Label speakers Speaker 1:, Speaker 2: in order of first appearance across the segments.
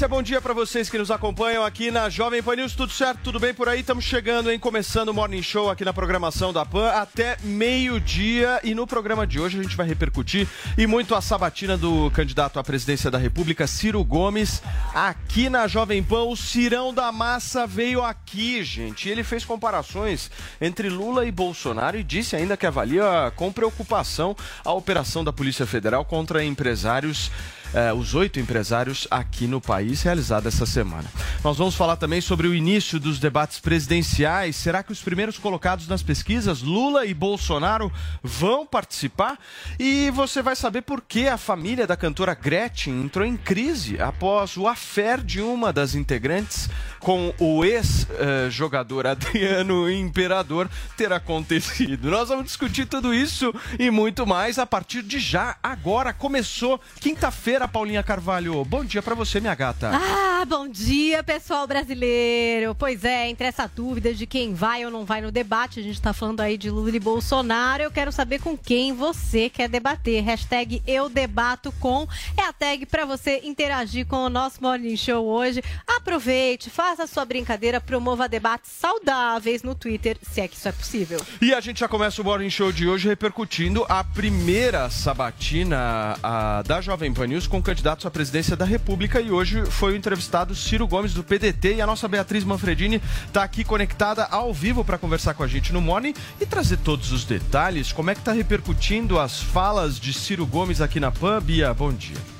Speaker 1: Excelência, bom dia pra vocês que nos acompanham aqui na Jovem Pan News. Tudo certo? Tudo bem por aí? Estamos chegando, hein? Começando o Morning Show aqui na programação da Pan até meio-dia. E no programa de hoje a gente vai repercutir e muito a sabatina do candidato à presidência da República, Ciro Gomes, aqui na Jovem Pan. O Cirão da Massa veio aqui, gente. Ele fez comparações entre Lula e Bolsonaro e disse ainda que avalia com preocupação a operação da Polícia Federal contra empresários eh, os oito empresários aqui no país, realizada essa semana. Nós vamos falar também sobre o início dos debates presidenciais. Será que os primeiros colocados nas pesquisas, Lula e Bolsonaro, vão participar? E você vai saber por que a família da cantora Gretchen entrou em crise após o affair de uma das integrantes com o ex-jogador Adriano Imperador ter acontecido. Nós vamos discutir tudo isso e muito mais a partir de já. Agora começou quinta-feira, Paulinha Carvalho. Bom dia pra você, minha gata.
Speaker 2: Ah, bom dia, pessoal brasileiro. Pois é, entre essa dúvida de quem vai ou não vai no debate, a gente tá falando aí de Lula e Bolsonaro, eu quero saber com quem você quer debater. Hashtag eu debato com é a tag pra você interagir com o nosso Morning Show hoje. Aproveite, faça a sua brincadeira, promova debates saudáveis no Twitter, se é que isso é possível.
Speaker 1: E a gente já começa o Morning Show de hoje repercutindo a primeira sabatina a, da Jovem Pan News com candidatos à presidência da República. E hoje foi o entrevistado Ciro Gomes do PDT e a nossa Beatriz Manfredini está aqui conectada ao vivo para conversar com a gente no Morning e trazer todos os detalhes. Como é que está repercutindo as falas de Ciro Gomes aqui na Pan? Bia, bom dia.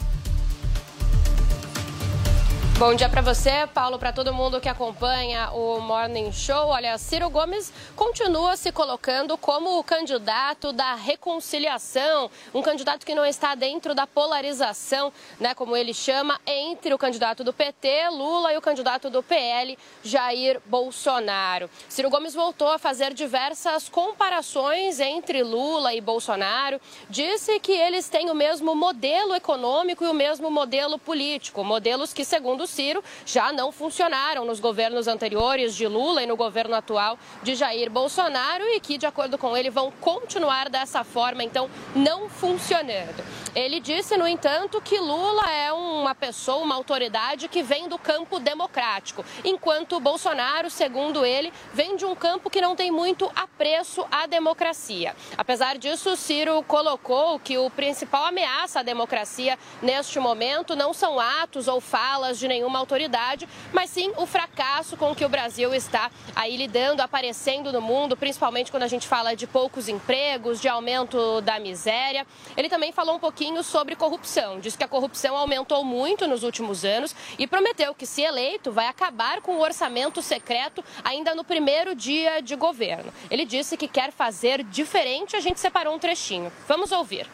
Speaker 3: Bom dia para você, Paulo, para todo mundo que acompanha o Morning Show. Olha, Ciro Gomes continua se colocando como o candidato da reconciliação, um candidato que não está dentro da polarização, né, como ele chama, entre o candidato do PT, Lula, e o candidato do PL, Jair Bolsonaro. Ciro Gomes voltou a fazer diversas comparações entre Lula e Bolsonaro, disse que eles têm o mesmo modelo econômico e o mesmo modelo político, modelos que, segundo Ciro já não funcionaram nos governos anteriores de Lula e no governo atual de Jair Bolsonaro e que, de acordo com ele, vão continuar dessa forma, então não funcionando. Ele disse, no entanto, que Lula é uma pessoa, uma autoridade que vem do campo democrático, enquanto Bolsonaro, segundo ele, vem de um campo que não tem muito apreço à democracia. Apesar disso, Ciro colocou que o principal ameaça à democracia neste momento não são atos ou falas de nenhuma autoridade, mas sim o fracasso com que o Brasil está aí lidando, aparecendo no mundo, principalmente quando a gente fala de poucos empregos, de aumento da miséria. Ele também falou um pouquinho sobre corrupção. Diz que a corrupção aumentou muito nos últimos anos e prometeu que, se eleito, vai acabar com o orçamento secreto ainda no primeiro dia de governo. Ele disse que quer fazer diferente, a gente separou um trechinho. Vamos ouvir.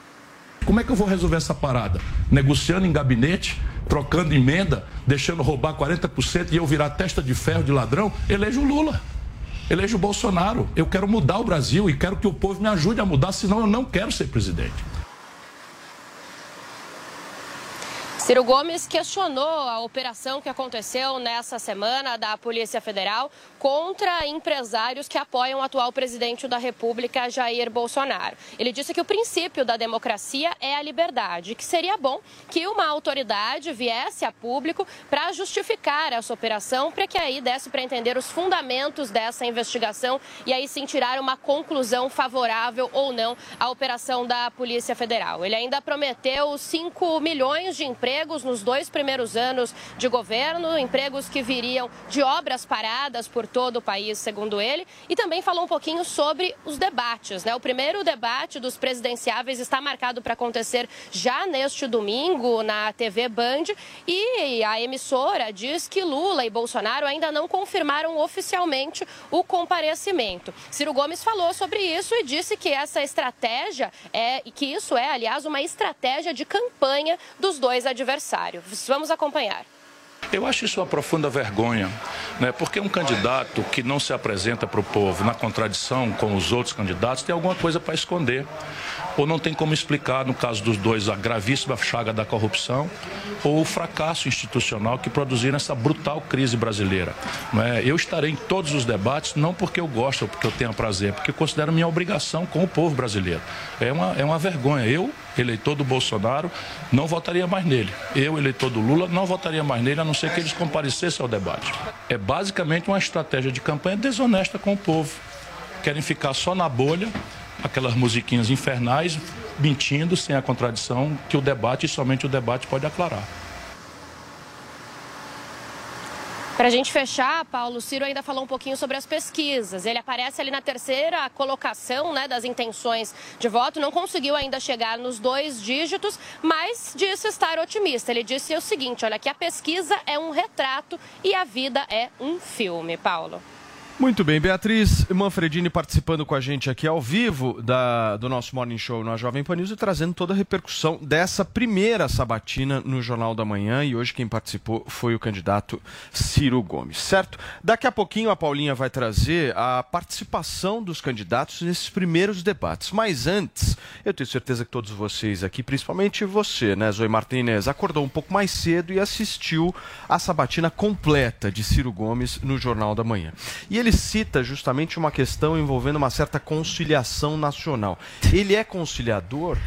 Speaker 4: Como é que eu vou resolver essa parada? Negociando em gabinete, trocando emenda, deixando roubar 40% e eu virar testa de ferro de ladrão? Elejo o Lula. Elejo o Bolsonaro. Eu quero mudar o Brasil e quero que o povo me ajude a mudar, senão eu não quero ser presidente.
Speaker 3: Ciro Gomes questionou a operação que aconteceu nessa semana da Polícia Federal contra empresários que apoiam o atual presidente da República, Jair Bolsonaro. Ele disse que o princípio da democracia é a liberdade, que seria bom que uma autoridade viesse a público para justificar essa operação, para que aí desse para entender os fundamentos dessa investigação e aí sim tirar uma conclusão favorável ou não à operação da Polícia Federal. Ele ainda prometeu 5 milhões de empregos nos dois primeiros anos de governo, empregos que viriam de obras paradas por todo o país, segundo ele, e também falou um pouquinho sobre os debates. Né? O primeiro debate dos presidenciáveis está marcado para acontecer já neste domingo na TV Band e a emissora diz que Lula e Bolsonaro ainda não confirmaram oficialmente o comparecimento. Ciro Gomes falou sobre isso e disse que essa estratégia é que isso é, aliás, uma estratégia de campanha dos dois adversários. Vamos acompanhar.
Speaker 4: Eu acho isso uma profunda vergonha, né? porque um candidato que não se apresenta para o povo na contradição com os outros candidatos tem alguma coisa para esconder. Ou não tem como explicar, no caso dos dois, a gravíssima chaga da corrupção ou o fracasso institucional que produziram essa brutal crise brasileira. Não é? Eu estarei em todos os debates, não porque eu gosto ou porque eu tenha prazer, porque considero minha obrigação com o povo brasileiro. É uma, é uma vergonha. Eu, eleitor do Bolsonaro, não votaria mais nele. Eu, eleitor do Lula, não votaria mais nele, a não ser que eles comparecessem ao debate. É basicamente uma estratégia de campanha desonesta com o povo. Querem ficar só na bolha, aquelas musiquinhas infernais, mentindo sem a contradição que o debate somente o debate pode aclarar.
Speaker 3: Para a gente fechar, Paulo, Ciro ainda falou um pouquinho sobre as pesquisas. Ele aparece ali na terceira colocação né, das intenções de voto, não conseguiu ainda chegar nos dois dígitos, mas disse estar otimista. Ele disse o seguinte: olha, que a pesquisa é um retrato e a vida é um filme. Paulo.
Speaker 1: Muito bem, Beatriz Manfredini participando com a gente aqui ao vivo da, do nosso Morning Show na Jovem Pan News e trazendo toda a repercussão dessa primeira sabatina no Jornal da Manhã. E hoje quem participou foi o candidato Ciro Gomes, certo? Daqui a pouquinho a Paulinha vai trazer a participação dos candidatos nesses primeiros debates. Mas antes, eu tenho certeza que todos vocês aqui, principalmente você, né, Zoe Martinez, acordou um pouco mais cedo e assistiu a sabatina completa de Ciro Gomes no Jornal da Manhã. E ele cita justamente uma questão envolvendo uma certa conciliação nacional. Ele é conciliador?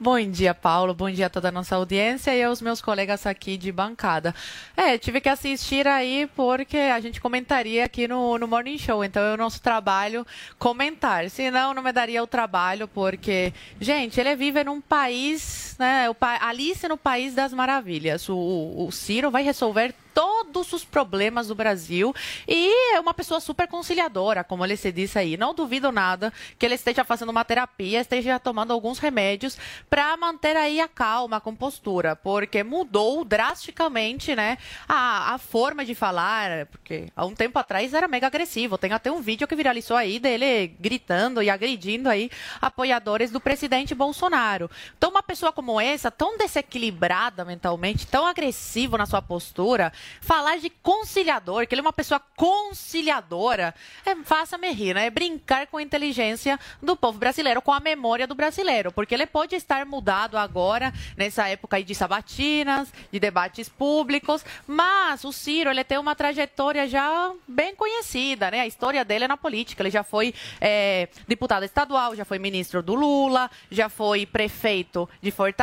Speaker 5: Bom dia, Paulo. Bom dia a toda a nossa audiência e aos meus colegas aqui de bancada. É, tive que assistir aí porque a gente comentaria aqui no, no Morning Show. Então é o nosso trabalho comentar. Senão, não me daria o trabalho, porque, gente, ele vive num país, né? O pa Alice no País das Maravilhas. O, o, Ciro vai resolver todos os problemas do Brasil e é uma pessoa super conciliadora, como ele se disse aí. Não duvido nada que ele esteja fazendo uma terapia, esteja tomando alguns remédios para manter aí a calma, a compostura, porque mudou drasticamente, né, a, a forma de falar, porque há um tempo atrás era mega agressivo. Tem até um vídeo que viralizou aí dele gritando e agredindo aí apoiadores do presidente Bolsonaro. Então, uma pessoa como essa, tão desequilibrada mentalmente, tão agressivo na sua postura, falar de conciliador, que ele é uma pessoa conciliadora, é, faça-me rir, né? É brincar com a inteligência do povo brasileiro, com a memória do brasileiro, porque ele pode estar mudado agora, nessa época de sabatinas, de debates públicos, mas o Ciro, ele tem uma trajetória já bem conhecida, né? A história dele é na política, ele já foi é, deputado estadual, já foi ministro do Lula, já foi prefeito de Fortaleza,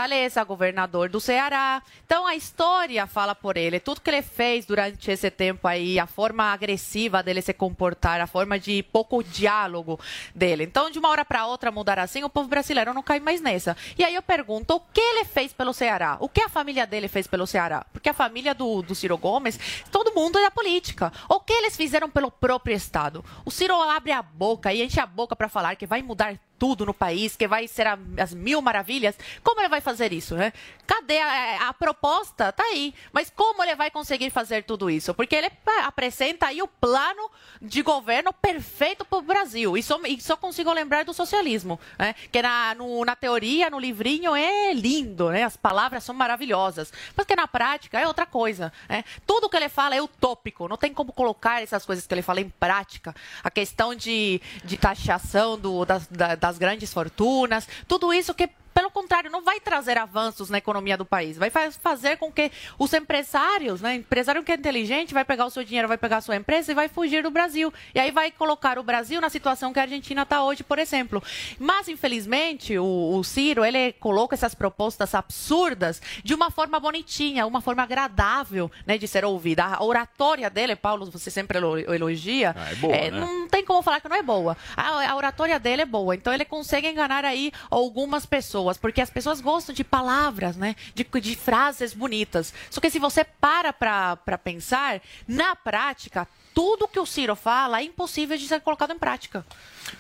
Speaker 5: governador do Ceará. Então a história fala por ele, tudo que ele fez durante esse tempo aí, a forma agressiva dele se comportar, a forma de pouco diálogo dele. Então, de uma hora para outra mudar assim, o povo brasileiro não cai mais nessa. E aí eu pergunto, o que ele fez pelo Ceará? O que a família dele fez pelo Ceará? Porque a família do, do Ciro Gomes, todo mundo é da política. O que eles fizeram pelo próprio Estado? O Ciro abre a boca e enche a boca para falar que vai mudar tudo no país, que vai ser a, as mil maravilhas. Como ele vai fazer isso, né? Cadê a, a, proposta? Tá aí. Mas como ele vai conseguir fazer tudo isso? Porque ele apresenta aí o plano de governo perfeito para o Brasil. E só, e só consigo lembrar do socialismo, né? Que na, no, na teoria, no livrinho, é lindo, né? As palavras são maravilhosas. Mas que na prática é outra coisa, né? Tudo que ele fala é utópico. Não tem como colocar essas coisas que ele fala em prática. A questão de, de taxação do, das, das das grandes fortunas, tudo isso que pelo contrário, não vai trazer avanços na economia do país. Vai fazer com que os empresários, né, empresário que é inteligente, vai pegar o seu dinheiro, vai pegar a sua empresa e vai fugir do Brasil. E aí vai colocar o Brasil na situação que a Argentina está hoje, por exemplo. Mas, infelizmente, o, o Ciro, ele coloca essas propostas absurdas de uma forma bonitinha, uma forma agradável né, de ser ouvida. A oratória dele, Paulo, você sempre elogia,
Speaker 1: Ah, é boa,
Speaker 5: é,
Speaker 1: né?
Speaker 5: não tem como falar que não é boa. A, a oratória dele é boa. Então, ele consegue enganar aí algumas pessoas, porque porque as pessoas gostam de palavras, né? De, de frases bonitas. Só que se você para para pensar, na prática, tudo que o Ciro fala é impossível de ser colocado em prática.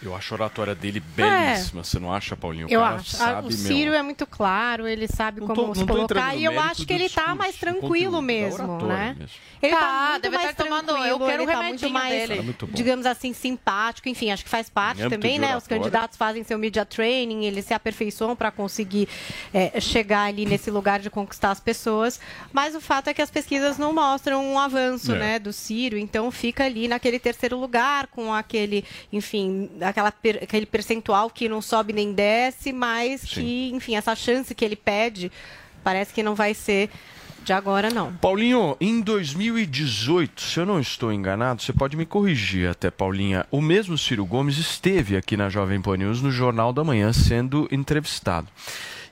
Speaker 1: Eu acho a oratória dele belíssima, você não acha, Paulinho? O
Speaker 2: Eu acho.
Speaker 1: Sabe,
Speaker 2: o Ciro
Speaker 1: meu.
Speaker 2: é muito claro, ele sabe
Speaker 1: Não
Speaker 2: como
Speaker 1: tô-
Speaker 2: se colocar. E eu acho que ele tá
Speaker 1: discurso,
Speaker 2: mais
Speaker 1: do
Speaker 2: tranquilo mesmo, né?
Speaker 1: mesmo.
Speaker 2: Ele
Speaker 5: Tá,
Speaker 2: tá muito
Speaker 5: deve
Speaker 2: mais
Speaker 5: estar tomando-
Speaker 2: tranquilo,
Speaker 5: eu quero
Speaker 2: ele tá
Speaker 5: remedinho
Speaker 2: muito mais,
Speaker 5: dele.
Speaker 1: Tá muito
Speaker 2: digamos assim, simpático. Enfim, acho que faz parte também, né? Os candidatos fazem seu media training, eles se aperfeiçoam para conseguir é, chegar ali nesse lugar de conquistar as pessoas. Mas o fato é que as pesquisas não mostram um avanço,
Speaker 1: É.
Speaker 2: né, do Ciro. Então fica ali naquele terceiro lugar com aquele, enfim, aquela per- aquele percentual que não sobe nem desce, mas que, enfim, essa chance que ele pede parece que não vai ser de agora, não.
Speaker 1: Paulinho, em 2018, se eu não estou enganado, você pode me corrigir até, Paulinha. O mesmo Ciro Gomes esteve aqui na Jovem Pan News no Jornal da Manhã sendo entrevistado.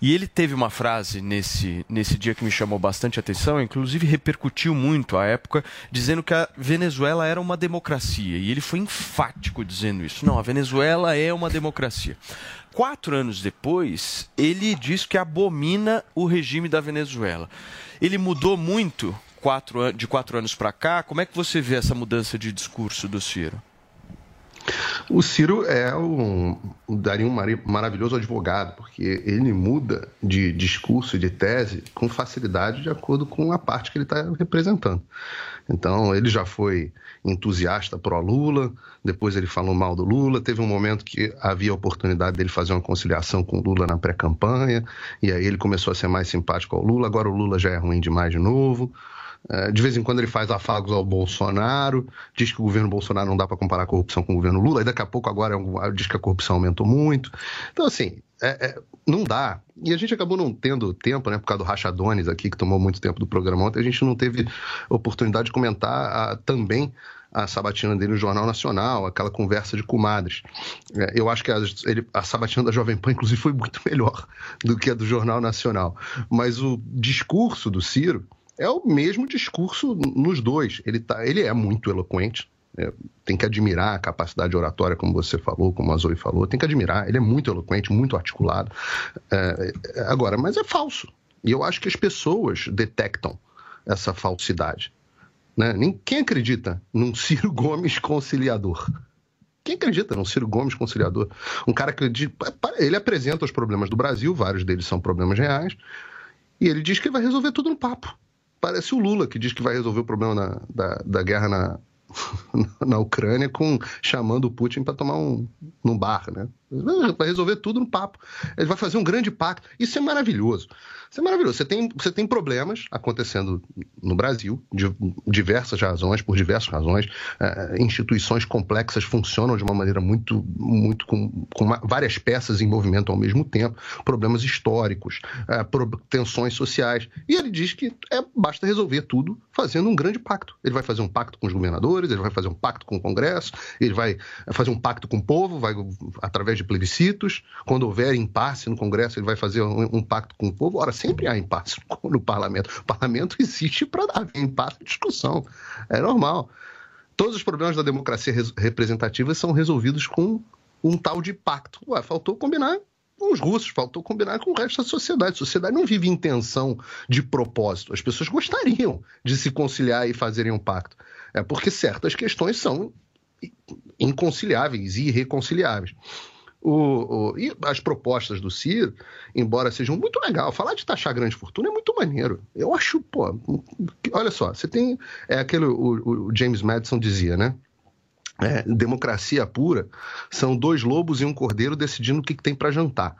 Speaker 1: E ele teve uma frase nesse, nesse dia que me chamou bastante atenção, inclusive repercutiu muito à época, dizendo que a Venezuela era uma democracia. E ele foi enfático dizendo isso. Não, a Venezuela é uma democracia. Quatro anos depois, ele diz que abomina o regime da Venezuela. Ele mudou muito quatro, de quatro anos para cá. Como é que você vê essa mudança de discurso do Ciro?
Speaker 6: O Ciro é um, daria um maravilhoso advogado, porque ele muda de discurso e de tese com facilidade de acordo com a parte que ele está representando. Então, ele já foi entusiasta pró-Lula, depois ele falou mal do Lula, teve um momento que havia a oportunidade dele fazer uma conciliação com o Lula na pré-campanha, e aí ele começou a ser mais simpático ao Lula, agora o Lula já é ruim demais de novo. É, De vez em quando ele faz afagos ao Bolsonaro, diz que o governo Bolsonaro não dá para comparar a corrupção com o governo Lula, e daqui a pouco agora é diz que a corrupção aumentou muito. Então, assim, é- é, não dá. E a gente acabou não tendo tempo, né, por causa do Rachadones aqui, que tomou muito tempo do programa ontem, a gente não teve oportunidade de comentar ah, também a sabatina dele no Jornal Nacional, aquela conversa de comadres. É, eu acho que as- ele- a sabatina da Jovem Pan, inclusive, foi muito melhor do que a do Jornal Nacional. Mas o discurso do Ciro é o mesmo discurso nos dois. Ele, tá, ele é muito eloquente. é, tem que admirar a capacidade oratória, como você falou, como a Zoe falou. Tem que admirar. Ele é muito eloquente, muito articulado. É, é, agora, mas é falso. E eu acho que as pessoas detectam essa falsidade. Né? Quem acredita num Ciro Gomes conciliador? Quem acredita num Ciro Gomes conciliador? Um cara que ele apresenta os problemas do Brasil, vários deles são problemas reais, e ele diz que vai resolver tudo no papo. Parece o Lula que diz que vai resolver o problema na- da, da guerra na, na Ucrânia com chamando o Putin para tomar um num bar, né? Vai resolver tudo no papo. Ele vai fazer um grande pacto. Isso é maravilhoso. Isso é maravilhoso. Você tem, você tem problemas acontecendo no Brasil, de diversas razões, por diversas razões. Eh, instituições complexas funcionam de uma maneira muito, muito com, com uma- várias peças em movimento ao mesmo tempo, problemas históricos, pro- tensões sociais. E ele diz que é, basta resolver tudo fazendo um grande pacto. Ele vai fazer um pacto com os governadores, ele vai fazer um pacto com o Congresso, ele vai fazer um pacto com o povo, vai através de plebiscitos. Quando houver impasse no Congresso, ele vai fazer um, um pacto com o povo. Ora, sempre há impasse no parlamento. O parlamento existe para haver impasse e discussão. É normal. Todos os problemas da democracia res- representativa são resolvidos com um tal de pacto. Ué, faltou combinar com os russos, faltou combinar com o resto da sociedade. A sociedade não vive em de propósito. As pessoas gostariam de se conciliar e fazerem um pacto. É porque certas questões são inconciliáveis e irreconciliáveis. O, o- e as propostas do Ciro, embora sejam muito legal, falar de taxar grande fortuna é muito maneiro. Eu acho, pô, olha só, você tem é aquele o, o James Madison dizia, né? É, democracia pura são dois lobos e um cordeiro decidindo o que, que tem para jantar.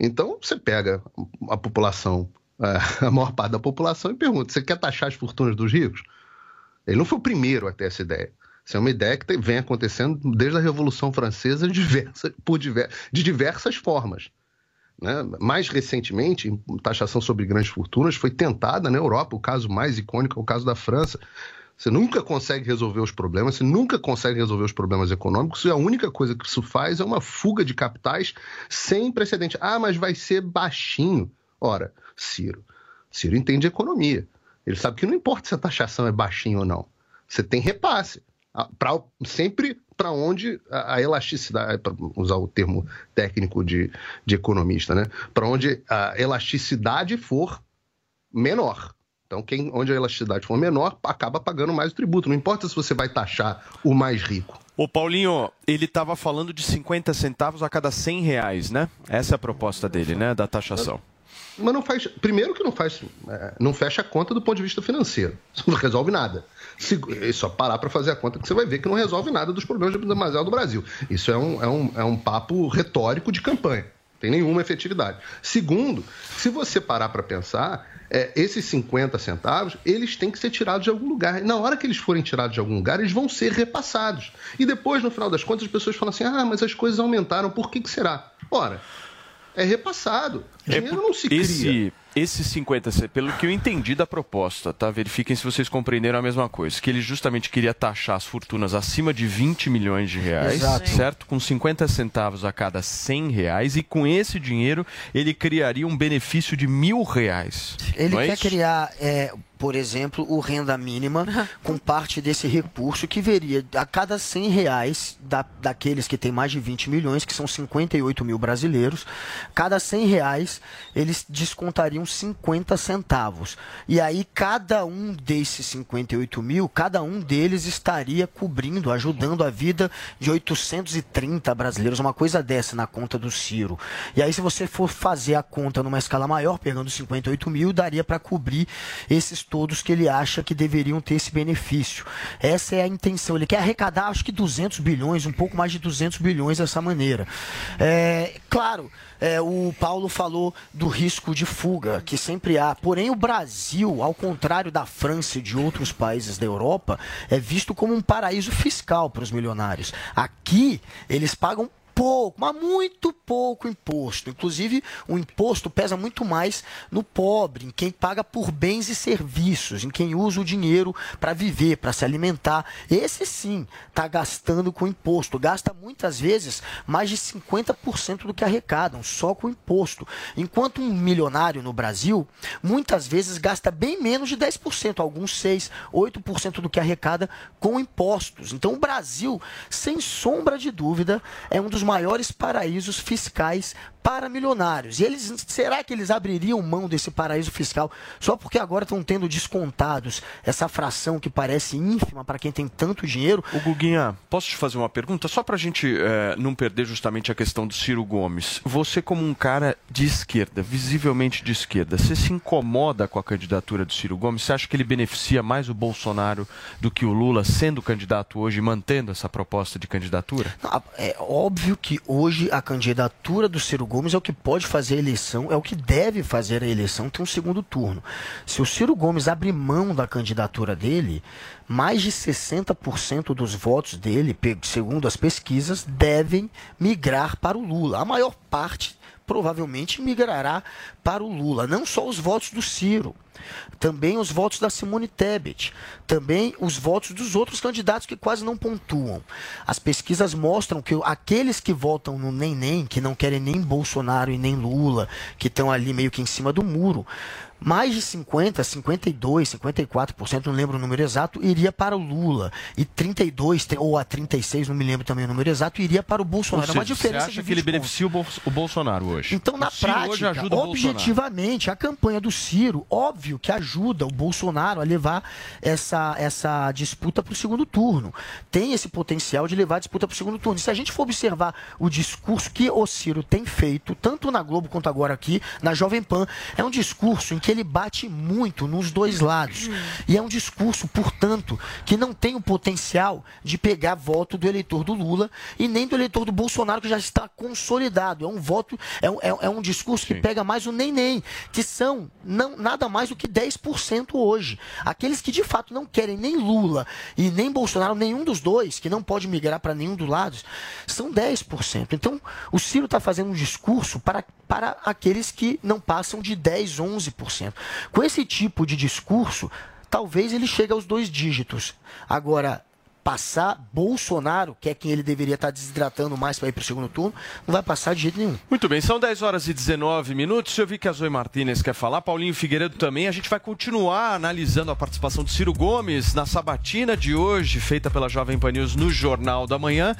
Speaker 6: Então você pega a população, é, a maior parte da população e pergunta: você quer taxar as fortunas dos ricos? Ele não foi o primeiro a ter essa ideia. Isso é uma ideia que vem acontecendo desde a Revolução Francesa de diversas, por de diversas formas. né? Mais recentemente, taxação sobre grandes fortunas foi tentada na Europa. O caso mais icônico é o caso da França. Você nunca consegue resolver os problemas, você nunca consegue resolver os problemas econômicos, e a única coisa que isso faz é uma fuga de capitais sem precedente. Ah, mas vai ser baixinho. Ora, Ciro. Ciro entende economia. Ele sabe que não importa se a taxação é baixinha ou não. Você tem repasse. Pra- sempre para onde a, elasticidade, para usar o termo técnico de, de economista, né? Para onde a elasticidade for menor. Então, quem, onde a elasticidade for menor, acaba pagando mais o tributo. Não importa se você vai taxar o mais rico.
Speaker 1: Ô Paulinho, ele estava falando de 50 centavos a cada 100 reais, né? Essa é a proposta dele, né? Da taxação.
Speaker 6: Mas não faz. Primeiro que não faz. é, não fecha a conta do ponto de vista financeiro. Isso não resolve nada. Se, é só parar para fazer a conta que você vai ver que não resolve nada dos problemas de demasiado do Brasil. Isso é um, é, um, é um papo retórico de campanha. Tem nenhuma efetividade. Segundo, se você parar para pensar, é, esses 50 centavos, eles têm que ser tirados de algum lugar. Na hora que eles forem tirados de algum lugar, eles vão ser repassados. E depois, no final das contas, as pessoas falam assim: ah, mas as coisas aumentaram, por que, que será? Ora, é repassado. Dinheiro não se cria.
Speaker 1: Esse, esse 50, ce- pelo que eu entendi da proposta, tá? Verifiquem se vocês compreenderam a mesma coisa. Que ele justamente queria taxar as fortunas acima de 20 milhões de reais,
Speaker 7: Exato.
Speaker 1: certo? Com 50 centavos a cada 100 reais. E com esse dinheiro, ele criaria um benefício de mil reais.
Speaker 7: Ele
Speaker 1: é
Speaker 7: quer
Speaker 1: isso?
Speaker 7: criar, é, por exemplo, o renda mínima com parte desse recurso que veria a cada 100 reais da, daqueles que têm mais de 20 milhões, que são 58 mil brasileiros, cada 100 reais eles descontariam 50 centavos. E aí cada um desses 58 mil, cada um deles estaria cobrindo, ajudando a vida de 830 brasileiros, uma coisa dessa na conta do Ciro. E aí se você for fazer a conta numa escala maior, pegando 58 mil, daria para cobrir esses todos que ele acha que deveriam ter esse benefício. Essa é a intenção. Ele quer arrecadar, acho que 200 bilhões, um pouco mais de 200 bilhões dessa maneira. É, claro, é, o Paulo falou do risco de fuga, que sempre há. Porém, o Brasil, ao contrário da França e de outros países da Europa, é visto como um paraíso fiscal para os milionários. Aqui, eles pagam pouco, mas muito pouco imposto. Inclusive, o imposto pesa muito mais no pobre, em quem paga por bens e serviços, em quem usa o dinheiro para viver, para se alimentar. Esse sim está gastando com imposto. Gasta muitas vezes mais de 50% do que arrecadam, só com imposto. Enquanto um milionário no Brasil, muitas vezes gasta bem menos de 10%, alguns 6%, 8% do que arrecada com impostos. Então, o Brasil, sem sombra de dúvida, é um dos maiores paraísos fiscais para milionários. E eles, será que eles abririam mão desse paraíso fiscal só porque agora estão tendo descontados essa fração que parece ínfima para quem tem tanto dinheiro?
Speaker 1: O Guguinha, posso te fazer uma pergunta? Só para a gente eh, não perder justamente a questão do Ciro Gomes. Você, como um cara de esquerda, visivelmente de esquerda, você se incomoda com a candidatura do Ciro Gomes? Você acha que ele beneficia mais o Bolsonaro do que o Lula, sendo candidato hoje e mantendo essa proposta de candidatura?
Speaker 7: Não, É óbvio que hoje a candidatura do Ciro Gomes é o que pode fazer a eleição, é o que deve fazer a eleição ter um segundo turno. Se o Ciro Gomes abrir mão da candidatura dele, mais de 60% dos votos dele, segundo as pesquisas, devem migrar para o Lula. A maior parte provavelmente migrará para o Lula, não só os votos do Ciro, também os votos da Simone Tebet, também os votos dos outros candidatos que quase não pontuam. As pesquisas mostram que aqueles que votam no nem nem, que não querem nem Bolsonaro e nem Lula, que estão ali meio que em cima do muro, mais de 50, 52, 54%, não lembro o número exato, iria para o Lula. E 32, te- ou a 36, não me lembro também o número exato, iria para o Bolsonaro.
Speaker 1: Ou
Speaker 7: é uma
Speaker 1: seja,
Speaker 7: diferença
Speaker 1: você
Speaker 7: de
Speaker 1: acha que ele
Speaker 7: 20 pontos.
Speaker 1: beneficia o, Bol- o Bolsonaro hoje?
Speaker 7: Então, na prática, objetivamente, a campanha do Ciro, óbvio que ajuda o Bolsonaro a levar essa, essa disputa para o segundo turno. Tem esse potencial de levar a disputa para o segundo turno. E se a gente for observar o discurso que o Ciro tem feito, tanto na Globo quanto agora aqui, na Jovem Pan, é um discurso em que ele bate muito nos dois lados. E é um discurso, portanto, que não tem o potencial de pegar voto do eleitor do Lula e nem do eleitor do Bolsonaro, que já está consolidado. É um voto, é um, é, é um discurso que pega mais o nem-nem, que são não, nada mais do que 10% hoje. Aqueles que de fato não querem nem Lula e nem Bolsonaro, nenhum dos dois, que não pode migrar para nenhum dos lados, são 10%. Então, o Ciro está fazendo um discurso para, para aqueles que não passam de 10, 11%. Com esse tipo de discurso, talvez ele chegue aos dois dígitos. Agora, passar Bolsonaro, que é quem ele deveria estar desidratando mais para ir para o segundo turno, não vai passar de jeito nenhum.
Speaker 1: Muito bem, são 10 horas e 19 minutos. Eu vi que a Zoe Martinez quer falar, Paulinho Figueiredo também. A gente vai continuar analisando a participação do Ciro Gomes na sabatina de hoje, feita pela Jovem Pan News no Jornal da Manhã.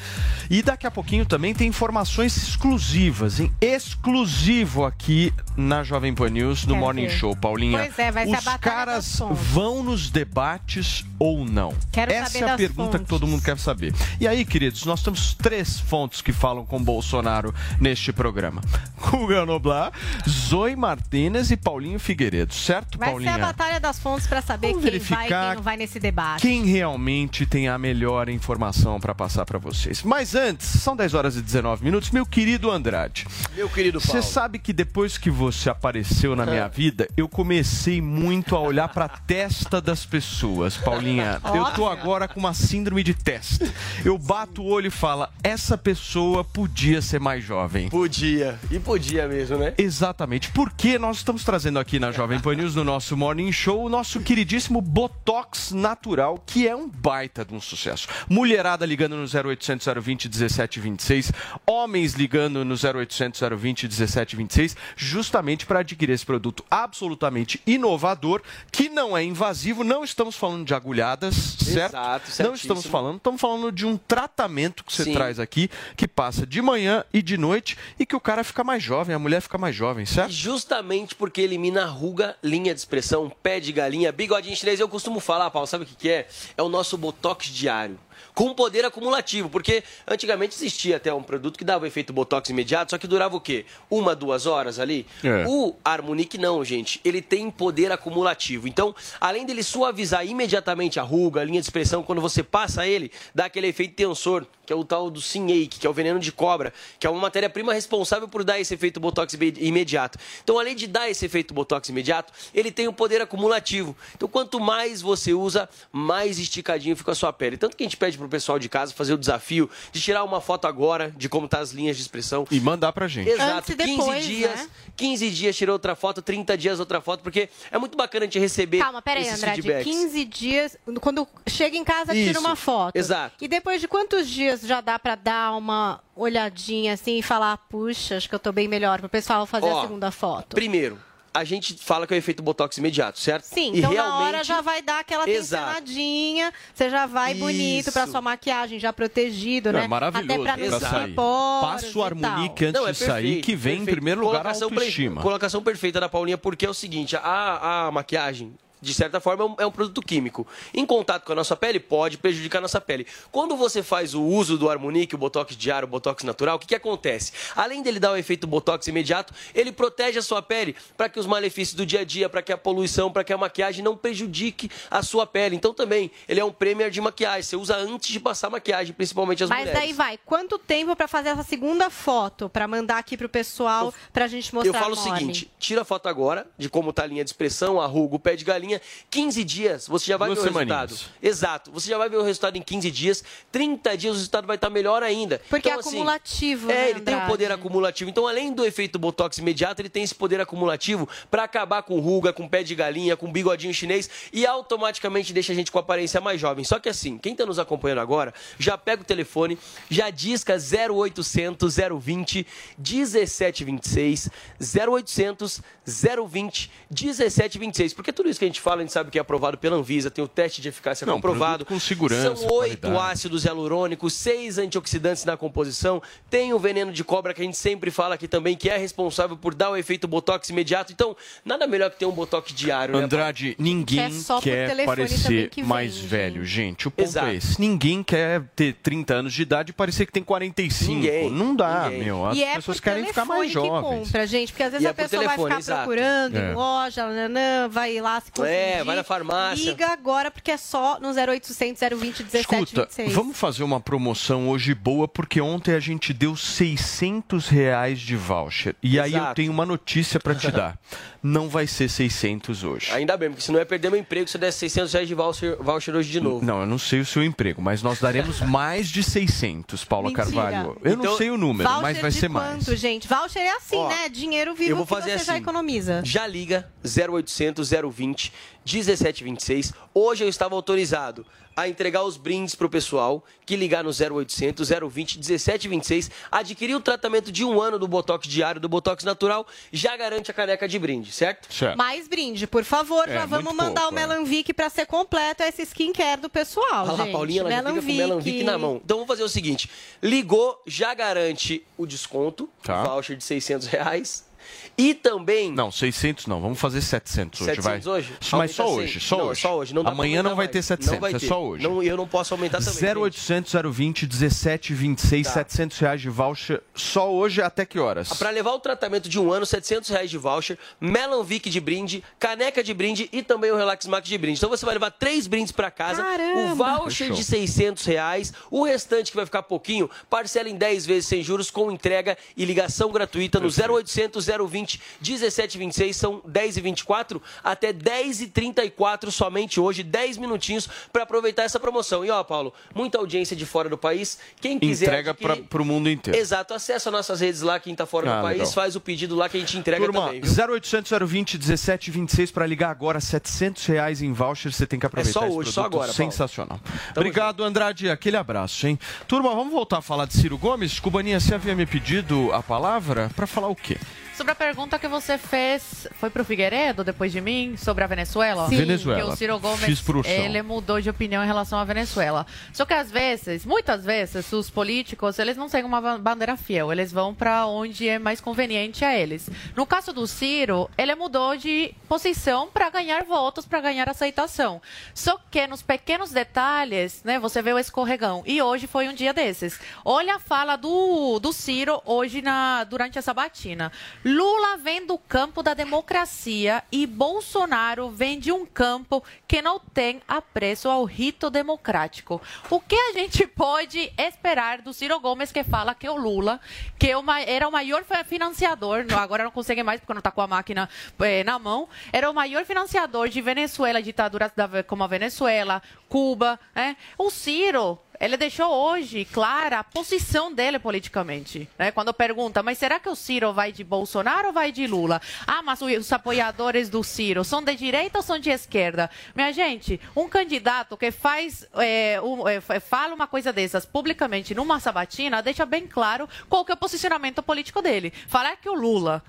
Speaker 1: E daqui a pouquinho também tem informações exclusivas, hein? exclusivo aqui na Jovem Pan News, no
Speaker 2: Quero
Speaker 1: Morning
Speaker 2: ver.
Speaker 1: Show, Paulinha.
Speaker 2: Pois é, vai
Speaker 1: Os caras vão nos debates ou não?
Speaker 2: Quero
Speaker 1: Essa
Speaker 2: saber
Speaker 1: é a
Speaker 2: das
Speaker 1: pergunta que todo mundo quer saber. E aí, queridos, nós temos três fontes que falam com Bolsonaro neste programa: Guga Noblar, Zoe Martinez e Paulinho Figueiredo, certo,
Speaker 2: Vai
Speaker 1: Paulinha?
Speaker 2: ser a batalha das fontes para saber
Speaker 1: Vamos
Speaker 2: quem
Speaker 1: verificar
Speaker 2: vai e quem não vai nesse debate.
Speaker 1: Quem realmente tem a melhor informação para passar para vocês. Mas antes, são 10 horas e 19 minutos, meu querido Andrade.
Speaker 8: Meu querido
Speaker 1: Você
Speaker 8: Paulo.
Speaker 1: sabe que depois que você apareceu na minha vida, eu comecei muito a olhar pra testa das pessoas, Paulinha. Eu tô agora com uma síndrome de testa. Eu bato o olho e falo, essa pessoa podia ser mais jovem.
Speaker 8: Podia. E podia mesmo, né?
Speaker 1: Exatamente. Porque nós estamos trazendo aqui na Jovem Pan News, no nosso Morning Show, o nosso queridíssimo Botox Natural, que é um baita de um sucesso. Mulherada ligando no 0800 020 1726, homens ligando no 0800 020 1726, justamente para adquirir esse produto absolutamente inovador, que não é invasivo, não estamos falando de agulhadas, certo?
Speaker 8: Exato,
Speaker 1: não
Speaker 8: certíssimo.
Speaker 1: Estamos falando, estamos falando de um tratamento que você
Speaker 8: Sim.
Speaker 1: traz aqui, que passa de manhã e de noite, e que o cara fica mais jovem, a mulher fica mais jovem, certo?
Speaker 8: E justamente porque elimina ruga, linha de expressão, pé de galinha, bigodinho chinês. Eu costumo falar, Paulo, sabe o que, que é? É o nosso Botox diário. Com poder acumulativo, porque antigamente existia até um produto que dava o efeito Botox imediato, só que durava o quê? Uma, duas horas ali?
Speaker 1: É.
Speaker 8: O Harmonic não, gente. Ele tem poder acumulativo. Então, além dele suavizar imediatamente a ruga, a linha de expressão, quando você passa ele, dá aquele efeito tensor, que é o tal do Sinake, que é o veneno de cobra, que é uma matéria-prima responsável por dar esse efeito Botox ime- imediato. Então, além de dar esse efeito Botox imediato, ele tem o poder acumulativo. Então, quanto mais você usa, mais esticadinho fica a sua pele. Tanto que a gente pede pro pessoal de casa fazer o desafio de tirar uma foto agora de como tá as linhas de expressão.
Speaker 1: E mandar pra gente.
Speaker 8: Exato,
Speaker 2: Antes e
Speaker 8: 15
Speaker 2: depois,
Speaker 8: dias,
Speaker 2: né?
Speaker 8: 15 dias tirou outra foto, 30 dias outra foto, porque é muito bacana a gente receber
Speaker 2: Calma, peraí,
Speaker 8: esses
Speaker 2: Andrade.
Speaker 8: feedbacks.
Speaker 2: 15 dias. Quando chega em casa, tira
Speaker 8: Isso,
Speaker 2: uma foto.
Speaker 8: exato.
Speaker 2: E depois de quantos dias já dá pra dar uma olhadinha assim e falar, puxa, acho que eu tô bem melhor, pro pessoal fazer
Speaker 8: Ó,
Speaker 2: a segunda foto?
Speaker 8: Primeiro, a gente fala que é o efeito Botox imediato, certo?
Speaker 2: Sim,
Speaker 8: E
Speaker 2: então na
Speaker 8: realmente-
Speaker 2: hora já vai dar aquela tensionadinha, você já vai bonito pra
Speaker 8: Isso.
Speaker 2: sua maquiagem, já protegido, né?
Speaker 1: É maravilhoso
Speaker 2: Até pra não sair
Speaker 1: Passa o. Harmonique antes
Speaker 8: Não, é
Speaker 1: de sair, que vem em
Speaker 8: perfeito.
Speaker 1: primeiro lugar a autoestima.
Speaker 8: Colocação perfeita da Paulinha, porque é o seguinte, a, a maquiagem, de certa forma, é um, é um produto químico. Em contato com a nossa pele, pode prejudicar a nossa pele. Quando você faz o uso do Harmonique, o Botox diário, o Botox natural, o que, que acontece? Além dele dar o efeito Botox imediato, ele protege a sua pele para que os malefícios do dia a dia, para que a poluição, para que a maquiagem não prejudique a sua pele. Então também, ele é um premier de maquiagem. Você usa antes de passar a maquiagem, principalmente as
Speaker 2: Mas
Speaker 8: mulheres.
Speaker 2: daí vai, quanto tempo pra fazer essa segunda foto, Pra mandar aqui pro pessoal, pra gente mostrar
Speaker 8: Eu falo o
Speaker 2: a
Speaker 8: seguinte, tira a foto agora de como tá a linha de expressão, a ruga, o pé de galinha. 15 dias, você já vai
Speaker 1: Duas
Speaker 8: ver o
Speaker 1: semaninhas.
Speaker 8: resultado. Exato. Você já vai ver o resultado em 15 dias. 30 dias o resultado vai estar melhor ainda.
Speaker 2: Porque
Speaker 8: Então,
Speaker 2: é
Speaker 8: assim,
Speaker 2: acumulativo,
Speaker 8: É,
Speaker 2: né,
Speaker 8: ele tem o
Speaker 2: Andrade?
Speaker 8: poder acumulativo. Então, além do efeito Botox imediato, ele tem esse poder acumulativo para acabar com ruga, com pé de galinha, com bigodinho chinês e automaticamente deixa a gente com aparência mais jovem. Só que assim, quem tá nos acompanhando agora, já pega o telefone, já disca 0800 020 1726 0800 020 1726. Porque tudo isso que a gente fala, a gente sabe que é aprovado pela Anvisa, tem o teste de eficácia
Speaker 1: Não,
Speaker 8: comprovado.
Speaker 1: com segurança,
Speaker 8: São oito ácidos hialurônicos, seis antioxidantes na composição, tem o veneno de cobra que a gente sempre fala aqui também, que é responsável por dar o efeito botox imediato. Então, nada melhor que ter um botox diário, né?
Speaker 1: Andrade, ninguém
Speaker 2: É
Speaker 1: quer
Speaker 2: também
Speaker 1: parecer
Speaker 2: que
Speaker 1: mais velho, gente. O ponto
Speaker 8: Exato.
Speaker 1: é esse. Ninguém quer ter 30 anos de idade e parecer que tem 45.
Speaker 8: Ninguém,
Speaker 1: Não dá,
Speaker 8: ninguém.
Speaker 1: meu. As
Speaker 2: e é
Speaker 1: pessoas
Speaker 2: por
Speaker 1: querem ficar mais
Speaker 2: telefone que
Speaker 1: jovens.
Speaker 2: compra, gente, porque às vezes
Speaker 8: E é
Speaker 2: a
Speaker 8: por
Speaker 2: pessoa
Speaker 8: telefone,
Speaker 2: vai ficar
Speaker 8: exato.
Speaker 2: procurando
Speaker 1: É.
Speaker 2: em loja, nananã, vai lá se confundir.
Speaker 8: É, vai na farmácia.
Speaker 2: Liga agora, porque é só no 0800 020
Speaker 1: Escuta,
Speaker 2: 1726.
Speaker 1: vamos fazer uma promoção hoje boa, porque ontem a gente deu 600 reais de voucher. E aí eu
Speaker 8: Exato.
Speaker 1: tenho uma notícia pra te dar. Não vai ser 600 hoje.
Speaker 8: Ainda bem, porque senão ia perder meu emprego se eu desse 600 reais de voucher, voucher hoje de novo.
Speaker 1: Não, eu não sei o seu emprego, mas nós daremos mais de 600, Paula
Speaker 2: Mentira.
Speaker 1: Carvalho. Eu não
Speaker 8: Então,
Speaker 1: sei o número, mas vai
Speaker 2: de
Speaker 1: ser
Speaker 2: quanto,
Speaker 1: mais.
Speaker 2: gente? Voucher é assim,
Speaker 8: Ó,
Speaker 2: né? Dinheiro
Speaker 8: eu
Speaker 2: vivo
Speaker 8: vou
Speaker 2: que
Speaker 8: fazer
Speaker 2: você já
Speaker 8: assim.
Speaker 2: economiza.
Speaker 8: Já liga, 0800 020 1726. Hoje eu estava autorizado a entregar os brindes para o pessoal que ligar no 0800 020 1726, adquirir o tratamento de um ano do Botox diário, do Botox natural, já garante a caneca de brinde, certo?
Speaker 1: Certo.
Speaker 2: Mais brinde, por favor.
Speaker 1: É,
Speaker 2: já vamos mandar
Speaker 1: pouco,
Speaker 2: o
Speaker 1: é.
Speaker 2: Melanvic pra ser completo esse skincare do pessoal,
Speaker 8: Olha lá,
Speaker 2: gente.
Speaker 8: Paulinha, ela já fica com o Melanvic na mão. Então vamos fazer o seguinte: ligou, já garante o desconto,
Speaker 1: Tá.
Speaker 8: voucher de 600 reais. E também.
Speaker 1: Não, 600 não. Vamos fazer 700 hoje,
Speaker 8: 700
Speaker 1: vai.
Speaker 8: hoje?
Speaker 1: Mas só
Speaker 8: 100.
Speaker 1: hoje, só
Speaker 8: não,
Speaker 1: hoje.
Speaker 8: Só hoje. Não
Speaker 1: Amanhã não vai ter
Speaker 8: mais.
Speaker 1: 700,
Speaker 8: Não vai
Speaker 1: é
Speaker 8: ter.
Speaker 1: só hoje.
Speaker 8: Não, eu não posso aumentar também. gente.
Speaker 1: 0800 020 1726,
Speaker 8: Tá.
Speaker 1: 700 reais de voucher só hoje até que horas?
Speaker 8: Para levar o tratamento de um ano, 700 reais de voucher, Melanvic de brinde, caneca de brinde e também o Relax Max de brinde. Então você vai levar três brindes para casa,
Speaker 2: Caramba!
Speaker 8: o voucher
Speaker 1: Fechou.
Speaker 8: de 600 reais, o restante que vai ficar pouquinho, parcela em 10 vezes sem juros com entrega e ligação gratuita no 0800 020 1726, são 10 e 24 até 10 e 34 somente hoje, 10 minutinhos para aproveitar essa promoção. E ó, Paulo, muita audiência de fora do país, quem quiser
Speaker 1: Entrega
Speaker 8: adquirir-
Speaker 1: para o mundo inteiro.
Speaker 8: Exato, acessa nossas redes lá, quem tá fora
Speaker 1: Ah,
Speaker 8: do país,
Speaker 1: legal.
Speaker 8: faz o pedido lá que a gente entrega
Speaker 1: Turma,
Speaker 8: também. Viu?
Speaker 1: 0800 020 1726 para ligar agora, 700 reais em voucher, você tem que aproveitar
Speaker 8: É só
Speaker 1: esse
Speaker 8: hoje, só agora, Paulo.
Speaker 1: Sensacional. Obrigado, Andrade, aquele abraço, hein? Turma, vamos voltar a falar de Ciro Gomes? Cubaninha, você havia me pedido a palavra para falar o quê?
Speaker 5: Sobre a pergunta que você fez, foi pro Figueiredo, depois de mim, sobre a Venezuela?
Speaker 1: Sim. Venezuela.
Speaker 5: Que o Ciro Gomes, ele mudou de opinião em relação à Venezuela. Só que às vezes, muitas vezes, os políticos, eles não têm uma ba- bandeira fiel, eles vão para onde é mais conveniente a eles. No caso do Ciro, ele mudou de posição para ganhar votos, para ganhar aceitação. Só que nos pequenos detalhes, né, você vê o escorregão. E hoje foi um dia desses. Olha a fala do, do Ciro hoje na, durante essa batina. Lula vem do campo da democracia e Bolsonaro vem de um campo que não tem apreço ao rito democrático. O que a gente pode esperar do Ciro Gomes que fala que o Lula, que é era o maior fi- financiador, agora não consegue mais porque não está com a máquina eh, na mão, era o maior financiador de Venezuela, ditaduras como a Venezuela, Cuba. né? O Ciro ele deixou hoje clara a posição dele politicamente. Né? Quando pergunta, mas será que o Ciro vai de Bolsonaro ou vai de Lula? Ah, mas os apoiadores do Ciro são de direita ou são de esquerda? Minha gente, um candidato que faz, é, um- é, fa- fala uma coisa dessas publicamente numa sabatina, deixa bem claro qual que é o posicionamento político dele. Falar que o Lula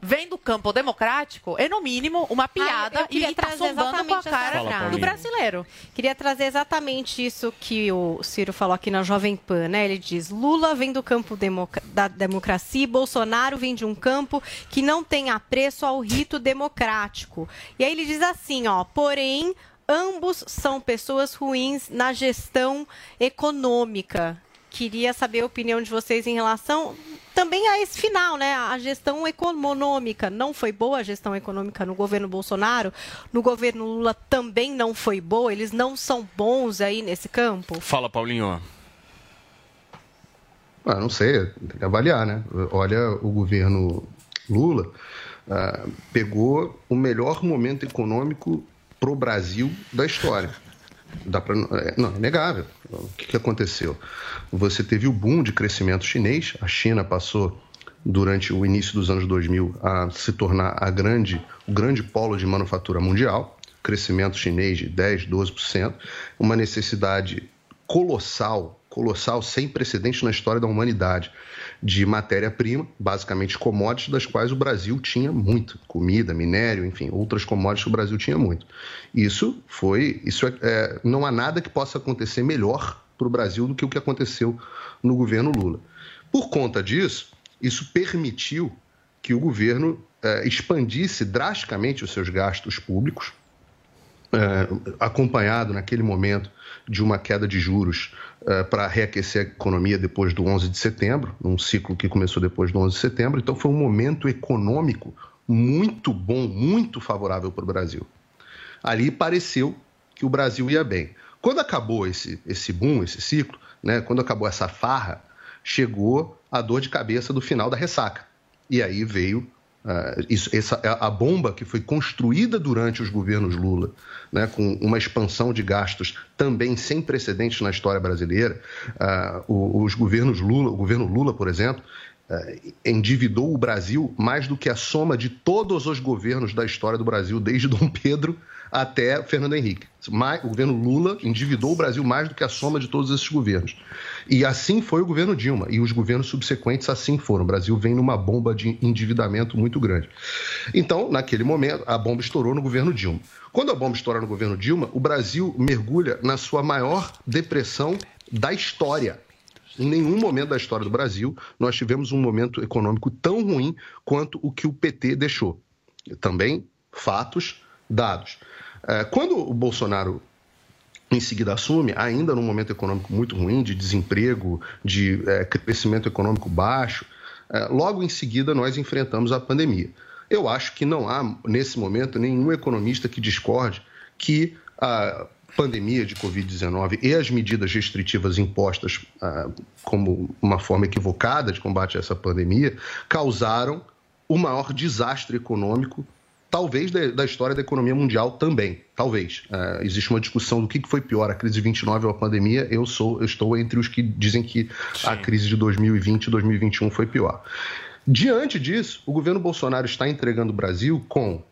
Speaker 5: vem do campo democrático é, no mínimo, uma piada
Speaker 2: eu
Speaker 5: e está zombando com a
Speaker 2: essa
Speaker 5: cara do brasileiro.
Speaker 2: Queria trazer exatamente isso que o Ciro falou aqui na Jovem Pan, né? Ele diz: Lula vem do campo democ- da democracia, e Bolsonaro vem de um campo que não tem apreço ao rito democrático. E aí ele diz assim, ó, porém, ambos são pessoas ruins na gestão econômica. Queria saber a opinião de vocês em relação também a esse final, né? A gestão econômica não foi boa, a gestão econômica no governo Bolsonaro, no governo Lula também não foi boa, eles não são bons aí nesse campo?
Speaker 1: Fala, Paulinho.
Speaker 6: Ah, não sei, tem que avaliar, né? Olha, o governo Lula ah, pegou o melhor momento econômico pro Brasil da história. Dá pra, é, não, é negável. O que, que aconteceu? Você teve o boom de crescimento chinês, a China passou durante o início dos anos 2000 a se tornar a grande, o grande polo de manufatura mundial, crescimento chinês de 10, 12%, uma necessidade colossal, colossal, sem precedente na história da humanidade, de matéria-prima, basicamente commodities, das quais o Brasil tinha muito, comida, minério, enfim, outras commodities que o Brasil tinha muito. Isso foi, isso é, é, não há nada que possa acontecer melhor para o Brasil do que o que aconteceu no governo Lula. Por conta disso, isso permitiu que o governo eh, expandisse drasticamente os seus gastos públicos, eh, acompanhado naquele momento de uma queda de juros eh, para reaquecer a economia depois do 11 de setembro, num ciclo que começou depois do 11 de setembro. Então, foi um momento econômico muito bom, muito favorável para o Brasil. Ali pareceu que o Brasil ia bem. Quando acabou esse, esse boom, esse ciclo, né, quando acabou essa farra, chegou a dor de cabeça do final da ressaca. E aí veio uh, isso, essa, a bomba que foi construída durante os governos Lula, né, com uma expansão de gastos também sem precedentes na história brasileira. Uh, os governos Lula, o governo Lula, por exemplo, eh, endividou o Brasil mais do que a soma de todos os governos da história do Brasil, desde Dom Pedro até Fernando Henrique. O governo Lula endividou o Brasil mais do que a soma de todos esses governos. E assim foi o governo Dilma, e os governos subsequentes assim foram. O Brasil vem numa bomba de endividamento muito grande. Então, naquele momento, a bomba estourou no governo Dilma. Quando a bomba estoura no governo Dilma, o Brasil mergulha na sua maior depressão da história. Em nenhum momento da história do Brasil nós tivemos um momento econômico tão ruim quanto o que o PT deixou. Também fatos, dados. Eh, Quando o Bolsonaro em seguida assume, ainda num momento econômico muito ruim, de desemprego, de eh, crescimento econômico baixo, eh, logo em seguida nós enfrentamos a pandemia. Eu acho que não há, nesse momento, nenhum economista que discorde que a pandemia de Covid-19 e as medidas restritivas impostas ah, como uma forma equivocada de combate a essa pandemia causaram o maior desastre econômico talvez da, da história da economia mundial também, talvez. É, existe uma discussão do que que foi pior, a crise de 29 ou a pandemia. Eu sou, eu estou entre os que dizem que a crise de 2020 e 2021 foi pior. Diante disso, o governo Bolsonaro está entregando o Brasil com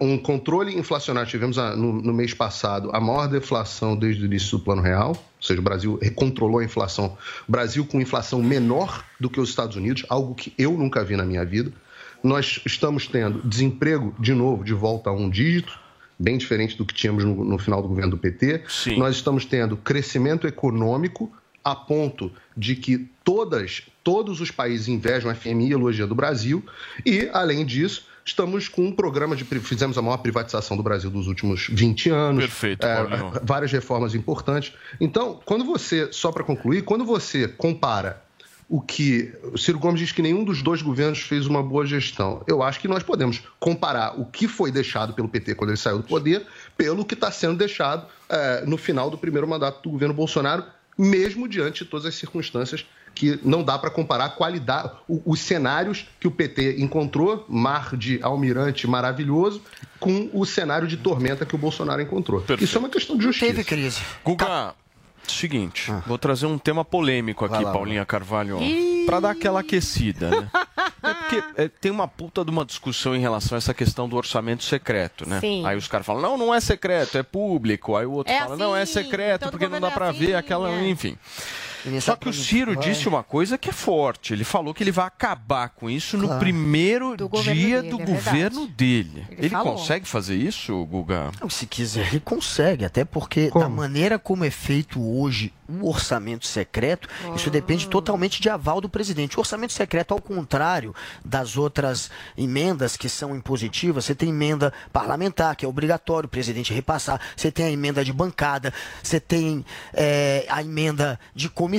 Speaker 6: um controle inflacionário. Tivemos a- no, no mês passado a maior deflação desde o início do Plano Real, ou seja, o Brasil controlou a inflação. Brasil com inflação menor do que os Estados Unidos, algo que eu nunca vi na minha vida. Nós estamos tendo desemprego de novo, de volta a um dígito, bem diferente do que tínhamos no, no final do governo do PT. Nós estamos tendo crescimento econômico a ponto de que todas, todos os países invejam a FMI elogiando o Brasil e, além disso, estamos com um programa de... Fizemos a maior privatização do Brasil dos últimos 20 anos.
Speaker 1: Perfeito,
Speaker 6: É,
Speaker 1: Paulinho.
Speaker 6: várias reformas importantes. Então, quando você, só para concluir, quando você compara o que o Ciro Gomes diz que nenhum dos dois governos fez uma boa gestão. Eu acho que nós podemos comparar o que foi deixado pelo PT quando ele saiu do poder pelo que está sendo deixado eh, no final do primeiro mandato do governo Bolsonaro, mesmo diante de todas as circunstâncias que não dá para comparar a qualidade, os cenários que o PT encontrou, mar de almirante maravilhoso, com o cenário de tormenta que o Bolsonaro encontrou. Isso é uma questão de justiça.
Speaker 7: Teve crise.
Speaker 1: Guga, seguinte, vou trazer um tema polêmico aqui,
Speaker 6: lá,
Speaker 1: Paulinha Carvalho, para dar aquela aquecida, né? É porque é, tem uma puta de uma discussão em relação a essa questão do orçamento secreto, né?
Speaker 2: Sim.
Speaker 1: Aí os caras falam, não, não é secreto, é público. Aí o outro
Speaker 2: É
Speaker 1: fala, não, é
Speaker 2: assim,
Speaker 1: secreto, porque não dá
Speaker 2: é
Speaker 1: pra ver
Speaker 2: assim,
Speaker 1: aquela.
Speaker 2: é.
Speaker 1: Enfim.
Speaker 7: Ninguém
Speaker 1: Só que o Ciro
Speaker 7: vai.
Speaker 1: disse uma coisa que é forte. Ele falou que ele vai acabar com isso no
Speaker 7: Claro.
Speaker 1: primeiro
Speaker 2: Do governo
Speaker 1: dia
Speaker 2: dele,
Speaker 1: do
Speaker 2: é
Speaker 1: governo dele.
Speaker 2: Ele
Speaker 1: Ele, consegue fazer isso, Guga?
Speaker 7: Não, se quiser, ele consegue, até porque da maneira como é feito hoje o orçamento secreto, isso depende totalmente de aval do presidente. O orçamento secreto, ao contrário das outras emendas que são impositivas, você tem emenda parlamentar, que é obrigatório o presidente repassar, você tem a emenda de bancada, você tem eh, a emenda de comissão.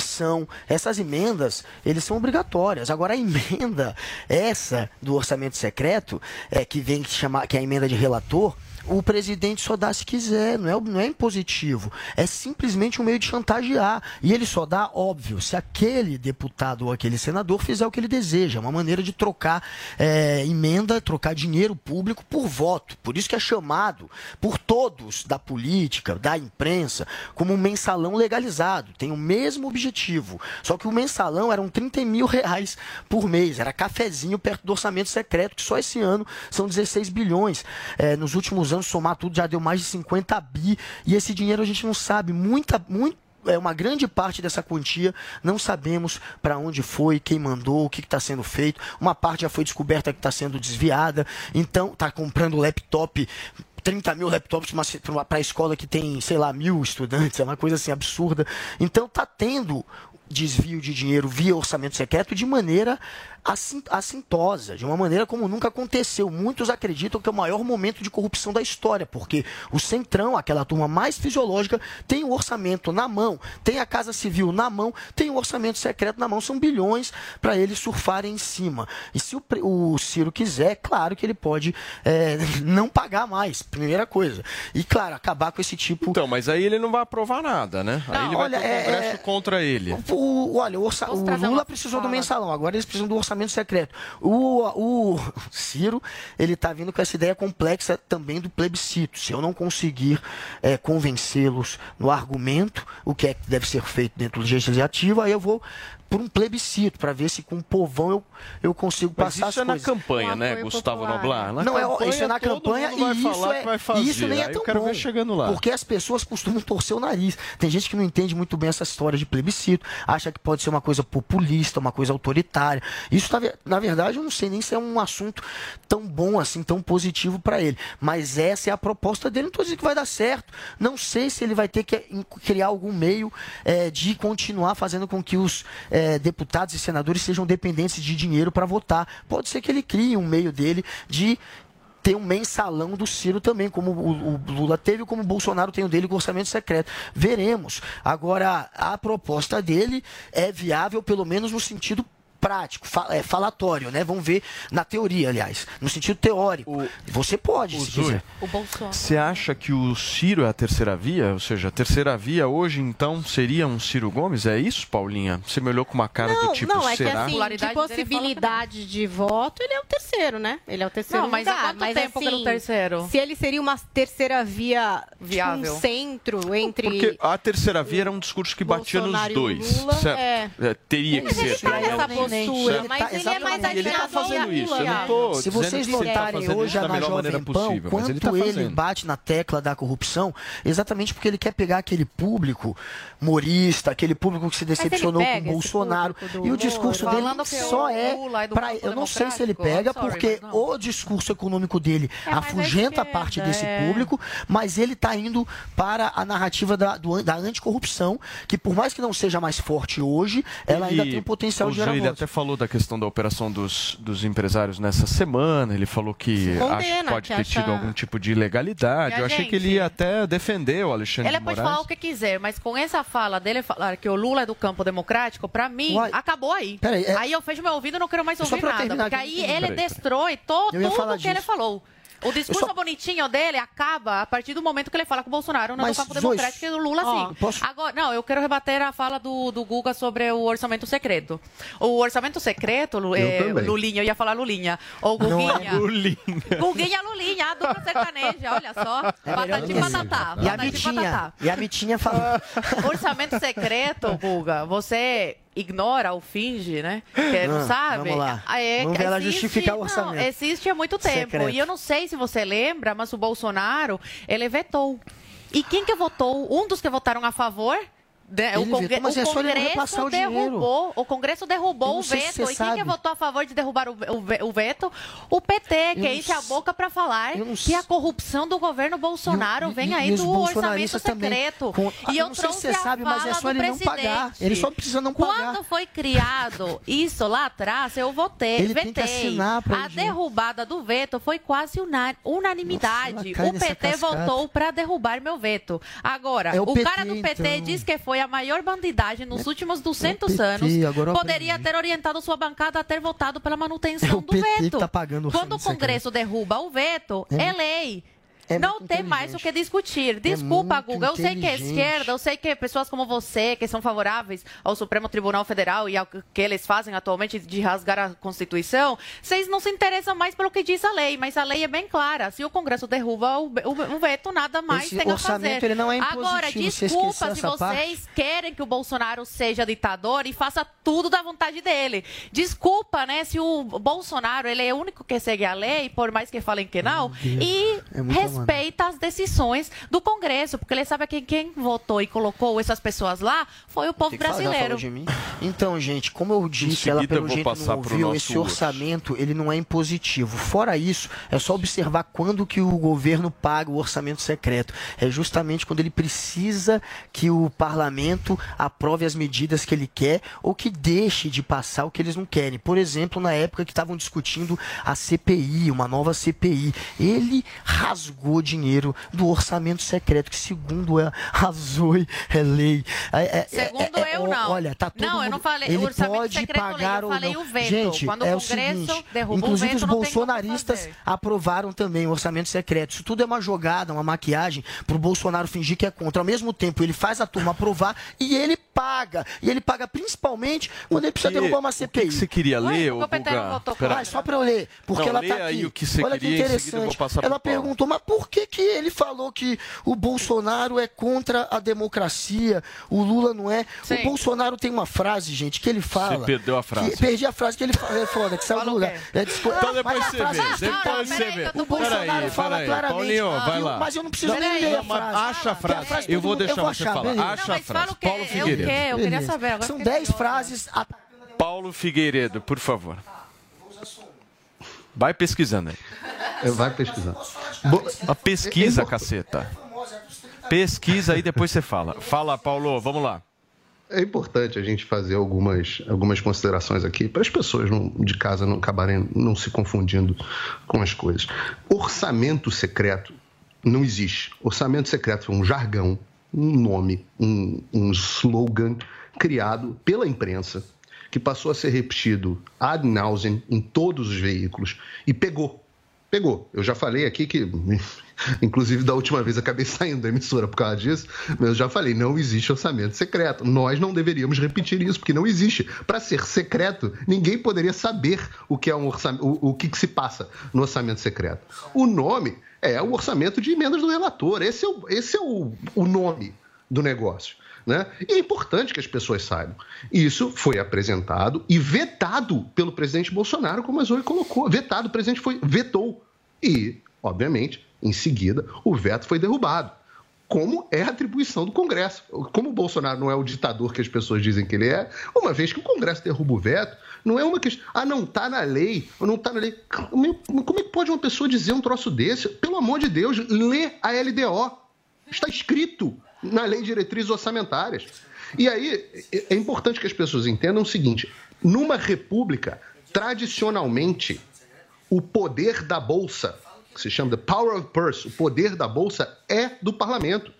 Speaker 7: Essas emendas, eles são obrigatórias. Agora, a emenda, essa do orçamento secreto, é, que vem chamar, que é a emenda de relator, o presidente só dá se quiser, não é, não é impositivo. É simplesmente um meio de chantagear. E ele só dá, óbvio, se aquele deputado ou aquele senador fizer o que ele deseja. É uma maneira de trocar é, emenda, trocar dinheiro público por voto. Por isso que é chamado por todos da política, da imprensa, como um mensalão legalizado. Tem o mesmo objetivo. Só que o mensalão eram 30 mil reais por mês. Era cafezinho perto do orçamento secreto, que só esse ano são 16 bilhões. É, nos últimos anos, somar tudo, já deu mais de 50 bi. E esse dinheiro a gente não sabe. Muita, muito é uma grande parte dessa quantia não sabemos para onde foi, quem mandou, o que está sendo feito. Uma parte já foi descoberta que está sendo desviada. Então, está comprando laptop. 30 mil laptops para a escola que tem, sei lá, mil estudantes, é uma coisa assim absurda. Então, está tendo desvio de dinheiro via orçamento secreto de maneira assin- assintosa, de uma maneira como nunca aconteceu. Muitos acreditam que é o maior momento de corrupção da história, porque o Centrão, aquela turma mais fisiológica, tem o orçamento na mão, tem a Casa Civil na mão, tem o orçamento secreto na mão, são bilhões para eles surfarem em cima. E se o, o Ciro quiser, claro que ele pode é, não pagar mais, primeira coisa. E, claro, acabar com esse tipo.
Speaker 1: Então, mas aí ele não vai aprovar nada, né? aí
Speaker 7: Não,
Speaker 1: ele vai
Speaker 7: olha,
Speaker 1: ter o
Speaker 7: é-
Speaker 1: Congresso
Speaker 7: é-
Speaker 1: contra ele.
Speaker 7: O, olha, o, orça- o Lula precisou do
Speaker 3: fala?
Speaker 7: mensalão, agora eles precisam do orçamento secreto. O, o Ciro, ele tá vindo com essa ideia complexa também do plebiscito. Se eu não conseguir eh, convencê-los no argumento, o que é que deve ser feito dentro do legislativo, aí eu vou por um plebiscito, para ver se com o povão eu, eu consigo
Speaker 1: Mas
Speaker 7: passar
Speaker 1: isso
Speaker 7: as
Speaker 1: é na
Speaker 7: coisas.
Speaker 1: campanha, né, Gustavo Noblar? Na
Speaker 7: não, é,
Speaker 1: campanha,
Speaker 7: isso é na campanha e isso,
Speaker 1: que
Speaker 7: é,
Speaker 1: vai fazer.
Speaker 7: isso nem é tão
Speaker 1: eu quero
Speaker 7: bom.
Speaker 1: ver chegando lá.
Speaker 7: Porque as pessoas costumam torcer o nariz. Tem gente que não entende muito bem essa história de plebiscito, acha que pode ser uma coisa populista, uma coisa autoritária. Isso, na, ver- na verdade, eu não sei nem se é um assunto tão bom assim, tão positivo para ele. Mas essa é a proposta dele. Não estou dizendo que vai dar certo. Não sei se ele vai ter que criar algum meio eh, de continuar fazendo com que os eh, deputados e senadores sejam dependentes de dinheiro para votar. Pode ser que ele crie um meio dele de ter um mensalão do Ciro também, como o, Lula teve, como o Bolsonaro tem o dele com orçamento secreto. Veremos. Agora, a proposta dele é viável, pelo menos no sentido prático, fa- é, falatório, né? Vamos ver na teoria, aliás, no sentido teórico. Você pode, se
Speaker 1: Zui,
Speaker 7: quiser.
Speaker 5: O Bolsonaro.
Speaker 1: Você acha que o Ciro é a terceira via? Ou seja, a terceira via hoje, então, seria um Ciro Gomes? É isso, Paulinha? Você me olhou com uma cara do tipo,
Speaker 2: não, é que
Speaker 1: será?
Speaker 2: assim, de possibilidade de voto, ele é o terceiro, né? Ele é o terceiro
Speaker 5: Não, mas há
Speaker 2: lugar.
Speaker 5: quanto
Speaker 2: mas
Speaker 5: tempo que
Speaker 2: assim,
Speaker 5: ele é o terceiro?
Speaker 2: Se ele seria uma terceira via, tipo,
Speaker 5: Viável.
Speaker 2: um centro entre...
Speaker 1: Porque a terceira via era um discurso que batia
Speaker 2: Bolsonaro
Speaker 1: nos
Speaker 2: o
Speaker 1: dois.
Speaker 2: Lula,
Speaker 1: certo?
Speaker 2: é.
Speaker 1: É, teria que
Speaker 2: ele
Speaker 1: ser.
Speaker 2: tá nessa postura,
Speaker 7: ele
Speaker 2: mas
Speaker 7: tá-
Speaker 2: ele é mais
Speaker 7: exatamente.
Speaker 1: ele tá
Speaker 2: alinhado ao
Speaker 1: fazendo isso. Eu não tô
Speaker 7: Se vocês
Speaker 1: ele tá
Speaker 7: notarem
Speaker 1: fazendo
Speaker 7: hoje na
Speaker 1: melhor maneira
Speaker 7: Jovem Pan,
Speaker 1: possível, mas
Speaker 7: quanto
Speaker 1: ele tá
Speaker 7: ele bate na tecla da corrupção, exatamente porque ele quer pegar aquele público humorista, aquele público que se decepcionou
Speaker 2: ele
Speaker 7: com o Bolsonaro. E o discurso dele só é
Speaker 5: é
Speaker 7: eu não sei se ele pega
Speaker 5: sorry,
Speaker 7: porque o discurso econômico dele
Speaker 5: É mais
Speaker 7: afugenta parte desse
Speaker 5: é.
Speaker 7: público, mas ele está indo para a narrativa da, do, da anticorrupção, que por mais que não seja mais forte hoje, ela ainda
Speaker 1: Ele-
Speaker 7: tem o potencial de gerar
Speaker 1: Ele. Até falou da questão da operação dos, dos empresários nessa semana. Ele falou que
Speaker 2: Condena,
Speaker 1: que pode
Speaker 2: que
Speaker 1: ter
Speaker 2: acha-
Speaker 1: tido algum tipo de ilegalidade.
Speaker 5: E
Speaker 1: Eu achei que ele
Speaker 5: gente?
Speaker 1: ia até defender o Alexandre
Speaker 5: Ele
Speaker 1: de
Speaker 5: pode falar o que quiser, mas com essa fala dele falar que o Lula é do campo democrático, pra mim,
Speaker 7: Uai.
Speaker 5: acabou aí.
Speaker 7: Peraí, é-
Speaker 5: Aí eu fecho meu ouvido e não quero mais ouvir nada. Porque
Speaker 7: aqui,
Speaker 5: aí ele
Speaker 1: Peraí,
Speaker 5: destrói to-
Speaker 7: Eu ia
Speaker 5: tudo
Speaker 7: falar
Speaker 5: que ele
Speaker 7: disso.
Speaker 5: falou. O discurso
Speaker 7: só-
Speaker 5: bonitinho dele acaba a partir do momento que ele fala que o Bolsonaro não é
Speaker 7: Mas, Zoe,
Speaker 5: democrático e o Lula
Speaker 2: ó,
Speaker 5: sim.
Speaker 7: posso-
Speaker 5: Agora, não, eu quero rebater a fala do, do Guga sobre o orçamento secreto. O orçamento secreto,
Speaker 6: Eu
Speaker 5: é,
Speaker 6: também.
Speaker 5: Lulinha, eu ia falar Lulinha. Ou
Speaker 7: Não é
Speaker 5: Guguinha.
Speaker 1: Lulinha.
Speaker 5: Guguinha Lulinha, a dupla sertaneja, olha só. Patati e patatá.
Speaker 7: E a
Speaker 5: Patati e
Speaker 7: Mitinha,
Speaker 5: patatá.
Speaker 7: e a Mitinha falou.
Speaker 5: Orçamento secreto, Guga, você ignora ou finge, né? Que não
Speaker 7: Ah,
Speaker 5: sabe?
Speaker 7: vamos lá.
Speaker 5: Ah, é,
Speaker 7: Vamos ver ela
Speaker 5: existe-
Speaker 7: justificar o
Speaker 5: não,
Speaker 7: orçamento.
Speaker 5: existe há muito tempo.
Speaker 7: Secreto.
Speaker 5: E eu não sei se você lembra, mas o Bolsonaro, ele vetou. E quem que votou? Um dos que votaram a favor? Né,
Speaker 7: Ele vetou, mas
Speaker 5: o
Speaker 7: é
Speaker 5: Congresso
Speaker 7: o
Speaker 5: derrubou, o Congresso
Speaker 7: Eu
Speaker 5: derrubou o veto. E quem que votou a favor de derrubar o, o o veto? O PT, que
Speaker 7: Eu
Speaker 5: enche a boca para falar
Speaker 7: eu
Speaker 5: que a corrupção do governo Bolsonaro
Speaker 7: E-
Speaker 5: vem aí do orçamento secreto.
Speaker 7: com-
Speaker 5: E
Speaker 7: eu
Speaker 5: eu
Speaker 7: não sei se
Speaker 5: trouxe
Speaker 7: você sabe, mas é só ele não pagar.
Speaker 5: presidente.
Speaker 7: Ele só precisa não pagar.
Speaker 5: Quando foi criado isso lá atrás, eu votei,
Speaker 7: Ele tem que
Speaker 5: vetei.
Speaker 7: assinar pra
Speaker 5: a derrubada do veto foi quase una- unanimidade.
Speaker 7: Nossa,
Speaker 5: o PT votou para derrubar meu veto. Agora,
Speaker 7: É o
Speaker 5: o,
Speaker 7: PT,
Speaker 5: cara do PT
Speaker 7: então.
Speaker 5: diz que foi a maior bandidagem nos últimos 200
Speaker 7: PT,
Speaker 5: anos. Poderia ter orientado sua bancada a ter votado pela manutenção do veto.
Speaker 7: tá
Speaker 5: Quando o Congresso derruba o veto,
Speaker 7: É
Speaker 5: é, lei.
Speaker 7: É
Speaker 5: não tem mais o que discutir. Desculpa,
Speaker 7: muito
Speaker 5: Guga. Eu sei que é esquerda, eu sei que pessoas como você, que são favoráveis ao Supremo Tribunal Federal e ao que eles fazem atualmente de rasgar a Constituição, vocês não se interessam mais pelo que diz a lei, mas a lei é bem clara. Se o Congresso derruba o, o- o veto, nada mais
Speaker 7: Esse
Speaker 5: tem a fazer.
Speaker 7: ele não é
Speaker 5: Agora,
Speaker 7: impositivo,
Speaker 5: desculpa se
Speaker 7: essa parte?
Speaker 5: vocês querem que o Bolsonaro seja ditador e faça tudo da vontade dele. Desculpa, né, se o Bolsonaro, ele é o único que segue a lei, por mais que falem que não, e
Speaker 7: É
Speaker 5: respeita as decisões do Congresso, porque ele sabe que quem votou e colocou essas pessoas lá foi o povo brasileiro.
Speaker 7: falou de mim? Então, gente, como eu disse, ela pelo jeito não ouviu, esse orçamento ele não é impositivo. Fora isso, é só observar quando que o governo paga o orçamento secreto. É justamente quando ele precisa que o parlamento aprove as medidas que ele quer ou que deixe de passar o que eles não querem. Por exemplo, na época que estavam discutindo a CPI, uma nova CPI, ele rasgou dinheiro do orçamento secreto, que segundo a, a Zoe é lei. É- é-
Speaker 5: Segundo
Speaker 7: é- é-
Speaker 5: eu, não.
Speaker 7: Olha, tá todo
Speaker 5: Não, eu
Speaker 7: mundo-
Speaker 5: não falei-
Speaker 7: ele
Speaker 5: o orçamento
Speaker 7: pode
Speaker 5: lei,
Speaker 7: pagar
Speaker 5: eu
Speaker 7: ou
Speaker 5: falei
Speaker 7: não.
Speaker 5: o veto.
Speaker 7: Gente,
Speaker 5: Quando o
Speaker 7: é o
Speaker 5: Congresso
Speaker 7: seguinte,
Speaker 5: derruba o
Speaker 7: inclusive
Speaker 5: veto,
Speaker 7: os bolsonaristas aprovaram também o orçamento secreto. Isso tudo é uma jogada, uma maquiagem pro Bolsonaro fingir que é contra. Ao mesmo tempo, ele faz a turma aprovar e ele paga. E ele paga principalmente quando ele precisa
Speaker 1: que-
Speaker 7: derrubar uma
Speaker 1: o que
Speaker 7: CPI.
Speaker 1: que você queria
Speaker 5: Ué,
Speaker 1: ler,
Speaker 5: o
Speaker 1: ô Guga?
Speaker 7: Vai, só pra eu ler, porque
Speaker 1: Não,
Speaker 7: ela
Speaker 1: lê
Speaker 7: tá aqui.
Speaker 1: aí o que você
Speaker 7: Olha que
Speaker 1: eu
Speaker 7: interessante. ela perguntou, mas por que, que ele falou que o Bolsonaro é contra a democracia, o Lula não é?
Speaker 5: Sim.
Speaker 7: O Bolsonaro tem uma frase, gente, que ele fala.
Speaker 1: Você perdeu a frase.
Speaker 7: que- perdi a frase que ele fala. É foda, que saiu do lugar. É, desculpa.
Speaker 1: Então depois
Speaker 7: Mas a
Speaker 1: você
Speaker 7: frase-
Speaker 1: vê, depois você vê.
Speaker 7: O Bolsonaro
Speaker 1: Peraí,
Speaker 7: fala
Speaker 1: peraí.
Speaker 7: claramente.
Speaker 1: Paulinho,
Speaker 7: Ah,
Speaker 1: vai
Speaker 7: eu-
Speaker 1: lá.
Speaker 7: Mas eu não preciso nem ler a frase.
Speaker 1: acha a frase.
Speaker 7: frase
Speaker 1: Eu vou deixar
Speaker 7: eu vou
Speaker 1: você
Speaker 7: achar,
Speaker 1: falar. Acha
Speaker 5: Não,
Speaker 1: a frase.
Speaker 5: o?
Speaker 1: Paulo
Speaker 5: É o
Speaker 1: Figueiredo.
Speaker 5: quê? Eu queria saber.
Speaker 7: São
Speaker 5: fiquei
Speaker 7: 10
Speaker 5: curiosa.
Speaker 7: frases. a-
Speaker 1: Paulo Figueiredo, por favor. Vai pesquisando aí.
Speaker 6: É, Vai pesquisar. Bo-
Speaker 1: A pesquisa,
Speaker 6: É
Speaker 1: caceta. Pesquisa aí, depois você fala. Fala, Paulo, vamos lá.
Speaker 6: É importante a gente fazer algumas, algumas considerações aqui para as pessoas não- de casa não acabarem não se confundindo com as coisas. Orçamento secreto não existe. Orçamento secreto é um jargão, um nome, um, um slogan criado pela imprensa que passou a ser repetido ad nauseam em todos os veículos e pegou. Pegou. Eu já falei aqui que, inclusive da última vez acabei saindo da emissora por causa disso, mas eu já falei, não existe orçamento secreto. Nós não deveríamos repetir isso, porque não existe. Para ser secreto, ninguém poderia saber o que é um orçamento, o, o que, que se passa no orçamento secreto. O nome é o orçamento de emendas do relator. Esse é o, esse é o, o nome do negócio. Né? E é importante que as pessoas saibam. Isso foi apresentado e vetado pelo presidente Bolsonaro, como a Zoe colocou. Vetado, o presidente foi, vetou. E, obviamente, em seguida, o veto foi derrubado. Como é a atribuição do Congresso. Como o Bolsonaro não é o ditador que as pessoas dizem que ele é, uma vez que o Congresso derruba o veto, não é uma questão. Ah, não está na lei, não está na lei. Como é que pode uma pessoa dizer um troço desse? Pelo amor de Deus, lê a LDO. Está escrito na Lei de Diretrizes Orçamentárias. E aí é- é importante que as pessoas entendam o seguinte: numa república, tradicionalmente, o poder da bolsa, que se chama the power of purse, o poder da bolsa é do parlamento.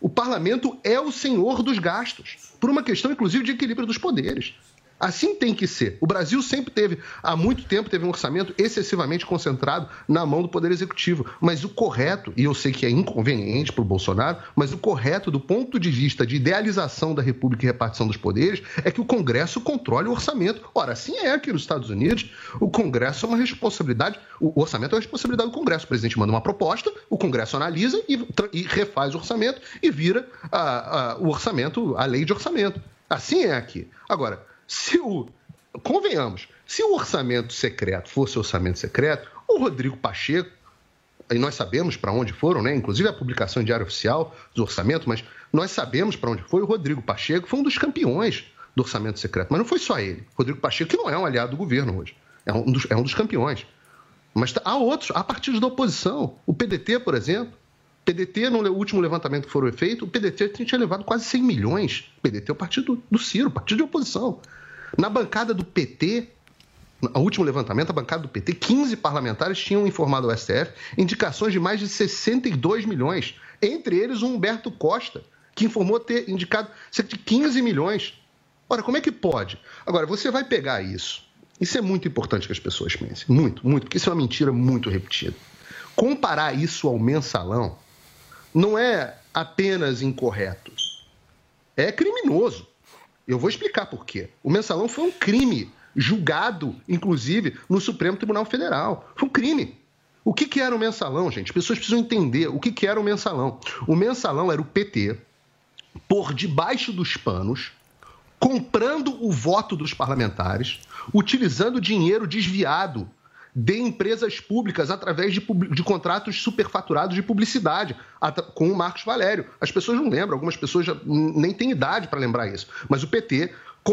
Speaker 6: O parlamento é o senhor dos gastos, por uma questão, inclusive, de equilíbrio dos poderes. Assim tem que ser. O Brasil sempre teve, há muito tempo, teve um orçamento excessivamente concentrado na mão do Poder Executivo. Mas o correto, e eu sei que é inconveniente para o Bolsonaro, mas o correto do ponto de vista de idealização da República e repartição dos poderes é que o Congresso controle o orçamento. Ora, assim é aqui nos Estados Unidos. O Congresso é uma responsabilidade, o orçamento é uma responsabilidade do Congresso. O presidente manda uma proposta, o Congresso analisa e, e refaz o orçamento e vira ah, ah, o orçamento, a lei de orçamento. Assim é aqui. Agora, se o. Convenhamos, se o orçamento secreto fosse orçamento secreto, o Rodrigo Pacheco, e nós sabemos para onde foram, né? Inclusive a publicação em diário oficial do orçamento, mas nós sabemos para onde foi. O Rodrigo Pacheco foi um dos campeões do orçamento secreto, mas não foi só ele. Rodrigo Pacheco, que não é um aliado do governo hoje, é um dos, é um dos campeões. Mas tá- há outros, há partidos da oposição. O PDT, por exemplo. PDT, no último levantamento que foi feito, o PDT tinha levado quase 100 milhões. O PDT é o partido do Ciro, partido de oposição. Na bancada do PT, no último levantamento, a bancada do PT, 15 parlamentares tinham informado ao STF indicações de mais de 62 milhões. Entre eles, o Humberto Costa, que informou ter indicado cerca de 15 milhões. Ora, como é que pode? Agora, você vai pegar isso. Isso é muito importante que as pessoas pensem. Muito, muito, porque isso é uma mentira muito repetida. Comparar isso ao mensalão não é apenas incorreto, é criminoso. Eu vou explicar por quê. O mensalão foi um crime, julgado, inclusive, no Supremo Tribunal Federal. Foi um crime. O que, que era o mensalão, gente? As pessoas precisam entender o que, que era o mensalão. O mensalão era o PT, por debaixo dos panos, comprando o voto dos parlamentares, utilizando dinheiro desviado de empresas públicas através de, de contratos superfaturados de publicidade com o Marcos Valério. As pessoas não lembram, algumas pessoas já nem têm idade para lembrar isso. Mas o PT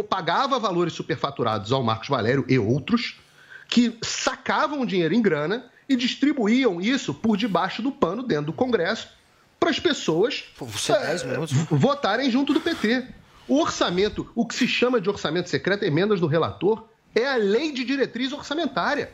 Speaker 6: pagava valores superfaturados ao Marcos Valério e outros que sacavam dinheiro em grana e distribuíam isso por debaixo do pano dentro do Congresso para as pessoas
Speaker 7: é 10 minutos.
Speaker 6: v- votarem junto do PT. O orçamento, o que se chama de orçamento secreto, emendas do relator, é a lei de diretriz orçamentária.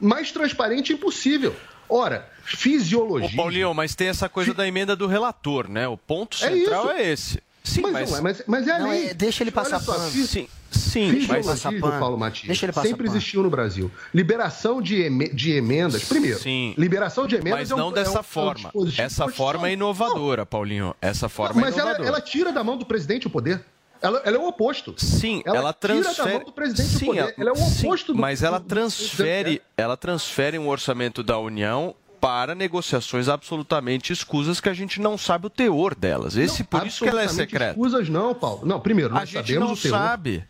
Speaker 6: Mais transparente impossível. Ora, fisiologia.
Speaker 1: Ô, Paulinho, mas tem essa coisa da emenda do relator, né? O ponto
Speaker 6: É
Speaker 1: central
Speaker 6: isso.
Speaker 1: é, esse. Sim,
Speaker 6: mas,
Speaker 1: mas...
Speaker 6: não é, mas, mas é a
Speaker 7: Não,
Speaker 6: lei.
Speaker 7: é- deixa ele passar
Speaker 6: só,
Speaker 7: pano.
Speaker 6: fisi-
Speaker 1: Sim, sim, mas...
Speaker 6: Fisiologia,
Speaker 7: pano.
Speaker 6: Paulo Matias,
Speaker 7: Deixa ele passar
Speaker 6: sempre
Speaker 7: pano.
Speaker 6: existiu no Brasil. Liberação de, eme- de emendas. Primeiro,
Speaker 1: Sim.
Speaker 6: liberação de emendas
Speaker 1: Mas
Speaker 6: é um-
Speaker 1: não
Speaker 6: é um-
Speaker 1: dessa
Speaker 6: é um
Speaker 1: forma.
Speaker 6: dispositivo
Speaker 1: Essa forma é inovadora, Paulinho. Essa forma é
Speaker 6: Mas ela,
Speaker 1: inovadora.
Speaker 6: ela tira da mão do presidente o poder. Ela, ela é o oposto.
Speaker 1: Sim, ela,
Speaker 6: Ela tira da
Speaker 1: transfere. sim,
Speaker 6: poder. Ela é o
Speaker 1: sim,
Speaker 6: oposto do-
Speaker 1: Mas ela
Speaker 6: do- do-
Speaker 1: transfere, ela transfere um orçamento da União para negociações absolutamente escusas que a gente não sabe o teor delas. Esse por isso que ela é secreta.
Speaker 6: Escusas não, Paulo. Não, primeiro,
Speaker 1: A
Speaker 6: nós
Speaker 1: gente
Speaker 6: sabemos
Speaker 1: não
Speaker 6: o teor.
Speaker 1: sabe.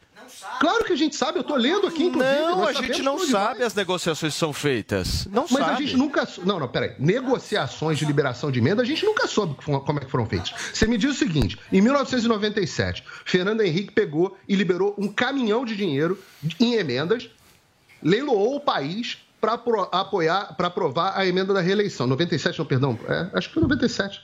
Speaker 6: Claro que a gente sabe, eu tô lendo aqui, inclusive.
Speaker 1: Não, a gente não sabe as negociações que são feitas. Não
Speaker 6: Mas
Speaker 1: sabe.
Speaker 6: a gente nunca. Não, não, peraí. Negociações de liberação de emenda, a gente nunca soube como é que foram feitas. Você me diz o seguinte: em 1997, Fernando Henrique pegou e liberou um caminhão de dinheiro em emendas, leiloou o país para apoiar, para aprovar a emenda da reeleição. 97, não, perdão. É, acho que foi 97.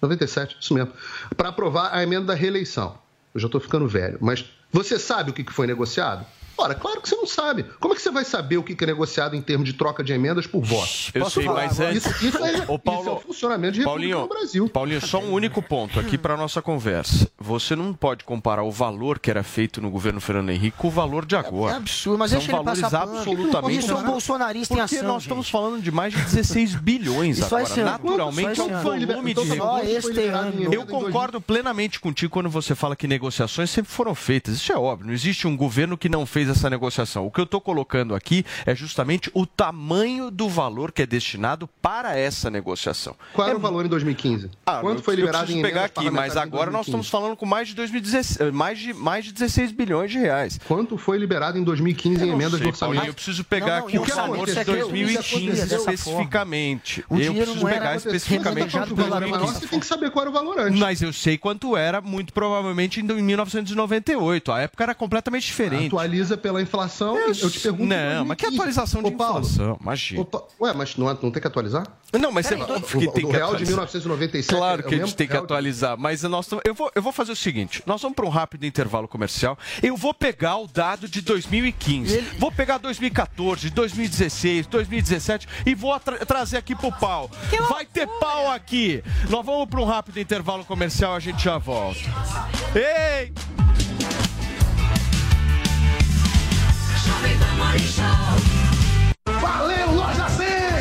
Speaker 6: 97, isso mesmo. Para aprovar a emenda da reeleição. Eu já estou ficando velho, mas você sabe o que foi negociado? Ora, claro que você não sabe. Como é que você vai saber o que é negociado em termos de troca de emendas por voto?
Speaker 1: Eu
Speaker 7: Posso
Speaker 1: sei,
Speaker 7: falar
Speaker 1: mas
Speaker 7: agora?
Speaker 1: antes.
Speaker 6: Isso, isso é,
Speaker 1: Ô, Paulo,
Speaker 6: isso é o funcionamento de República
Speaker 1: Paulinho,
Speaker 6: no Brasil.
Speaker 1: Paulinho, só um único ponto aqui para nossa conversa. Você não pode comparar o valor que era feito no governo Fernando Henrique com o valor de agora.
Speaker 7: É absurdo, mas
Speaker 1: São
Speaker 7: deixa ele
Speaker 1: valores
Speaker 7: passar
Speaker 1: absolutamente.
Speaker 7: Isso é um bolsonarista em
Speaker 1: Porque
Speaker 7: ação,
Speaker 1: nós estamos
Speaker 7: gente.
Speaker 1: falando de mais de 16 bilhões
Speaker 7: só
Speaker 1: agora. Naturalmente, é
Speaker 7: esse
Speaker 1: um volume
Speaker 6: Então,
Speaker 1: de
Speaker 6: tá
Speaker 1: recursos.
Speaker 6: em
Speaker 7: ano.
Speaker 6: emenda
Speaker 1: Eu
Speaker 6: em
Speaker 1: concordo plenamente contigo quando você fala que negociações sempre foram feitas. Isso é óbvio. Não existe um governo que não fez essa negociação. O que eu estou colocando aqui é justamente o tamanho do valor que é destinado para essa negociação.
Speaker 6: Qual era
Speaker 1: É
Speaker 6: o valor em 2015?
Speaker 1: ah,
Speaker 6: Quanto
Speaker 1: eu-
Speaker 6: foi
Speaker 1: eu
Speaker 6: liberado
Speaker 1: preciso
Speaker 6: em
Speaker 1: pegar aqui, mas agora nós
Speaker 6: 2015?
Speaker 1: estamos falando com mais de 2016, mais de mais de 16 bilhões de reais.
Speaker 6: Quanto foi liberado em 2015 em
Speaker 1: Eu
Speaker 6: emendas
Speaker 1: sei, Paulinho,
Speaker 6: orçamento?
Speaker 1: eu preciso pegar
Speaker 7: Não, não,
Speaker 1: aqui o valor de
Speaker 6: aconteceu? O que
Speaker 1: 2015
Speaker 7: aconteceu dessa
Speaker 1: especificamente.
Speaker 7: O
Speaker 1: eu preciso pegar especificamente de
Speaker 6: você tá falando de valor menor,
Speaker 1: 2015.
Speaker 6: Você tem que saber qual era o valor antes.
Speaker 1: Mas eu sei quanto era, muito provavelmente em 1998. A época era completamente diferente.
Speaker 6: Atualiza pela inflação. Eu, te pergunto.
Speaker 1: Não, mas que
Speaker 6: 2015.
Speaker 1: atualização de
Speaker 6: Ô, Paulo,
Speaker 1: inflação? Imagina.
Speaker 6: ô, Pa- Ué, mas não, não tem que atualizar?
Speaker 1: Não, mas você
Speaker 6: O,
Speaker 1: óbvio que tem que
Speaker 6: real de
Speaker 1: atualizar.
Speaker 6: 1997
Speaker 1: Claro
Speaker 6: é
Speaker 1: que a gente tem que
Speaker 6: real de-
Speaker 1: atualizar, mas nós eu, vou, eu vou fazer o seguinte: nós vamos para um rápido intervalo comercial. Eu vou pegar o dado de 2015, vou pegar 2014, 2016, 2017 e vou tra- trazer aqui pro pau. Vai ter pau aqui. Nós vamos para um rápido intervalo comercial, a gente já volta. Ei!
Speaker 6: Valeu, loja 100!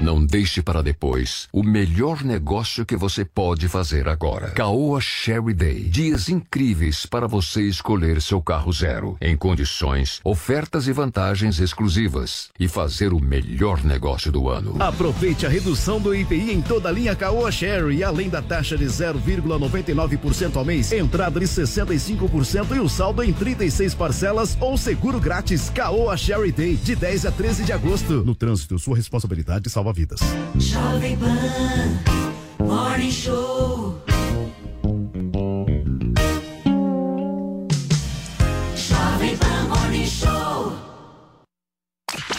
Speaker 9: Não deixe para depois o melhor negócio que você pode fazer agora. Caoa Sherry Day. Dias incríveis para você escolher seu carro zero. Em condições, ofertas e vantagens exclusivas. E fazer o melhor negócio do ano.
Speaker 10: Aproveite a redução do IPI em toda a linha Caoa Sherry, além da taxa de 0,99% ao mês, entrada de 65% e o saldo em 36 parcelas ou seguro grátis. Caoa Sherry Day, de 10 a 13 de agosto. No trânsito, sua responsabilidade salva vidas.
Speaker 11: Jovem Pan Morning Show. Jovem Pan Morning Show.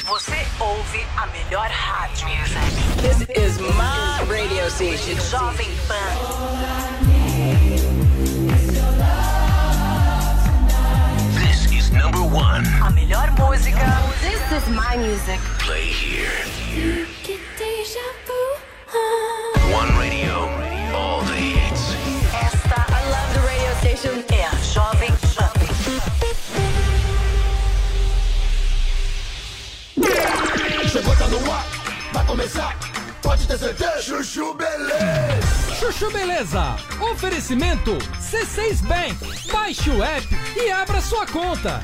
Speaker 12: Você ouve a melhor rádio.
Speaker 13: This is my radio station.
Speaker 12: Jovem Pan.
Speaker 14: This is number one.
Speaker 12: A melhor música.
Speaker 3: This is my music.
Speaker 14: Play here. One radio. All the hits.
Speaker 12: Esta
Speaker 3: I love the radio station.
Speaker 12: é a Jovem Pan.
Speaker 11: Chegou, tá no ar, vai começar. Pode ter certeza. Chuchu Beleza.
Speaker 15: Chuchu Beleza. Oferecimento C6 Bank. Baixe o app e abra sua conta.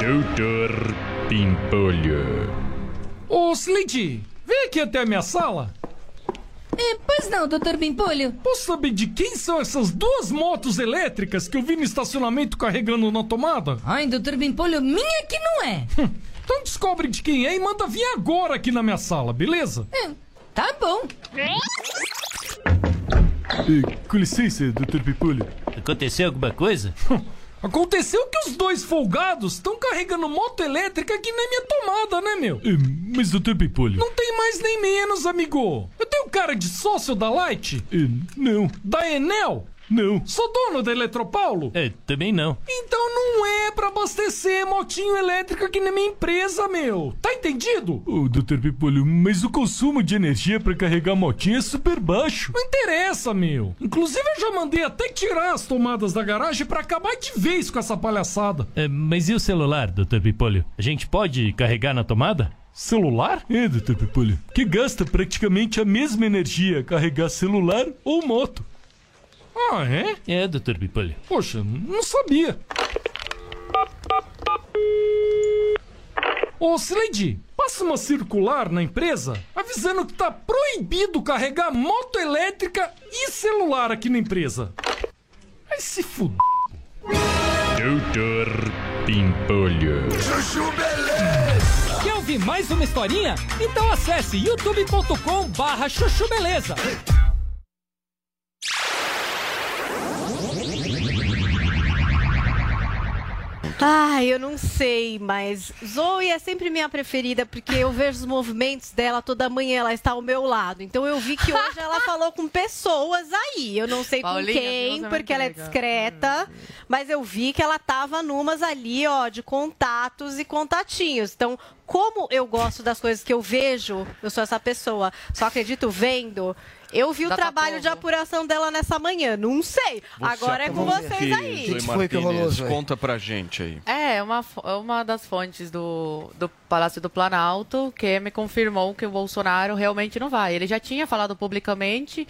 Speaker 16: Doutor Pimpolho.
Speaker 15: Ô, Slade, vem aqui até a minha sala.
Speaker 17: É, pois não, doutor Pimpolho.
Speaker 15: Posso saber de quem são essas duas motos elétricas que eu vi no estacionamento carregando na tomada?
Speaker 17: Ai, doutor Pimpolho, minha que não é.
Speaker 15: Então descobre de quem é e manda vir agora aqui na minha sala, beleza?
Speaker 17: É, tá bom.
Speaker 16: com licença, doutor Pimpolho.
Speaker 18: Aconteceu alguma coisa?
Speaker 15: Aconteceu que os dois folgados estão carregando moto elétrica aqui na minha tomada, né, meu?
Speaker 16: É, mas, doutor Pimpolho.
Speaker 15: Não tem mais nem menos, amigo. Eu tenho cara de sócio da Light?
Speaker 16: É, não.
Speaker 15: Da Enel?
Speaker 16: Não.
Speaker 15: Sou dono da Eletropaulo?
Speaker 18: É, também não.
Speaker 15: Então não é pra abastecer motinho elétrica aqui na minha empresa, meu. Tá entendido?
Speaker 16: Ô, oh, doutor Pipolho, mas o consumo de energia para carregar motinha é super baixo.
Speaker 15: Não interessa, meu. Inclusive eu já mandei até tirar as tomadas da garagem para acabar de vez com essa palhaçada.
Speaker 18: É, mas e o celular, doutor Pipolho? A gente pode carregar na tomada?
Speaker 15: Celular?
Speaker 16: É, doutor Pipolho. Que gasta praticamente a mesma energia carregar celular ou moto.
Speaker 15: Ah, é?
Speaker 18: É, doutor Pipolho.
Speaker 15: Poxa, não sabia. Ô, Slade, passa uma circular na empresa avisando que tá proibido carregar moto elétrica e celular aqui na empresa. Vai se fuder.
Speaker 16: Doutor Pimpolho.
Speaker 11: Chuchu Beleza.
Speaker 15: Quer ouvir mais uma historinha? Então acesse youtube.com barra chuchu beleza.
Speaker 2: Ai, eu não sei, mas Zoe é sempre minha preferida porque eu vejo os movimentos dela toda manhã, ela está ao meu lado. Então eu vi que hoje ela falou com pessoas aí. Eu não sei
Speaker 5: Paulinha,
Speaker 2: com quem,
Speaker 5: Deus, é
Speaker 2: porque ela é
Speaker 5: muito
Speaker 2: discreta, mas eu vi que ela tava numas ali, ó, de contatos e contatinhos. Então, como eu gosto das coisas que eu vejo, eu sou essa pessoa. Só acredito vendo. Eu vi o trabalho de apuração dela nessa manhã. Não sei. Agora é com vocês aí.
Speaker 1: Zoe
Speaker 7: foi que rolou?
Speaker 1: Conta pra gente aí.
Speaker 5: É, uma, uma das fontes do, do Palácio do Planalto que me confirmou que o Bolsonaro realmente não vai. Ele já tinha falado publicamente,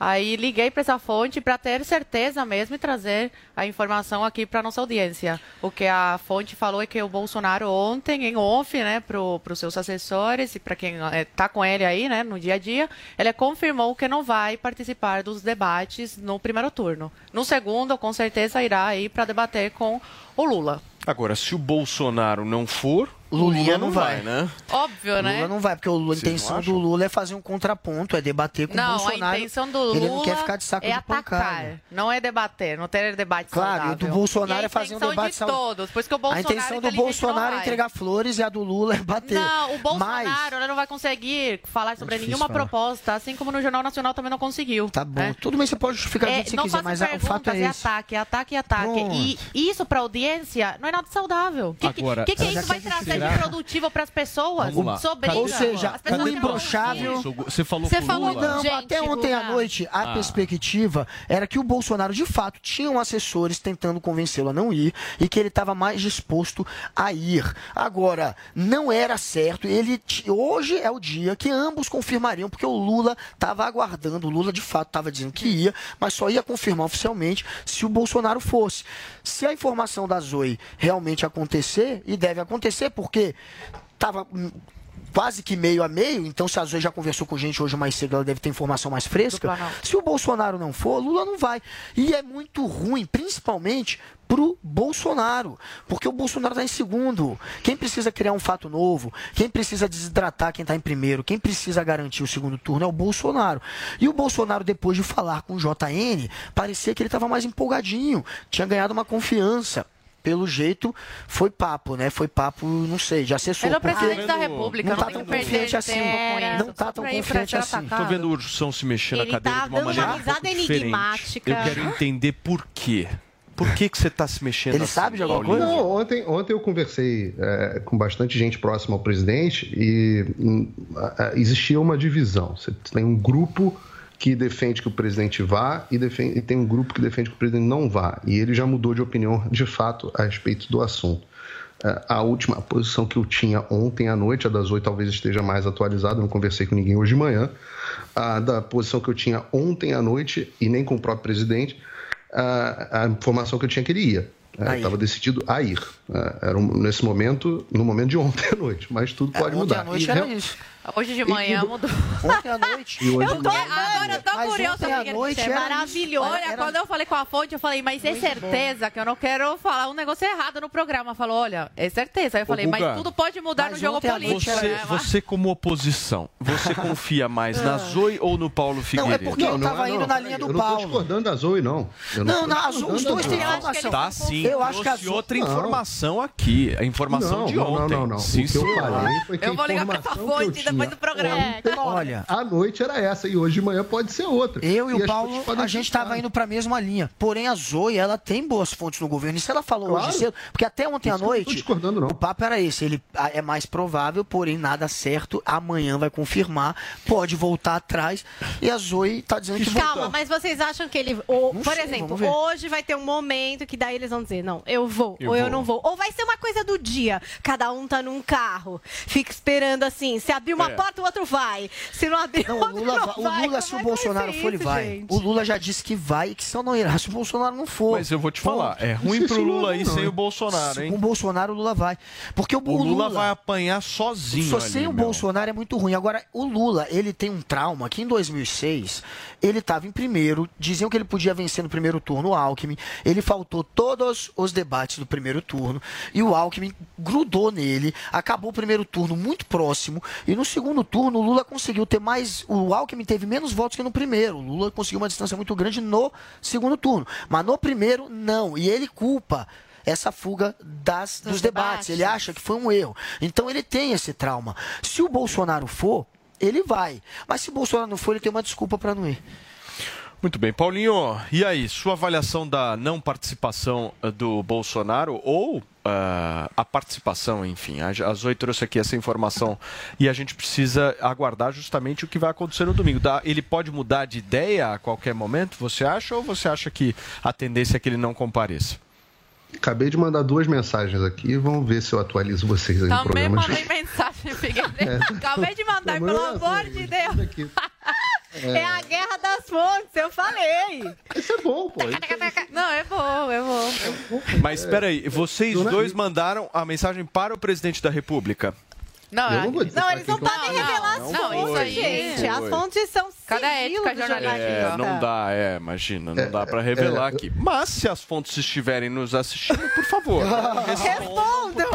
Speaker 5: aí liguei para essa fonte para ter certeza mesmo e trazer a informação aqui para nossa audiência. O que a fonte falou é que o Bolsonaro ontem, em off, né, para os seus assessores e para quem está com ele aí, né, no dia a dia, ele confirmou que não vai participar dos debates no primeiro turno. No segundo, com certeza irá aí para debater com o Lula.
Speaker 1: Agora, se o Bolsonaro não for,
Speaker 7: Lulinha
Speaker 1: Lula
Speaker 7: não
Speaker 1: não
Speaker 7: vai.
Speaker 1: vai, né?
Speaker 5: Óbvio, né?
Speaker 7: Lula não vai, porque o a
Speaker 1: Vocês não
Speaker 7: intenção
Speaker 1: acham?
Speaker 7: do Lula é fazer um contraponto, é debater com o
Speaker 5: Não,
Speaker 7: Bolsonaro.
Speaker 5: a intenção do Lula
Speaker 7: Ele não quer ficar de saco
Speaker 5: é
Speaker 7: de
Speaker 5: atacar,
Speaker 7: pancada.
Speaker 5: não é debater, não ter debate
Speaker 7: Claro, e o
Speaker 5: saudável.
Speaker 7: do Bolsonaro
Speaker 5: E a
Speaker 7: é fazer um
Speaker 5: intenção
Speaker 7: debate
Speaker 5: de
Speaker 7: saudável.
Speaker 5: todos, por isso que o
Speaker 7: A
Speaker 5: Bolsonaro
Speaker 7: intenção do
Speaker 5: não
Speaker 7: Bolsonaro é
Speaker 5: vai.
Speaker 7: entregar flores e a do Lula é bater.
Speaker 5: Não, o Bolsonaro
Speaker 7: Mas,
Speaker 5: ele não vai conseguir falar sobre
Speaker 7: difícil
Speaker 5: nenhuma
Speaker 7: falar.
Speaker 5: proposta, assim como no Jornal Nacional também não conseguiu.
Speaker 7: tá bom.
Speaker 5: né?
Speaker 7: Tudo bem, você pode justificar do
Speaker 5: É,
Speaker 7: que você
Speaker 5: não
Speaker 7: quiser,
Speaker 5: faça
Speaker 7: mas a- o
Speaker 5: perguntas,
Speaker 7: fato é
Speaker 5: é
Speaker 7: esse.
Speaker 5: ataque, ataque e ataque.
Speaker 7: Pronto.
Speaker 5: E isso pra audiência não é nada saudável. O que, que-
Speaker 1: Agora,
Speaker 5: que, que
Speaker 1: ela já
Speaker 5: isso vai trazer de produtivo pras pessoas? Sobre
Speaker 7: Ou seja,
Speaker 5: As
Speaker 7: o
Speaker 5: não
Speaker 7: imbrochável-
Speaker 1: Você falou
Speaker 5: Você falou-
Speaker 1: Lula.
Speaker 7: Não,
Speaker 5: Gente,
Speaker 7: até ontem à
Speaker 5: Guga.
Speaker 7: noite, a
Speaker 1: Ah.
Speaker 7: perspectiva era que o Bolsonaro, de fato, tinha um assessores tentando convencê-lo a não ir e que ele estava mais disposto a ir. Agora, não era certo. Ele t- Hoje é o dia que ambos confirmariam, porque o Lula estava aguardando. O Lula, de fato, estava dizendo que ia, mas só ia confirmar oficialmente se o Bolsonaro fosse. Se a informação da Zoe realmente acontecer, e deve acontecer, porque estava quase que meio a meio, então se a Zoe já conversou com gente hoje mais cedo, ela deve ter informação mais fresca. Se o Bolsonaro não for, Lula não vai. E é muito ruim, principalmente pro Bolsonaro, porque o Bolsonaro está em segundo. Quem precisa criar um fato novo, quem precisa desidratar quem está em primeiro, quem precisa garantir o segundo turno é o Bolsonaro. E o Bolsonaro, depois de falar com o JN, parecia que ele estava mais empolgadinho, tinha ganhado uma confiança. Pelo jeito, foi papo, né? Foi papo, não sei, de assessor.
Speaker 5: Ele é o presidente da República,
Speaker 7: não
Speaker 5: não,
Speaker 7: tá tão confiante assim.
Speaker 5: tempo com
Speaker 7: Não tá tão confiante assim.
Speaker 5: atacado.
Speaker 1: Tô vendo o Ursão se mexer na cadeira
Speaker 2: tá
Speaker 1: de uma
Speaker 2: dando
Speaker 1: maneira
Speaker 2: uma
Speaker 1: um
Speaker 2: enigmática.
Speaker 1: Eu quero entender por quê. Por que, que você tá se mexendo
Speaker 7: Ele
Speaker 1: assim,
Speaker 7: sabe de alguma
Speaker 1: Paulinho?
Speaker 6: Não, ontem, ontem eu conversei é, com bastante gente próxima ao presidente e hum, a- a- existia uma divisão. Você tem um grupo que defende que o presidente vá e, defende- e tem um grupo que defende que o presidente não vá. E ele já mudou de opinião, de fato, a respeito do assunto. É, A última posição que eu tinha ontem à noite, a das 8 talvez esteja mais atualizada, não conversei com ninguém hoje de manhã. A da posição que eu tinha ontem à noite, e nem com o próprio presidente, a, a informação que eu tinha que ele ia. Estava decidido a ir. É, Era um- nesse momento, no momento de ontem à noite, mas tudo pode
Speaker 7: É, ontem
Speaker 6: mudar.
Speaker 7: à noite
Speaker 6: E
Speaker 7: era
Speaker 6: real-
Speaker 7: isso.
Speaker 5: Hoje de manhã mudou.
Speaker 7: Ontem à noite.
Speaker 6: E hoje
Speaker 5: Eu tô, agora eu tô
Speaker 7: Mas
Speaker 5: curiosa.
Speaker 7: ontem à noite
Speaker 5: é maravilhoso. Olha,
Speaker 7: Era-
Speaker 5: quando eu falei com a fonte, eu falei, mas é certeza que eu não quero falar um negócio errado no programa. Falou, olha, é certeza. Aí eu falei, mas
Speaker 1: Guga,
Speaker 5: tudo pode mudar no
Speaker 7: mas
Speaker 5: jogo político.
Speaker 1: Você,
Speaker 5: né?
Speaker 1: você como oposição, você confia mais na Zoe ou no Paulo
Speaker 7: Não, é
Speaker 1: Figueiredo?
Speaker 7: porque ele tava indo na linha
Speaker 6: eu
Speaker 7: do
Speaker 6: não tô
Speaker 7: Paulo.
Speaker 6: discordando da Zoe, não. Eu
Speaker 7: Não, não,
Speaker 6: discordando
Speaker 7: os
Speaker 6: da
Speaker 7: dois têm informação.
Speaker 1: Tá sim,
Speaker 7: Eu acho que a Zoe-
Speaker 1: outra
Speaker 6: Não.
Speaker 1: informação aqui, a informação
Speaker 6: não,
Speaker 1: de
Speaker 6: não,
Speaker 1: ontem.
Speaker 6: Não, não, não.
Speaker 1: Sim,
Speaker 6: o que eu
Speaker 1: senhor.
Speaker 6: falei foi que
Speaker 5: Eu
Speaker 6: a
Speaker 5: vou ligar pra essa
Speaker 6: informação que eu
Speaker 5: fonte depois do programa.
Speaker 6: ontem,
Speaker 7: Olha,
Speaker 6: À noite era essa e hoje de manhã pode ser outra.
Speaker 7: Eu e,
Speaker 6: as
Speaker 7: o Paulo, a gente estava indo para a mesma linha. Porém, a Zoe, ela tem boas fontes no governo. Isso ela falou
Speaker 6: Claro.
Speaker 7: hoje cedo. Porque até ontem à
Speaker 6: Isso eu não tô
Speaker 7: noite,
Speaker 6: discordando, não.
Speaker 7: o papo era esse. Ele é mais provável, porém nada certo. Amanhã vai confirmar. Pode voltar atrás. E a Zoe tá dizendo que
Speaker 2: Calma,
Speaker 7: voltou.
Speaker 2: mas vocês acham que ele. Ou,
Speaker 7: Não
Speaker 2: por
Speaker 7: sei,
Speaker 2: exemplo, hoje vai ter um momento que daí eles vão dizer: não, eu vou,
Speaker 1: Eu
Speaker 2: ou eu
Speaker 1: vou.
Speaker 2: não vou. Ou vai ser uma coisa do dia. Cada um tá num carro, fica esperando assim. Se abrir uma
Speaker 1: É.
Speaker 2: porta, o outro vai. Se não abrir,
Speaker 7: Não,
Speaker 2: o
Speaker 7: o
Speaker 2: outro
Speaker 7: Lula,
Speaker 2: não
Speaker 7: o
Speaker 2: vai.
Speaker 7: Lula, se
Speaker 2: Como
Speaker 7: o
Speaker 2: é vai
Speaker 7: Bolsonaro for, ele
Speaker 2: isso,
Speaker 7: vai.
Speaker 2: gente?
Speaker 7: O Lula já disse que vai e que se não irá, se o Bolsonaro não for.
Speaker 1: Mas eu vou te
Speaker 7: Ponto.
Speaker 1: falar, é ruim pro Lula ir sem o Bolsonaro,
Speaker 7: Com
Speaker 1: hein?
Speaker 7: o Bolsonaro, o Lula vai. Porque o,
Speaker 1: O Lula vai apanhar sozinho
Speaker 7: Só
Speaker 1: ali,
Speaker 7: sem o
Speaker 1: meu.
Speaker 7: Bolsonaro é muito ruim. Agora, o Lula, ele tem um trauma que em 2006 ele estava em primeiro, diziam que ele podia vencer no primeiro turno o Alckmin. Ele faltou todos os debates do primeiro turno e o Alckmin grudou nele. Acabou o primeiro turno muito próximo e no segundo turno o Lula conseguiu ter mais. O Alckmin teve menos votos que no primeiro. O Lula conseguiu uma distância muito grande no segundo turno. Mas no primeiro, não. E ele culpa essa fuga das, dos, debates.
Speaker 5: debates.
Speaker 7: Ele acha que foi um erro. Então ele tem esse trauma. Se o Bolsonaro for, ele vai. Mas se o Bolsonaro não for, ele tem uma desculpa para não ir.
Speaker 1: Muito bem, Paulinho, e aí, sua avaliação da não participação eh, do Bolsonaro ou ah, a participação, enfim, a Zoe trouxe aqui essa informação e a gente precisa aguardar justamente o que vai acontecer no domingo. Ele pode mudar de ideia a qualquer momento, você acha, ou você acha que a tendência é que ele não compareça?
Speaker 6: Acabei de mandar duas mensagens aqui, vamos ver se eu atualizo vocês aí no
Speaker 5: Também
Speaker 6: programa.
Speaker 5: mandei mensagem, Figueiredo. Acabei de mandar,
Speaker 6: Tamanho
Speaker 5: pelo
Speaker 6: é
Speaker 5: amor de Deus.
Speaker 2: É a guerra das fontes, eu falei.
Speaker 6: Isso é bom, pô.
Speaker 5: Não, é bom, é bom.
Speaker 1: Mas espera aí, vocês dois mandaram a mensagem para o presidente da República.
Speaker 5: Não,
Speaker 6: Eu não vou dizer
Speaker 2: Não,
Speaker 6: pra
Speaker 2: eles não podem revelar as
Speaker 5: não,
Speaker 2: fontes,
Speaker 5: aí-
Speaker 2: gente.
Speaker 1: foi.
Speaker 2: As fontes são
Speaker 5: Cadê a
Speaker 2: sigilo
Speaker 5: ética
Speaker 2: do
Speaker 5: jornalística?
Speaker 1: É,
Speaker 2: jornalista.
Speaker 1: não dá, é, imagina, não
Speaker 6: É,
Speaker 1: dá para revelar
Speaker 6: é,
Speaker 1: aqui. Mas se as fontes estiverem nos assistindo, por favor,
Speaker 2: Respondam!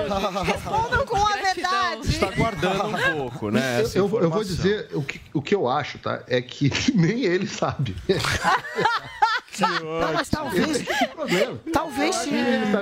Speaker 2: Respondam com a verdade!
Speaker 1: está guardando um pouco, né?
Speaker 6: Eu,
Speaker 1: essa
Speaker 6: eu vou- eu vou dizer o que, o que eu acho, tá? É que nem ele sabe.
Speaker 7: Não, mas talvez.
Speaker 6: problema.
Speaker 7: Talvez sim.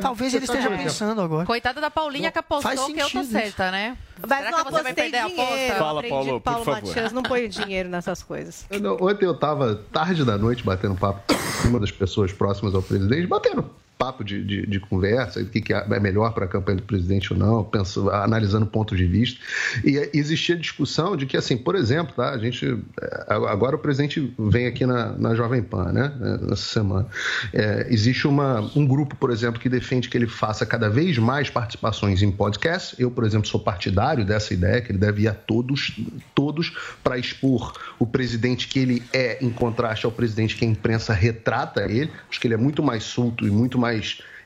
Speaker 7: Talvez ele esteja pensando agora.
Speaker 5: Coitada da Paulinha que apostou que eu tô certa, né?
Speaker 2: Mas
Speaker 5: Será
Speaker 2: não
Speaker 5: que você vai
Speaker 2: apostei
Speaker 5: perder a
Speaker 2: dinheiro.
Speaker 5: aposta?
Speaker 1: Fala, Paulo, por
Speaker 2: Paulo
Speaker 1: favor.
Speaker 2: Matias, não põe dinheiro nessas coisas.
Speaker 6: Eu não- Ontem eu tava tarde da noite batendo papo com uma das pessoas próximas ao presidente, batendo papo de, de, de conversa, o que, que é melhor para a campanha do presidente ou não, penso, analisando pontos de vista. E eh, existia discussão de que, assim, por exemplo, tá, a gente. eh, Agora o presidente vem aqui na, na Jovem Pan, né? Nessa semana. Eh, existe uma, um grupo, por exemplo, que defende que ele faça cada vez mais participações em podcast. Eu, por exemplo, sou partidário dessa ideia, que ele deve ir a todos, todos para expor o presidente que ele é, em contraste ao presidente que a imprensa retrata ele. Acho que ele é muito mais solto e muito mais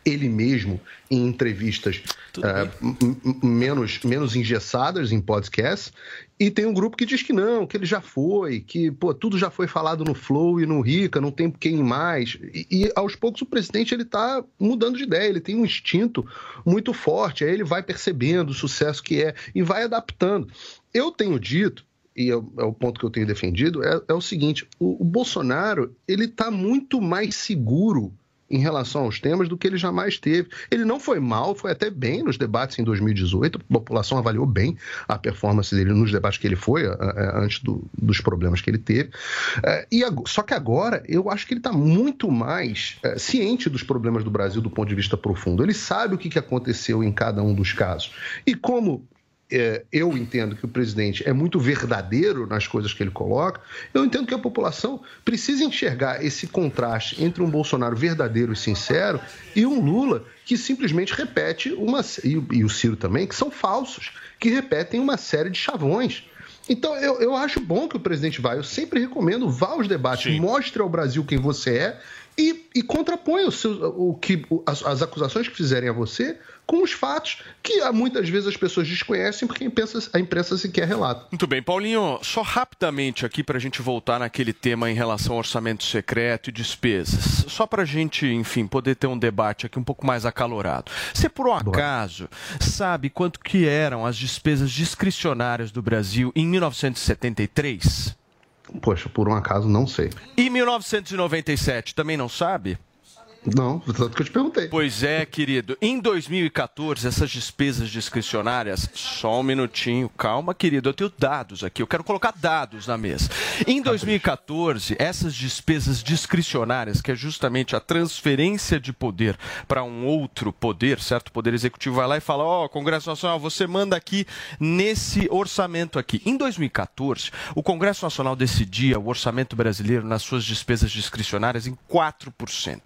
Speaker 6: ele mesmo em entrevistas m- menos, menos engessadas em podcast. E tem um grupo que diz que não, que ele já foi, que pô, tudo já foi falado no Flow e no Rica, não tem quem mais. E, e, aos poucos o presidente ele está mudando de ideia, ele tem um instinto muito forte, aí ele vai percebendo o sucesso que é e vai adaptando. Eu tenho dito, e é o, é o ponto que eu tenho defendido, é, é o seguinte: o, o Bolsonaro ele está muito mais seguro em relação aos temas do que ele jamais teve. Ele não foi mal, foi até bem nos debates em 2018, a população avaliou bem a performance dele nos debates que ele foi, antes do- dos problemas que ele teve. É, e só que agora eu acho que ele está muito mais é, ciente dos problemas do Brasil do ponto de vista profundo. Ele sabe o que aconteceu em cada um dos casos. E como é, eu entendo que o presidente é muito verdadeiro nas coisas que ele coloca, eu entendo que a população precisa enxergar esse contraste entre um Bolsonaro verdadeiro e sincero e um Lula que simplesmente repete uma. E, e o Ciro também, que são falsos, que repetem uma série de chavões. Então, eu, eu acho bom que o presidente vá. Eu sempre recomendo, vá aos debates, mostre ao Brasil quem você é e, e contraponha o seu, o que, as, as acusações que fizerem a você com os fatos que ah, muitas vezes as pessoas desconhecem porque a imprensa, a imprensa sequer relata.
Speaker 1: Muito bem, Paulinho, só rapidamente aqui para a gente voltar naquele tema em relação ao orçamento secreto e despesas. Só para a gente, enfim, poder ter um debate aqui um pouco mais acalorado. Você, por um acaso, sabe quanto que eram as despesas discricionárias do Brasil em 1973?
Speaker 6: Poxa, por um acaso, não sei.
Speaker 1: E 1997, também não sabe?
Speaker 6: Não, tanto que eu te perguntei.
Speaker 1: Pois é, querido. Em 2014, essas despesas discricionárias, só um minutinho, calma, querido, eu tenho dados aqui, eu quero colocar dados na mesa. Em 2014, essas despesas discricionárias, que é justamente a transferência de poder para um outro poder, certo? O poder executivo vai lá e fala: Ó, Congresso Nacional, você manda aqui nesse orçamento aqui. Em 2014, o Congresso Nacional decidia o orçamento brasileiro nas suas despesas discricionárias em 4%.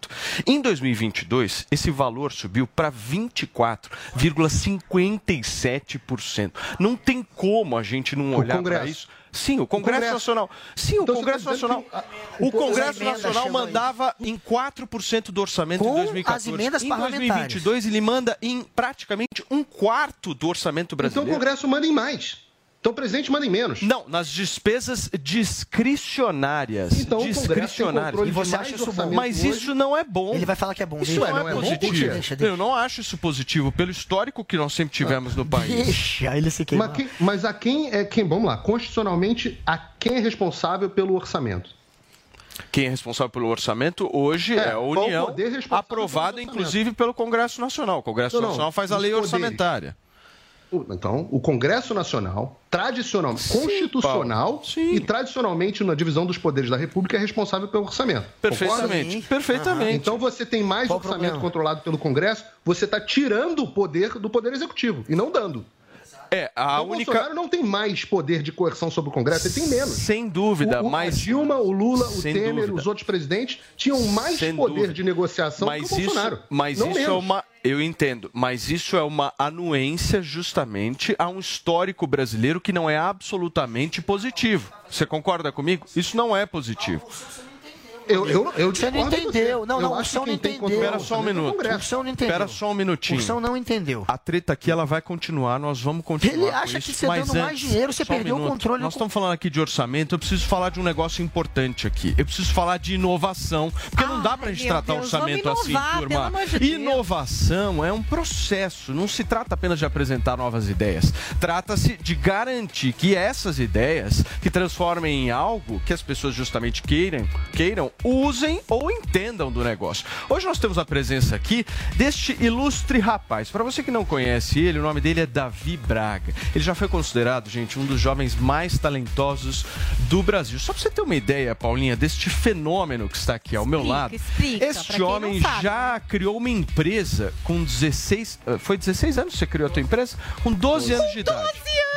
Speaker 1: Em 2022, esse valor subiu para 24,57%. Não tem como a gente não olhar para
Speaker 6: Congresso.
Speaker 1: isso. Sim, o Congresso,
Speaker 6: Congresso.
Speaker 1: Nacional. Sim, o
Speaker 6: Então,
Speaker 1: Congresso
Speaker 6: tá dizendo
Speaker 1: Nacional.
Speaker 6: que a-
Speaker 1: O Congresso Nacional mandava em 4% do orçamento
Speaker 7: Com
Speaker 1: em 2014.
Speaker 7: as emendas
Speaker 1: em
Speaker 7: parlamentares.
Speaker 1: 2022, ele manda em praticamente um quarto do orçamento
Speaker 6: Então
Speaker 1: brasileiro.
Speaker 6: o Congresso manda em mais. Então o presidente manda em menos.
Speaker 1: Não, nas despesas discricionárias.
Speaker 6: Então, o Congresso tem
Speaker 1: discricionárias.
Speaker 6: E você acha isso bom?
Speaker 1: Mas
Speaker 6: hoje?
Speaker 1: isso não é bom.
Speaker 7: Ele vai falar que é bom.
Speaker 1: Isso não é,
Speaker 7: não é bom?
Speaker 1: positivo.
Speaker 7: Deixa, deixa, deixa.
Speaker 1: Eu não acho isso positivo pelo histórico que nós sempre tivemos no país.
Speaker 7: Deixa ele se queimar.
Speaker 6: Mas, quem- mas a quem é quem? Vamos lá. Constitucionalmente, a quem é responsável pelo orçamento?
Speaker 1: Quem é responsável pelo orçamento hoje é,
Speaker 6: É,
Speaker 1: a União,
Speaker 6: poder responsável
Speaker 1: aprovada inclusive pelo Congresso Nacional. O Congresso
Speaker 6: Não,
Speaker 1: Nacional faz a lei
Speaker 6: poderes.
Speaker 1: orçamentária.
Speaker 6: Então, o Congresso Nacional, tradicionalmente, constitucional e tradicionalmente na divisão dos poderes da República, é responsável pelo orçamento.
Speaker 1: Perfeitamente,
Speaker 6: Concorda?
Speaker 1: perfeitamente.
Speaker 6: Então você tem mais
Speaker 1: Qual o
Speaker 6: orçamento
Speaker 1: problema?
Speaker 6: controlado pelo Congresso, você está tirando o poder do Poder Executivo e não dando.
Speaker 1: É, a
Speaker 6: o
Speaker 1: única-
Speaker 6: Bolsonaro não tem mais poder de coerção sobre o Congresso, ele tem menos.
Speaker 1: Sem dúvida,
Speaker 6: o, o,
Speaker 1: mas-
Speaker 6: A Dilma, o Lula, o
Speaker 1: Sem
Speaker 6: Temer,
Speaker 1: dúvida.
Speaker 6: os outros presidentes tinham mais
Speaker 1: Sem
Speaker 6: poder
Speaker 1: dúvida.
Speaker 6: de negociação
Speaker 1: mas
Speaker 6: que o Bolsonaro.
Speaker 1: Isso, mas
Speaker 6: não
Speaker 1: isso é
Speaker 6: menos.
Speaker 1: uma. Eu entendo, mas isso é uma anuência justamente a um histórico brasileiro que não é absolutamente positivo. Você concorda comigo? Isso não é positivo.
Speaker 6: Eu, eu, eu
Speaker 7: Você não entendeu. Não, não, o São não entendeu.
Speaker 1: Espera só um
Speaker 6: é o
Speaker 1: minuto.
Speaker 7: O São não entendeu.
Speaker 1: Espera só um minutinho.
Speaker 7: O São não entendeu.
Speaker 1: A treta aqui ela vai continuar, nós vamos continuar.
Speaker 7: Ele
Speaker 1: com
Speaker 7: acha
Speaker 1: isso,
Speaker 7: que você
Speaker 1: mas
Speaker 7: dando mais
Speaker 1: antes,
Speaker 7: dinheiro, você
Speaker 1: só um
Speaker 7: perdeu o controle
Speaker 1: Nós estamos falando aqui de orçamento, eu preciso falar de um negócio importante aqui. Eu preciso falar de inovação, porque não dá pra gente tratar
Speaker 2: Deus,
Speaker 1: orçamento
Speaker 2: vamos inovar,
Speaker 1: assim, turma.
Speaker 2: de.
Speaker 1: Inovação é um processo, não se trata apenas de apresentar novas ideias. Trata-se de garantir que essas ideias, que transformem em algo que as pessoas justamente queiram, queiram, usem ou entendam do negócio. Hoje nós temos a presença aqui deste ilustre rapaz. Para você que não conhece ele, o nome dele é Davi Braga. Ele já foi considerado, gente, um dos jovens mais talentosos do Brasil. Só para você ter uma ideia, Paulinha, deste fenômeno que está aqui ao meu
Speaker 2: Explica,
Speaker 1: lado.
Speaker 2: explica,
Speaker 1: este homem
Speaker 2: sabe,
Speaker 1: já criou uma empresa com 16. eh, Foi 16 anos que você criou a tua empresa? Com 12 anos de idade.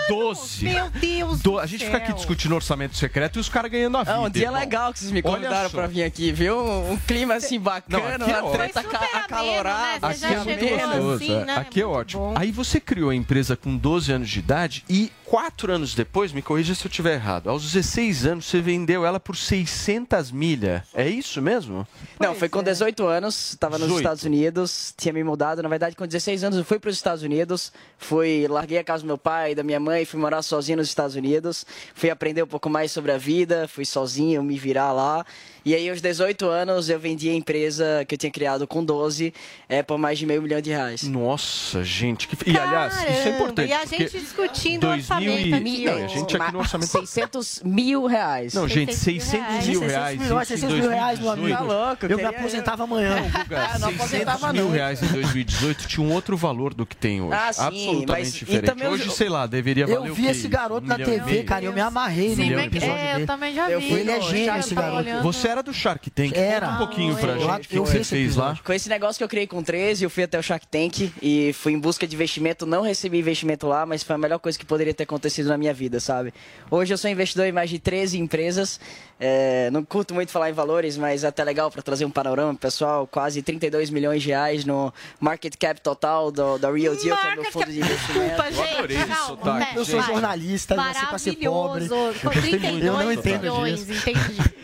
Speaker 1: 12
Speaker 2: Meu Deus
Speaker 1: Do-
Speaker 2: do
Speaker 1: A gente fica aqui
Speaker 2: céu.
Speaker 1: discutindo orçamento secreto e os caras ganhando a vida.
Speaker 19: É um dia
Speaker 1: irmão.
Speaker 19: legal que vocês me convidaram
Speaker 1: só.
Speaker 19: Aqui, viu? Um, clima assim bacana,
Speaker 1: Não,
Speaker 19: uma treta acalorada.
Speaker 2: né?
Speaker 1: Aqui é muito
Speaker 2: chegou
Speaker 1: gostoso.
Speaker 2: assim,
Speaker 1: é.
Speaker 2: né?
Speaker 1: Aqui é
Speaker 2: Muito
Speaker 1: ótimo.
Speaker 2: bom.
Speaker 1: Aí você criou a empresa com 12 anos de idade e quatro anos depois, me corrija se eu estiver errado, aos 16 anos você vendeu ela por 600 milhas. É isso mesmo?
Speaker 19: Não, foi com 18 anos, tava nos
Speaker 1: 18.
Speaker 19: Estados Unidos, tinha me mudado. Na verdade, com 16 anos eu fui para os Estados Unidos, fui, larguei a casa do meu pai e da minha mãe, fui morar sozinho nos Estados Unidos, fui aprender um pouco mais sobre a vida, fui sozinho, me virar lá. E aí, aos 18 anos, eu vendi a empresa que eu tinha criado com 12 é, por mais de meio milhão de reais.
Speaker 1: Nossa, gente. Que... E aliás, isso é
Speaker 2: Caramba,
Speaker 1: importante.
Speaker 2: E a gente discutindo
Speaker 1: 2000
Speaker 2: orçamento
Speaker 1: e-
Speaker 2: aqui.
Speaker 1: Não, a gente aqui no orçamento.
Speaker 19: 600 mil reais.
Speaker 1: Não, gente, 600 mil
Speaker 7: 600
Speaker 1: reais.
Speaker 7: milhões,
Speaker 1: isso em
Speaker 7: 600 mil reais, meu amigo.
Speaker 1: 2018.
Speaker 19: Tá louco,
Speaker 7: eu me aposentava amanhã.
Speaker 1: Guga,
Speaker 19: Ah, não
Speaker 1: 600
Speaker 19: aposentava
Speaker 1: mil
Speaker 19: não.
Speaker 1: reais em 2018 tinha um outro valor do que tem hoje.
Speaker 19: Ah, sim,
Speaker 1: Absolutamente
Speaker 19: mas-
Speaker 1: diferente. Hoje, sei lá, deveria valer
Speaker 7: Eu vi esse garoto
Speaker 1: Um
Speaker 7: na TV,
Speaker 1: meio?
Speaker 7: cara, eu me amarrei
Speaker 1: Sim,
Speaker 7: no
Speaker 1: mas-
Speaker 7: episódio
Speaker 5: É, eu
Speaker 7: dele.
Speaker 5: também já
Speaker 19: Eu
Speaker 5: vi.
Speaker 19: fui
Speaker 7: Ele é
Speaker 19: no-
Speaker 7: gênio, esse garoto.
Speaker 1: Você era do Shark Tank.
Speaker 7: Era.
Speaker 1: Conta um pouquinho pra gente o que você fez lá.
Speaker 19: Com esse negócio que eu criei com 13, eu fui até o Shark Tank e fui em busca de investimento. Não recebi investimento lá, mas foi a melhor coisa que poderia ter acontecido na minha vida, sabe? Hoje eu sou investidor em mais de 13 empresas. É, não curto muito falar em valores, mas é até legal para trazer um panorama pessoal. Quase 32 milhões de reais no market cap total do, da Real Deal, que é meu fundo de investimento.
Speaker 2: Desculpa, gente. calma, né?
Speaker 7: Eu sou jornalista, nasci pra ser pobre.
Speaker 2: Maravilhoso. Com
Speaker 7: Eu gostei muito.
Speaker 2: 32
Speaker 7: Eu não entendo
Speaker 2: milhões,
Speaker 7: disso.
Speaker 2: entendi.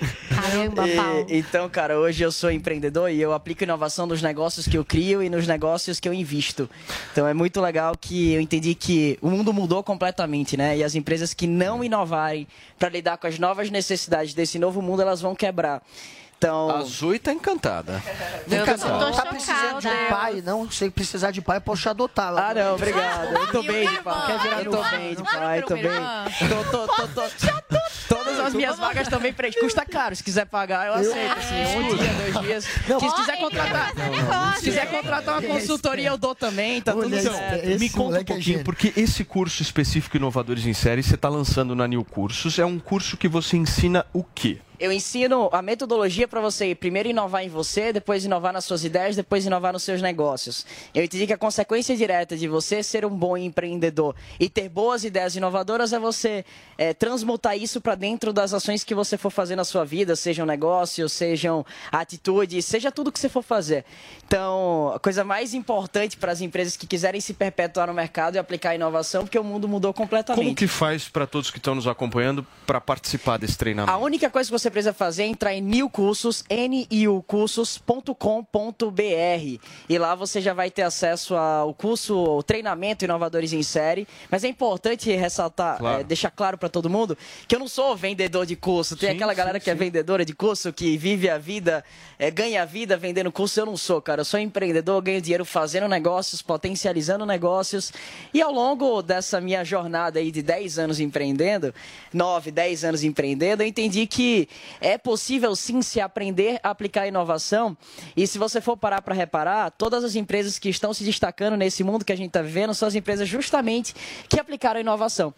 Speaker 2: Caramba,
Speaker 19: E-
Speaker 2: Paulo.
Speaker 19: então, cara, hoje eu sou empreendedor e eu aplico inovação nos negócios que eu crio e nos negócios que eu invisto. Então é muito legal que eu entendi que o mundo mudou completamente, né? E as empresas que não inovarem para lidar com as novas necessidades desse novo mundo, elas vão quebrar. Então,
Speaker 1: A Zoe tá encantada.
Speaker 19: Tô
Speaker 7: não tá precisando de um pai, não. Se precisar de pai, eu posso te adotar lá.
Speaker 19: Ah, não, obrigado. Eu tô bem de pai.
Speaker 7: Quer virar
Speaker 19: Eu tô bem de pai, tô bem. Tô, tô, tô, tô. Todas as minhas vagas também pra Custa caro. Se quiser pagar, eu aceito. Assim, um dia, dois dias. Se quiser contratar. Se quiser contratar uma consultoria, eu dou também. Tá tudo certo.
Speaker 1: me conta um pouquinho, porque esse curso específico Inovadores em Série você está lançando na New Cursos. É um curso que você ensina o quê?
Speaker 19: Eu ensino a metodologia para você primeiro inovar em você, depois inovar nas suas ideias, depois inovar nos seus negócios. Eu entendi que a consequência direta de você ser um bom empreendedor e ter boas ideias inovadoras é você é, transmutar isso para dentro das ações que você for fazer na sua vida, sejam negócios, sejam atitudes, seja tudo que você for fazer. Então, a coisa mais importante para as empresas que quiserem se perpetuar no mercado é aplicar a inovação, porque o mundo mudou completamente.
Speaker 1: Como que faz para todos que estão nos acompanhando para participar desse treinamento?
Speaker 19: A única coisa que você precisa fazer é entrar em New Cursos, niucursos.com.br e lá você já vai ter acesso ao curso, o treinamento Inovadores em Série. Mas é importante ressaltar,
Speaker 1: Claro.
Speaker 19: é, deixar claro para todo mundo que eu não sou vendedor de curso. Tem
Speaker 1: Sim,
Speaker 19: aquela galera
Speaker 1: sim,
Speaker 19: que é
Speaker 1: sim.
Speaker 19: vendedora de curso, que vive a vida, é, ganha a vida vendendo curso. Eu não sou, cara. Eu sou empreendedor, eu ganho dinheiro fazendo negócios, potencializando negócios. E ao longo dessa minha jornada aí de 10 anos empreendendo, 9, 10 anos empreendendo, eu entendi que é possível sim se aprender a aplicar inovação. E se você for parar para reparar, todas as empresas que estão se destacando nesse mundo que a gente está vivendo são as empresas justamente que aplicaram inovação.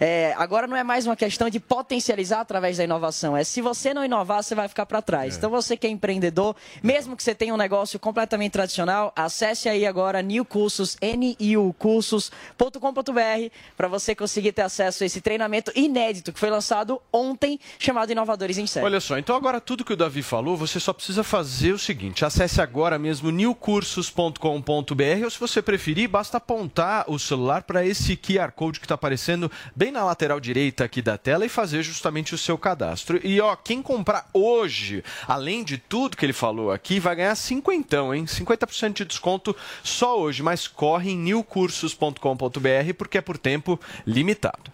Speaker 19: É, agora não é mais uma questão de potencializar através da inovação. É se você não inovar, você vai ficar para trás. Então você que é empreendedor, mesmo que você tenha um negócio completamente tradicional, acesse aí agora New Cursos, niucursos.com.br, para você conseguir ter acesso a esse treinamento inédito que foi lançado ontem, chamado Inovadores em Série.
Speaker 1: Olha só, então agora tudo que o Davi falou, você só precisa fazer o seguinte: acesse agora mesmo newcursos.com.br ou se você preferir, basta apontar o celular para esse QR Code que está aparecendo bem na lateral direita aqui da tela e fazer justamente o seu cadastro. E ó, quem comprar hoje, além de tudo que ele falou aqui, vai ganhar cinquentão, hein? 50% de desconto só hoje, mas corre em newcursos.com.br porque é por tempo limitado.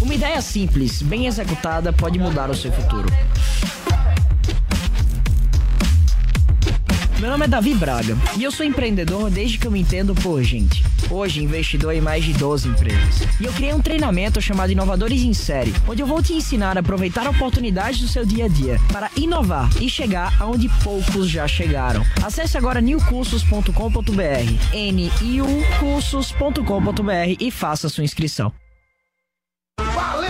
Speaker 20: Uma ideia simples, bem executada, pode mudar o seu futuro. Meu nome é Davi Braga e eu sou empreendedor desde que eu me entendo por gente. Hoje, investidor em mais de 12 empresas. E eu criei um treinamento chamado Inovadores em Série, onde eu vou te ensinar a aproveitar oportunidades do seu dia a dia para inovar e chegar aonde poucos já chegaram. Acesse agora newcursos.com.br, niucursos.com.br e faça sua inscrição.
Speaker 11: Valeu, Loja 100!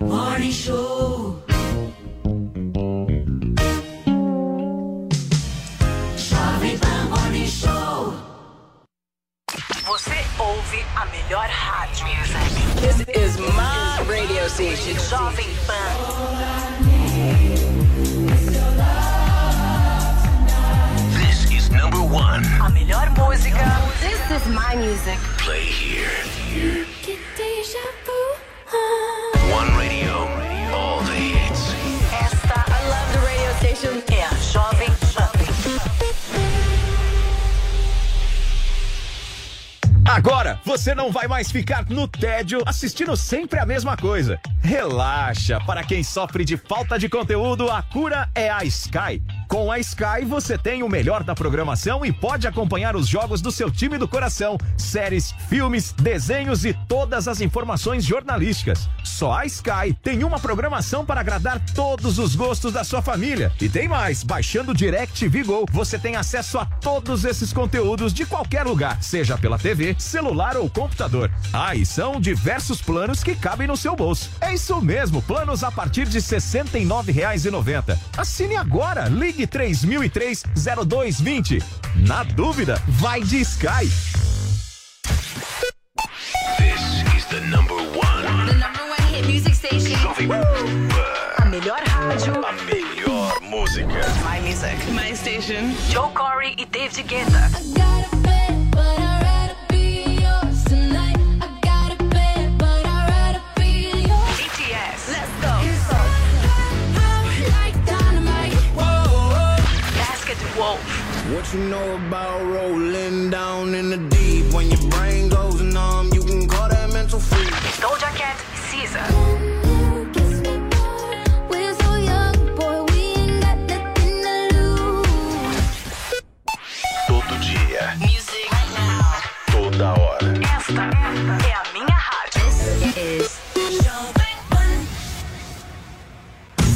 Speaker 12: Morning Show. Jovem Pan Morning Show. Você ouve a melhor rádio.
Speaker 13: This is my radio station.
Speaker 12: Jovem Pan.
Speaker 11: This is number one.
Speaker 12: A melhor música.
Speaker 13: This is my music.
Speaker 11: Play here. One
Speaker 21: Agora, você não vai mais ficar no tédio assistindo sempre a mesma coisa. Relaxa, para quem sofre de falta de conteúdo, a cura é a Sky. Com a Sky, você tem o melhor da programação e pode acompanhar os jogos do seu time do coração, séries, filmes, desenhos e todas as informações jornalísticas. Só a Sky tem uma programação para agradar todos os gostos da sua família. E tem mais, baixando o DirecTV Go, você tem acesso a todos esses conteúdos de qualquer lugar, seja pela TV, celular ou computador. Ah, e são diversos planos que cabem no seu bolso. É isso mesmo, planos a partir de R$ 69,90. Assine agora, ligue 3003-0220. Na dúvida, vai de Sky.
Speaker 11: This is the number one.
Speaker 3: The number one hit music station.
Speaker 11: Jovem Pan.
Speaker 3: A melhor rádio.
Speaker 11: A melhor música.
Speaker 3: My music. My station. Joe Corey e David Guetta.
Speaker 22: What you know about rolling down in the deep? When your brain goes numb, you can call that mental freak.
Speaker 3: Doja Cat, Caesar.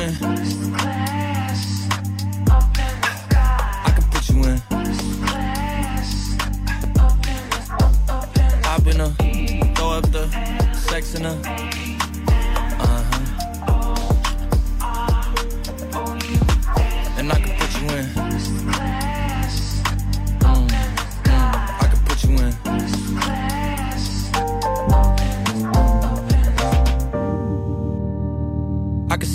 Speaker 22: in. The. I can put you in. Class, I've been a throw up the sex in a.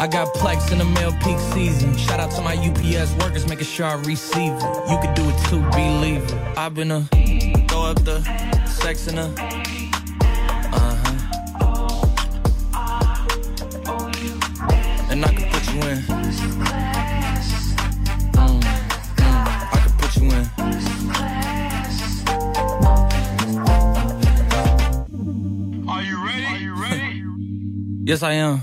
Speaker 22: I got Plex in the mail peak season. Shout out to my UPS workers, making sure I receive it. You could do it too, believe it. I've been a throw up the sex in a uh huh. And I can put you in. Mm, I can put you in.
Speaker 11: Are you? Are you ready?
Speaker 22: Yes, I am.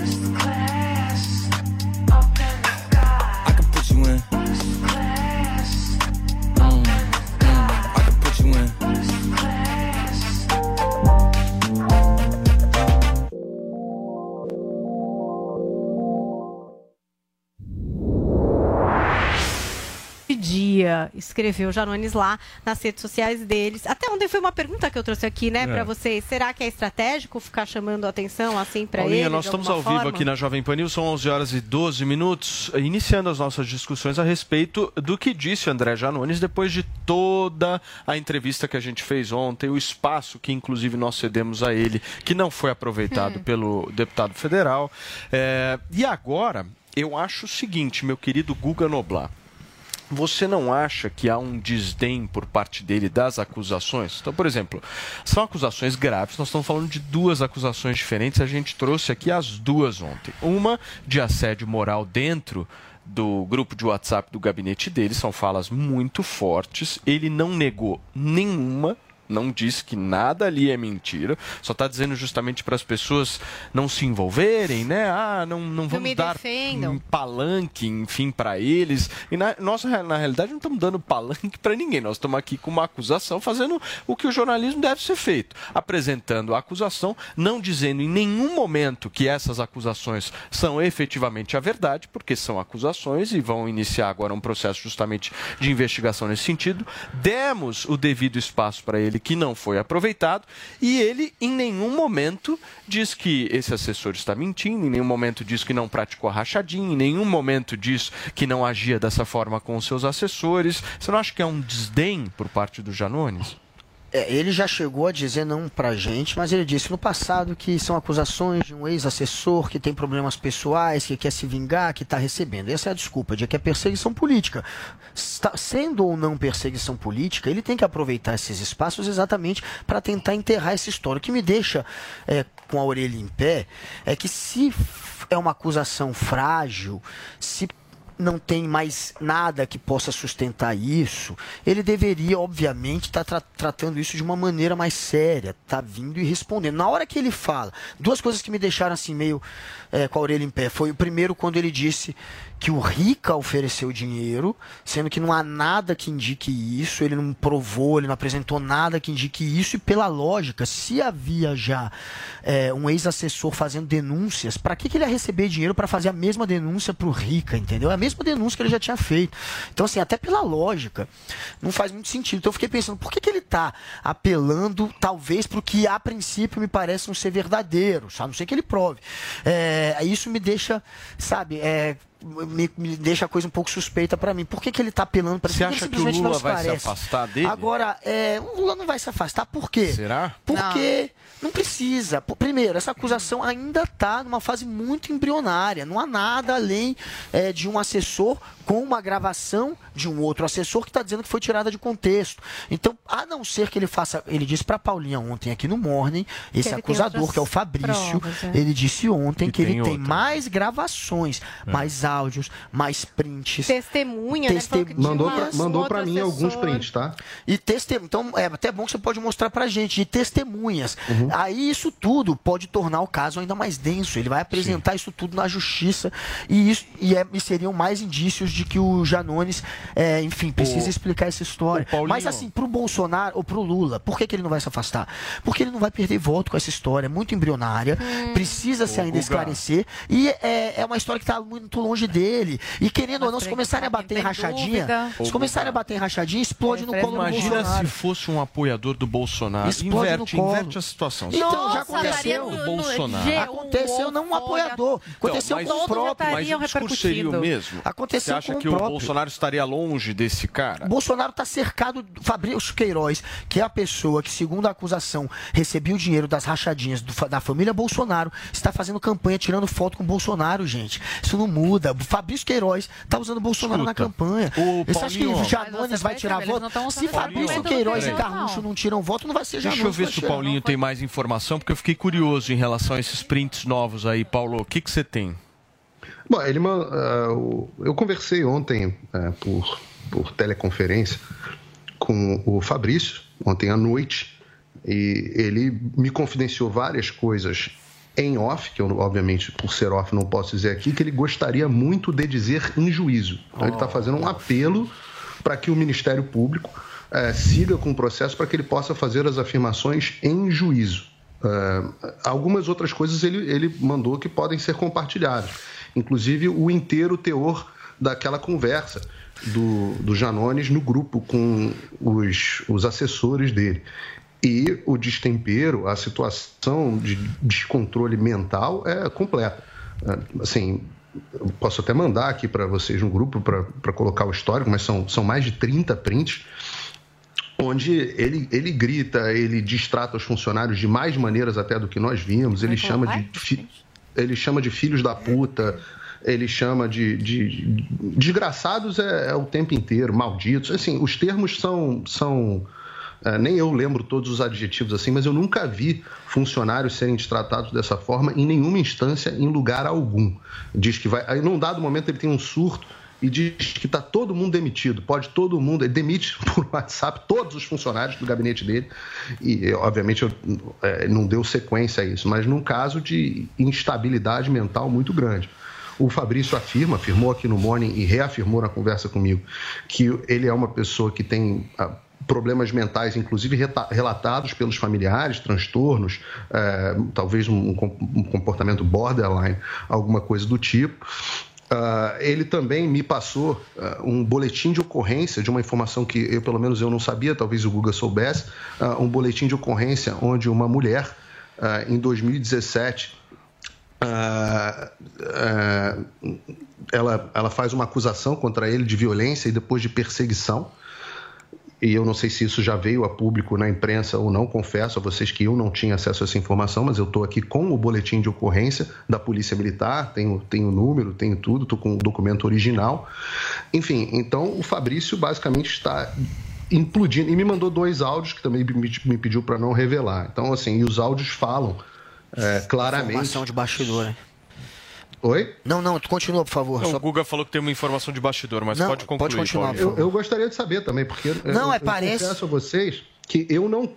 Speaker 2: Escreveu Janones lá nas redes sociais deles. Até ontem foi uma pergunta que eu trouxe aqui, né,
Speaker 1: É.
Speaker 2: para vocês. Será que é estratégico ficar chamando a atenção assim para ele?
Speaker 1: Paulinha, nós estamos ao vivo aqui na Jovem Pan News, são 11 horas e 12 minutos, iniciando as nossas discussões a respeito do que disse André Janones depois de toda a entrevista que a gente fez ontem, o espaço que inclusive nós cedemos a ele, que não foi aproveitado
Speaker 23: Hum.
Speaker 1: pelo deputado federal. É, e agora, eu acho o seguinte, meu querido Guga Noblar. Você não acha que há um desdém por parte dele das acusações? Então, por exemplo, são acusações graves. Nós estamos falando de duas acusações diferentes. A gente trouxe aqui as duas ontem. Uma de assédio moral dentro do grupo de WhatsApp do gabinete dele. São falas muito fortes. Ele não negou nenhuma. Não disse que nada ali é mentira, só está dizendo justamente para as pessoas não se envolverem, né? Ah, não, não vamos dar um palanque, enfim, para eles. E na, nós, na realidade, não estamos dando palanque para ninguém. Nós estamos aqui com uma acusação, fazendo o que o jornalismo deve ser feito. Apresentando a acusação, não dizendo em nenhum momento que essas acusações são efetivamente a verdade, porque são acusações e vão iniciar agora um processo justamente de investigação nesse sentido. Demos o devido espaço para ele, que não foi aproveitado, e ele em nenhum momento diz que esse assessor está mentindo, em nenhum momento diz que não praticou a rachadinha, em nenhum momento diz que não agia dessa forma com os seus assessores. Você não acha que é um desdém por parte do Janones?
Speaker 7: É, ele já chegou a dizer não pra gente, mas ele disse no passado que são acusações de um ex-assessor que tem problemas pessoais, que quer se vingar, que está recebendo. Essa é a desculpa, de que é perseguição política. Está- sendo ou não perseguição política, ele tem que aproveitar esses espaços exatamente para tentar enterrar essa história. O que me deixa é, com a orelha em pé é que se é uma acusação frágil, se não tem mais nada que possa sustentar isso, ele deveria, obviamente, estar tratando isso de uma maneira mais séria, tá vindo e respondendo. Na hora que ele fala, duas coisas que me deixaram assim meio eh, com a orelha em pé. Foi o primeiro quando ele disse que o Rica ofereceu dinheiro, sendo que não há nada que indique isso, ele não provou, ele não apresentou nada que indique isso, e pela lógica, se havia já eh, um ex-assessor fazendo denúncias, para que, que ele ia receber dinheiro para fazer a mesma denúncia para o Rica, entendeu? É a mesma denúncia que ele já tinha feito. Então, assim, até pela lógica, não faz muito sentido. Então, eu fiquei pensando, por que, que ele está apelando, talvez, para o que a princípio me parece não ser verdadeiro, a não ser que ele prove. É, isso me deixa, sabe, é, me, me deixa a coisa um pouco suspeita para mim. Por que, que ele está apelando para
Speaker 1: Você acha que o Lula vai se afastar dele?
Speaker 7: Agora, é, o Lula não vai se afastar, por quê?
Speaker 1: Será?
Speaker 7: Porque não, precisa. Por- Primeiro, essa acusação ainda está numa fase muito embrionária. Não há nada além é, de um assessor com uma gravação de um outro assessor que está dizendo que foi tirada de contexto. Então, a não ser que ele faça. Ele disse para Paulinha ontem aqui no Morning, esse
Speaker 2: tem
Speaker 7: acusador,
Speaker 2: outras
Speaker 7: que é o Fabrício,
Speaker 2: provas, é.
Speaker 7: ele disse ontem
Speaker 1: Que
Speaker 7: que, ele
Speaker 1: tem outra.
Speaker 7: mais gravações, mais áudios, mais prints.
Speaker 2: Testemunha, né? Que tinha
Speaker 6: Mandou pra, mandou pra mim alguns prints, tá?
Speaker 7: E testemunha. Então, é até bom que você pode mostrar pra gente, de testemunhas.
Speaker 6: Uhum.
Speaker 7: Aí isso tudo pode tornar o caso ainda mais denso. Ele vai apresentar isso tudo na justiça e, isso, e, é- e seriam mais indícios de que o Janones, é, enfim, precisa
Speaker 1: O-
Speaker 7: explicar essa história. Mas assim, pro Bolsonaro ou pro Lula, por que, que ele não vai se afastar? Porque ele não vai perder voto com essa história, é muito embrionária, precisa se ainda
Speaker 1: Guga.
Speaker 7: esclarecer e é, é uma história que tá muito longe dele. E querendo ou não, se começarem a bater em rachadinha,
Speaker 5: dúvida.
Speaker 7: se começarem a bater em rachadinha, explode no colo do
Speaker 1: Imagina
Speaker 7: Bolsonaro.
Speaker 1: se fosse um apoiador do Bolsonaro.
Speaker 7: Explode
Speaker 1: inverte,
Speaker 7: no colo.
Speaker 1: inverte a situação.
Speaker 7: Então,
Speaker 1: Se
Speaker 7: já aconteceu.
Speaker 1: o Bolsonaro.
Speaker 2: G1,
Speaker 7: Aconteceu não um apoiador, aconteceu
Speaker 1: mas-
Speaker 7: com o próprio.
Speaker 1: Mas o discurso seria o mesmo?
Speaker 7: Aconteceu
Speaker 1: Você acha
Speaker 7: com o
Speaker 1: que o. Bolsonaro estaria longe desse cara?
Speaker 7: Bolsonaro está cercado do Fabrício Queiroz, que é a pessoa que, segundo a acusação, recebia o dinheiro das rachadinhas do da família Bolsonaro, está fazendo campanha tirando foto com o Bolsonaro, gente. Isso não muda. O Fabrício Queiroz está usando o Bolsonaro
Speaker 1: Escuta,
Speaker 7: na campanha.
Speaker 1: o
Speaker 7: Você acha que
Speaker 1: Paulinho-
Speaker 7: o Janones vai tirar voto? Se Fabrício
Speaker 5: do
Speaker 7: Queiroz e Carluxo
Speaker 5: não.
Speaker 7: tiram voto, não vai ser
Speaker 1: Deixa
Speaker 7: Janones.
Speaker 1: eu ver se o. Paulinho tem mais informação, porque eu fiquei curioso em relação a esses prints novos aí. Paulo, o que, que você tem?
Speaker 6: Bom, ele, o- eu conversei ontem ah, por, por teleconferência com o Fabrício, ontem à noite, e ele me confidenciou várias coisas em off, que eu, obviamente, por ser off, não posso dizer aqui, que ele gostaria muito de dizer em juízo. Então, ele está fazendo um apelo para que o Ministério Público eh, siga com o processo para que ele possa fazer as afirmações em juízo. Ah, algumas outras coisas ele, ele mandou que podem ser compartilhadas, inclusive o inteiro teor daquela conversa do, do Janones no grupo com os, os assessores dele. E o destempero, a situação de descontrole mental é completa. É, Assim, posso até mandar aqui para vocês no grupo para colocar o histórico, mas são, são mais de 30 prints onde ele, ele grita, ele distrata os funcionários de mais maneiras até do que nós vimos, ele chama de, fi- ele chama de filhos da puta, ele chama de, de- de- desgraçados é, é o tempo inteiro, malditos, assim, os termos são, são é, nem eu lembro todos os adjetivos assim, mas eu nunca vi funcionários serem tratados dessa forma em nenhuma instância, em lugar algum. Diz que vai. Aí, num dado momento, ele tem um surto e diz que está todo mundo demitido. Pode todo mundo. Ele demite por WhatsApp todos os funcionários do gabinete dele. E, obviamente, eu, é, não deu sequência a isso, mas num caso de instabilidade mental muito grande. O Fabrício afirma, afirmou aqui no Morning e reafirmou na conversa comigo, que ele é uma pessoa que tem ah, problemas mentais, inclusive relatados pelos familiares, transtornos, eh, talvez um, um comportamento borderline, alguma coisa do tipo. Ah, ele também me passou ah, um boletim de ocorrência de uma informação que eu, pelo menos, eu não sabia, talvez o Guga soubesse, ah, um boletim de ocorrência onde uma mulher, em 2017, ah, ah, ela, ela faz uma acusação contra ele de violência e depois de perseguição. E eu não sei se isso já veio a público na imprensa ou não, confesso a vocês que eu não tinha acesso a essa informação, mas eu estou aqui com o boletim de ocorrência da Polícia Militar, tenho, tenho número, tenho tudo, estou com o documento original. Enfim, então o Fabrício basicamente está implodindo. E me mandou dois áudios que também me, pediu para não revelar. Então, assim, e os áudios falam é, claramente.
Speaker 7: Informação de bastidor, hein?
Speaker 6: Oi?
Speaker 7: Não, não, continua, por favor.
Speaker 1: Não,
Speaker 7: Só-
Speaker 1: O Guga falou que tem uma informação de bastidor, mas
Speaker 7: Não,
Speaker 1: pode concluir.
Speaker 7: pode continuar,
Speaker 1: Paulinho.
Speaker 6: Eu, eu gostaria de saber também, porque eu-
Speaker 7: Não,
Speaker 6: eu,
Speaker 7: é,
Speaker 6: eu
Speaker 7: parece-
Speaker 6: confesso a vocês que eu não,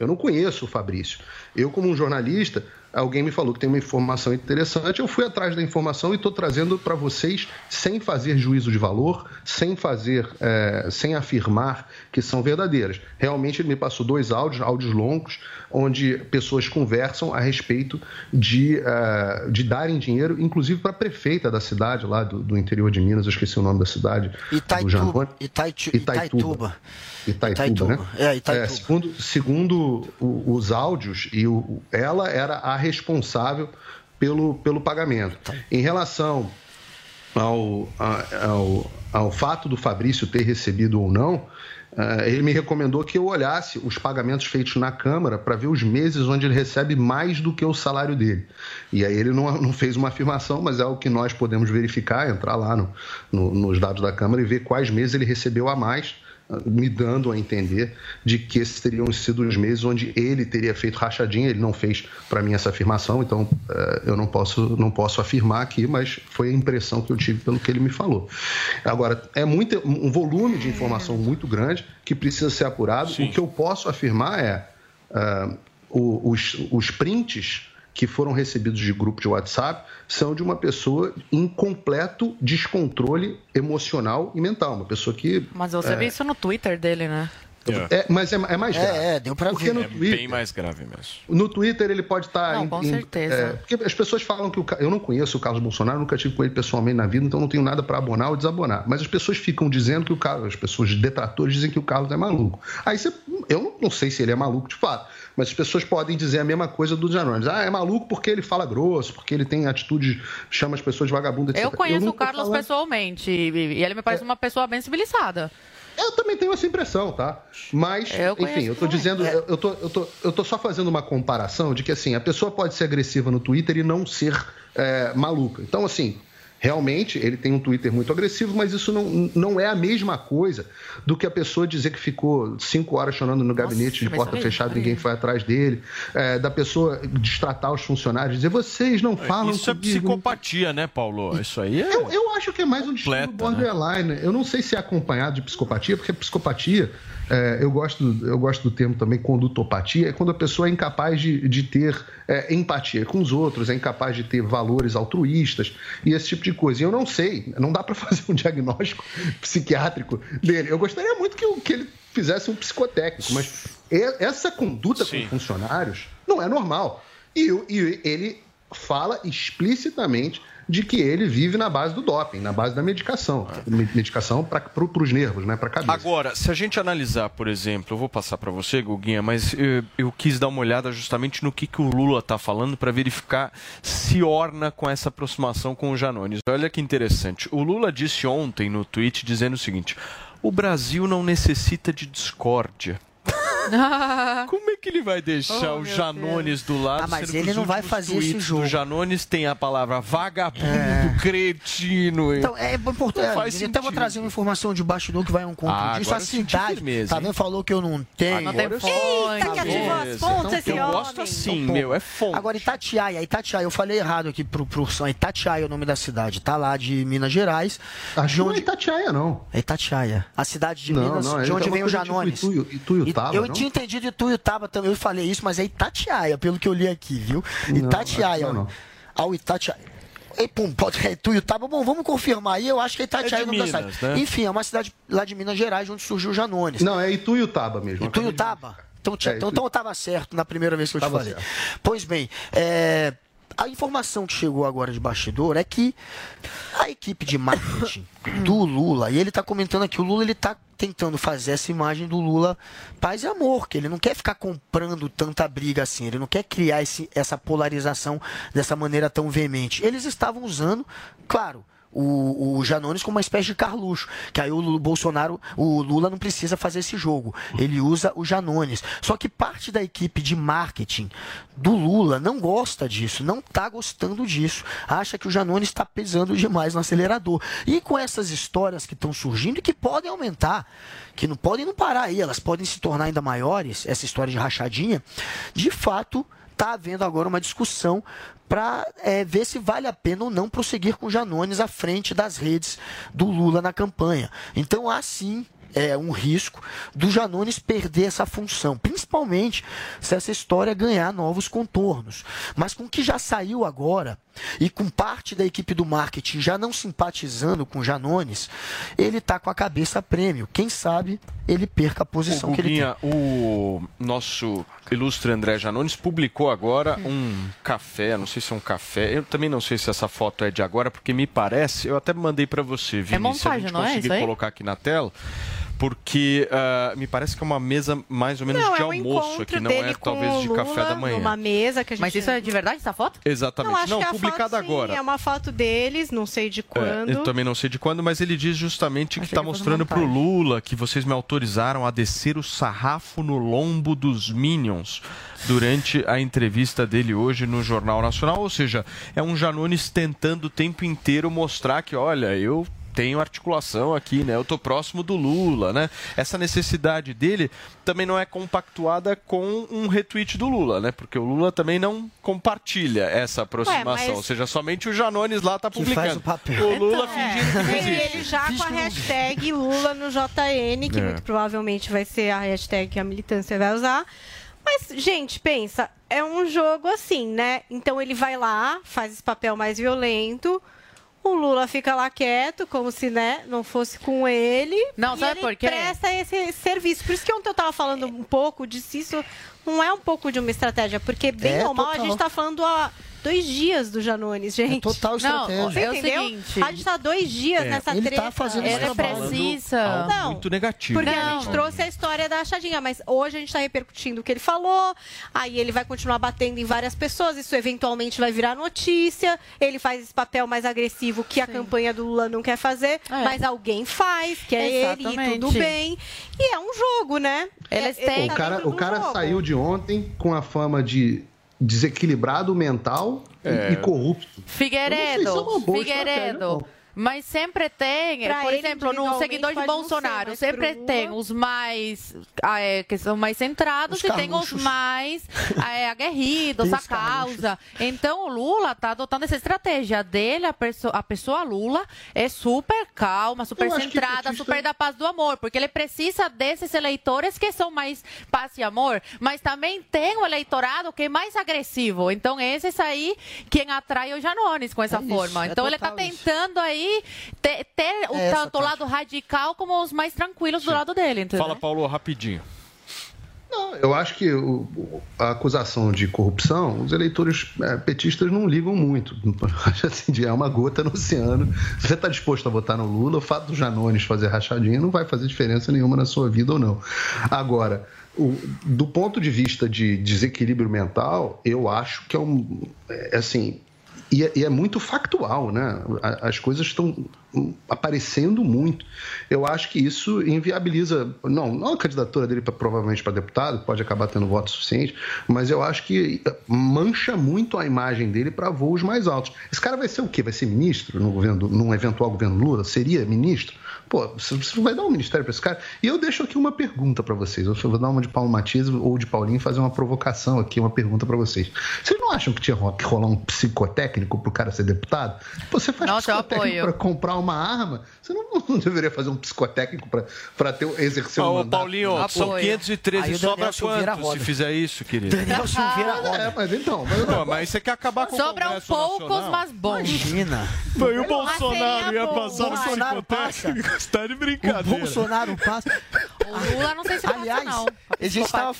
Speaker 6: eu não conheço o Fabrício. Eu, como um jornalista, alguém me falou que tem uma informação interessante, eu fui atrás da informação e estou trazendo para vocês sem fazer juízo de valor, sem fazer, é, sem afirmar que são verdadeiras. Realmente ele me passou dois áudios, áudios longos, onde pessoas conversam a respeito de, é, de darem dinheiro, inclusive para a prefeita da cidade lá do, do interior de Minas, eu esqueci o nome da cidade. do
Speaker 7: Itaitu-. Itaitu-
Speaker 6: Itaituba. Itaituba,
Speaker 7: Itaituba.
Speaker 6: né?
Speaker 7: É, Itaituba.
Speaker 6: segundo segundo o- os áudios, e o- ela era a responsável pelo, pelo pagamento. Em relação ao, ao, ao fato do Fabrício ter recebido ou não, eh, ele me recomendou que eu olhasse os pagamentos feitos na Câmara para ver os meses onde ele recebe mais do que o salário dele. E aí ele não, não fez uma afirmação, mas é o que nós podemos verificar, entrar lá no- no- nos dados da Câmara e ver quais meses ele recebeu a mais me dando a entender de que esses teriam sido os meses onde ele teria feito rachadinha. Ele não fez para mim essa afirmação, então eh, eu não posso, não posso afirmar aqui, mas foi a impressão que eu tive pelo que ele me falou. Agora, é muito, um volume de informação muito grande que precisa ser apurado. O que eu posso afirmar é o- os, os prints que foram recebidos de grupo de WhatsApp são de uma pessoa em completo descontrole emocional e mental. Uma pessoa que.
Speaker 5: Mas você
Speaker 6: é,
Speaker 5: viu isso no Twitter dele, né?
Speaker 6: é, mas é, é mais
Speaker 7: É,
Speaker 6: grave.
Speaker 7: é, deu pra
Speaker 6: Porque
Speaker 7: ver.
Speaker 6: no
Speaker 1: É
Speaker 6: Twitter,
Speaker 1: bem mais grave mesmo.
Speaker 6: no Twitter ele pode estar.
Speaker 5: Não,
Speaker 6: em-
Speaker 5: com
Speaker 6: em-
Speaker 5: certeza.
Speaker 6: é, porque as pessoas falam que o. Eu não conheço o Carlos Bolsonaro, nunca tive com ele pessoalmente na vida, então não tenho nada para abonar ou desabonar. Mas as pessoas ficam dizendo que o Carlos. As pessoas detratores dizem que o Carlos é maluco. Aí você. Eu não- não sei se ele é maluco de fato. Mas as pessoas podem dizer a mesma coisa do Janones. Ah, é maluco porque ele fala grosso, porque ele tem atitudes, chama as pessoas de vagabundo, etc.
Speaker 5: Eu conheço
Speaker 6: não
Speaker 5: o Carlos
Speaker 6: falando-
Speaker 5: pessoalmente e ele me parece uma pessoa bem civilizada.
Speaker 6: Eu também tenho essa impressão, tá? Mas,
Speaker 5: Eu
Speaker 6: enfim, eu tô
Speaker 5: também.
Speaker 6: dizendo, eu, eu, tô, eu, tô, eu tô só fazendo uma comparação de que, assim, a pessoa pode ser agressiva no Twitter e não ser é, maluca. Então, assim, realmente ele tem um Twitter muito agressivo, mas isso não, não é a mesma coisa do que a pessoa dizer que ficou cinco horas chorando no gabinete de
Speaker 5: mas
Speaker 6: porta fechada, ninguém
Speaker 5: aí.
Speaker 6: foi atrás dele, é, da pessoa destratar os funcionários, dizer vocês não falam
Speaker 1: Isso é
Speaker 6: comigo,
Speaker 1: psicopatia, né, Paulo? Isso aí é.
Speaker 6: eu, eu acho que é mais um destino
Speaker 1: Completa, né?
Speaker 6: borderline. Eu não sei se é acompanhado de psicopatia, porque psicopatia, é, eu, gosto, eu gosto do termo também condutopatia, é quando a pessoa é incapaz de, de ter é, empatia com os outros, é incapaz de ter valores altruístas e esse tipo de coisa. E eu não sei, não dá para fazer um diagnóstico psiquiátrico dele. Eu gostaria muito que, que ele fizesse um psicotécnico, mas essa conduta com funcionários não é normal. E, e ele fala explicitamente de que ele vive na base do doping, na base da medicação. Me- Medicação para pro, os nervos, né? Para a cabeça.
Speaker 1: Agora, se a gente analisar, por exemplo, eu vou passar para você, Guguinha, mas eu, eu quis dar uma olhada justamente no que, que o Lula está falando para verificar se orna com essa aproximação com o Janones. Olha que interessante. O Lula disse ontem no tweet dizendo o seguinte: o Brasil não necessita de discórdia. Como é que ele vai deixar
Speaker 7: Oh,
Speaker 1: o Janones do lado?
Speaker 7: Ah, mas ele não vai fazer esse jogo.
Speaker 1: do Janones tem a palavra vagabundo, cretino.
Speaker 7: Então, é importante.
Speaker 1: Não faz
Speaker 7: eu trazer uma informação de bastidor que vai ao encontro
Speaker 1: Ah,
Speaker 7: disso.
Speaker 1: agora
Speaker 7: A
Speaker 1: eu
Speaker 7: cidade,
Speaker 1: firmeza,
Speaker 7: tá vendo? Falou que eu não tenho.
Speaker 1: Agora eu senti
Speaker 7: Eita, que ativou as fontes esse
Speaker 1: Eu
Speaker 7: homem.
Speaker 1: gosto assim,
Speaker 7: Então,
Speaker 1: meu, é fonte.
Speaker 7: Agora, Itatiaia, Itatiaia, eu falei errado aqui pro, pro Sam. Itatiaia é o nome da cidade, tá lá de Minas Gerais.
Speaker 6: Acho
Speaker 7: de
Speaker 6: que não é Itatiaia, não.
Speaker 7: É Itatiaia. A cidade de
Speaker 6: Não,
Speaker 7: Minas,
Speaker 6: não,
Speaker 7: de onde vem o
Speaker 6: tipo
Speaker 7: Janones.
Speaker 6: Itu- Ituiutaba,
Speaker 7: eu
Speaker 6: não?
Speaker 7: Tinha entendido Ituiutaba também, eu falei isso, mas é Itatiaia, pelo que eu li aqui, viu? Itatiaia.
Speaker 6: que não,
Speaker 7: Ao Itatiaia. Ei, pum, pode é Ituiutaba. Bom, vamos confirmar aí. Eu acho que é Itatiaia
Speaker 6: É de
Speaker 7: o nome da
Speaker 6: Minas, né?
Speaker 7: Enfim, é uma cidade lá de Minas Gerais, onde surgiu o Janones.
Speaker 6: Não, é Ituiutaba mesmo.
Speaker 7: Ituiutaba? Então, tinha-
Speaker 6: É,
Speaker 7: então, então eu estava certo na primeira vez que eu te falei.
Speaker 6: certo.
Speaker 7: Pois bem, é, a informação que chegou agora de bastidor é que a equipe de marketing do Lula, e ele está comentando aqui, o Lula ele está tentando fazer essa imagem do Lula paz e amor, que ele não quer ficar comprando tanta briga assim, ele não quer criar esse, essa polarização dessa maneira tão veemente. Eles estavam usando, claro, o, o Janones como uma espécie de Carluxo, que aí o Bolsonaro, o Lula não precisa fazer esse jogo, ele usa o Janones. Só que parte da equipe de marketing do Lula não gosta disso, não está gostando disso, acha que o Janones está pesando demais no acelerador. E com essas histórias que estão surgindo e que podem aumentar, que não podem não parar aí, elas podem se tornar ainda maiores, essa história de rachadinha, de fato está havendo agora uma discussão para ver se vale a pena ou não prosseguir com Janones à frente das redes do Lula na campanha. Então há sim é, um risco do Janones perder essa função, principalmente se essa história ganhar novos contornos. Mas com o que já saiu agora e com parte da equipe do marketing já não simpatizando com Janones, ele está com a cabeça a prêmio. Quem sabe ele perca a posição
Speaker 1: O
Speaker 7: que ele tem.
Speaker 1: Guguinha, o nosso ilustre André Janones publicou agora um café, não sei se é um café, eu também não sei se essa foto é de agora, porque me parece, eu até mandei para você, Vini, se a gente
Speaker 5: não é
Speaker 1: conseguir
Speaker 5: aí?
Speaker 1: colocar aqui na tela, porque ah, me parece que é uma mesa mais ou menos
Speaker 2: Não,
Speaker 1: de
Speaker 2: é um
Speaker 1: almoço aqui, não
Speaker 2: dele
Speaker 1: é talvez
Speaker 2: o
Speaker 1: de
Speaker 2: Lula
Speaker 1: café da manhã.
Speaker 2: Numa mesa que a gente...
Speaker 5: Mas isso é de verdade, essa foto?
Speaker 1: Exatamente.
Speaker 2: Não, que a
Speaker 1: publicada
Speaker 2: foto, sim,
Speaker 1: agora.
Speaker 2: É uma foto deles, não sei de
Speaker 1: É,
Speaker 2: quando.
Speaker 1: eu também não sei de quando, mas ele diz justamente que está mostrando pro Lula que vocês me autorizaram a descer o sarrafo no lombo dos Minions durante a entrevista dele hoje no Jornal Nacional. Ou seja, é um Janones tentando o tempo inteiro mostrar que, olha, eu tenho articulação aqui, né? Eu tô próximo do Lula, né? Essa necessidade dele também não é compactuada com um retweet do Lula, né? Porque o Lula também não compartilha essa aproximação,
Speaker 2: mas-
Speaker 1: ou seja, somente o Janones lá tá
Speaker 7: Que
Speaker 1: publicando.
Speaker 7: faz o papel.
Speaker 1: O Lula
Speaker 2: É,
Speaker 1: fingindo que não existe.
Speaker 2: ele já com a hashtag Lula no JN, que
Speaker 1: É.
Speaker 2: muito provavelmente vai ser a hashtag que a militância vai usar. Mas, gente, pensa, é um jogo assim, né? Então ele vai lá, faz esse papel mais violento. O Lula fica lá quieto, como se né, não fosse com ele.
Speaker 5: Não,
Speaker 2: e
Speaker 5: sabe
Speaker 2: ele
Speaker 5: por quê?
Speaker 2: presta esse serviço. Por isso que ontem eu tava falando um pouco de se isso não é um pouco de uma estratégia, porque bem
Speaker 7: É,
Speaker 2: ou mal a
Speaker 7: total.
Speaker 2: gente tá falando há dois dias do Janones, gente.
Speaker 7: total
Speaker 5: estratégia.
Speaker 2: Você
Speaker 5: é o seguinte-
Speaker 2: A gente tá há dois dias
Speaker 1: É.
Speaker 2: nessa
Speaker 7: Ele tá
Speaker 2: treta.
Speaker 7: fazendo
Speaker 5: Ele
Speaker 7: trabalho.
Speaker 5: precisa.
Speaker 2: Não,
Speaker 1: muito negativo.
Speaker 2: Porque a
Speaker 5: Não.
Speaker 2: gente trouxe a história da achadinha, mas hoje a gente está repercutindo o que ele falou, aí ele vai continuar batendo em várias pessoas, isso eventualmente vai virar notícia, ele faz esse papel mais agressivo que a campanha do Lula não quer fazer,
Speaker 5: É.
Speaker 2: mas alguém faz, que é ele, e tudo bem. E é um jogo, né?
Speaker 5: Eles
Speaker 2: É-
Speaker 5: têm-
Speaker 2: tá
Speaker 6: O cara, o cara
Speaker 2: jogo.
Speaker 6: saiu de ontem com a fama de desequilibrado mental e-
Speaker 1: É.
Speaker 6: e corrupto.
Speaker 5: Figueiredo,
Speaker 6: se é
Speaker 5: Figueiredo. Mas sempre tem,
Speaker 2: Pra
Speaker 5: por exemplo, no seguidor de
Speaker 2: ser,
Speaker 5: Bolsonaro,
Speaker 2: mas
Speaker 5: sempre tem os mais ah, é, que são mais centrados
Speaker 7: Os
Speaker 5: e tem os mais é, aguerridos, a causa. Então o Lula tá adotando essa estratégia dele, a, perso a pessoa Lula é super calma, super centrada,
Speaker 6: petista-
Speaker 5: super da paz do amor, porque ele precisa desses eleitores que são mais paz e amor, mas também tem o eleitorado que é mais agressivo. Então esses aí quem atrai o Janones com essa
Speaker 7: É isso,
Speaker 5: forma.
Speaker 7: é
Speaker 5: então ele tá
Speaker 7: total isso.
Speaker 5: tentando ter, ter o
Speaker 7: É
Speaker 5: tanto o lado radical como os mais tranquilos do lado dele, entendeu?
Speaker 1: Fala, Paulo, rapidinho.
Speaker 6: Eu acho que o- a acusação de corrupção, os eleitores é, petistas não ligam muito. Assim, é uma gota no oceano. Se você está disposto a votar no Lula, o fato do Janones fazer rachadinha não vai fazer diferença nenhuma na sua vida ou não. Agora, o- do ponto de vista de desequilíbrio mental, eu acho que é um. É, assim. E é, e é muito factual, né? As coisas estão aparecendo muito. Eu acho que isso inviabiliza, não, não a candidatura dele pra, provavelmente para deputado, pode acabar tendo voto suficiente, mas eu acho que mancha muito a imagem dele para voos mais altos. Esse cara vai ser o quê? Vai ser ministro no governo, num eventual governo Lula? Seria ministro? Pô, você vai dar um ministério para esse cara? E eu deixo aqui uma pergunta para vocês. Eu vou dar uma de Paulo Matias ou de Paulinho e fazer uma provocação aqui, uma pergunta para vocês. Vocês não acham que tinha que rolar um psicotécnico pro cara ser deputado? Pô, você faz
Speaker 5: Nossa,
Speaker 6: psicotécnico para comprar uma arma? Você não, não deveria fazer um psicotécnico para ter exercer um
Speaker 1: Ô,
Speaker 6: mandato?
Speaker 1: Paulinho, são 513, sobra quanto se fizer isso, querido?
Speaker 6: Daniel Silveira roda. É, mas então, mas,
Speaker 1: Pô, mas você quer acabar com o
Speaker 5: Sobram
Speaker 1: Congresso
Speaker 5: poucos,
Speaker 1: Nacional?
Speaker 5: mas bons.
Speaker 7: Imagina.
Speaker 1: Foi o Bolsonaro ia passar no psicotécnico. Você tá de
Speaker 7: O
Speaker 1: brincadeira.
Speaker 7: Bolsonaro passa.
Speaker 5: O Lula não sei se
Speaker 7: Aliás,
Speaker 5: não.
Speaker 7: a gente tava,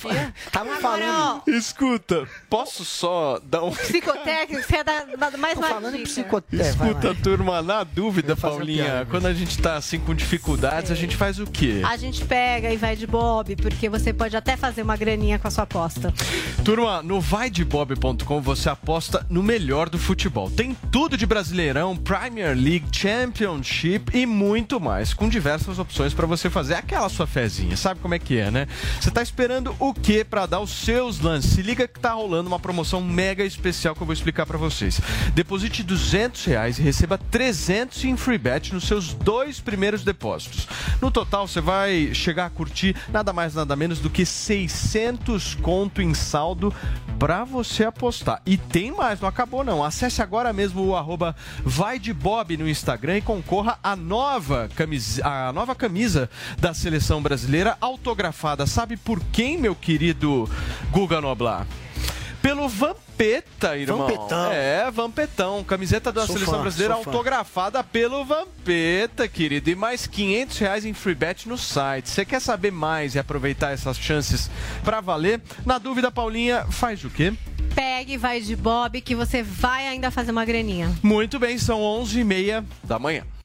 Speaker 7: tava falando.
Speaker 1: Escuta, posso só dar um.
Speaker 2: Psicotécnico, você é da, da mais
Speaker 7: Tô falando em psicotécnico.
Speaker 1: Escuta, turma, na dúvida, Paulinha,
Speaker 7: piada.
Speaker 1: quando a gente tá assim com dificuldades, a gente faz o quê?
Speaker 2: A gente pega e vai de bob, porque você pode até fazer uma graninha com a sua aposta.
Speaker 1: Turma, no vaidebob.com você aposta no melhor do futebol. Tem tudo de Brasileirão, Premier League, Championship e muito mais, com diversas opções para você fazer aquela sua Sabe como é que é, né? Você tá esperando o quê para dar os seus lances? Se liga que tá rolando uma promoção mega especial que eu vou explicar para vocês. Deposite 200 reais e receba 300 em free bet nos seus dois primeiros depósitos. No total, você vai chegar a curtir nada mais nada menos do que 600 conto em saldo para você apostar. E tem mais, não acabou não. Acesse agora mesmo o arroba vai de Bob no Instagram e concorra à nova camisa, a nova camisa da seleção brasileira autografada. Sabe por quem, meu querido Guga Noblar? Pelo Vampeta, irmão.
Speaker 7: Vampetão.
Speaker 1: É, Vampetão. Camiseta da
Speaker 7: Sou
Speaker 1: seleção
Speaker 7: fã,
Speaker 1: brasileira
Speaker 7: fã.
Speaker 1: autografada pelo Vampeta, querido. E mais 500 reais em free bet no site. Você quer saber mais e aproveitar essas chances pra valer? Na dúvida, Paulinha, faz o quê?
Speaker 2: Pegue e vai de bob, que você vai ainda fazer uma graninha.
Speaker 1: Muito bem, são 11h30 da manhã.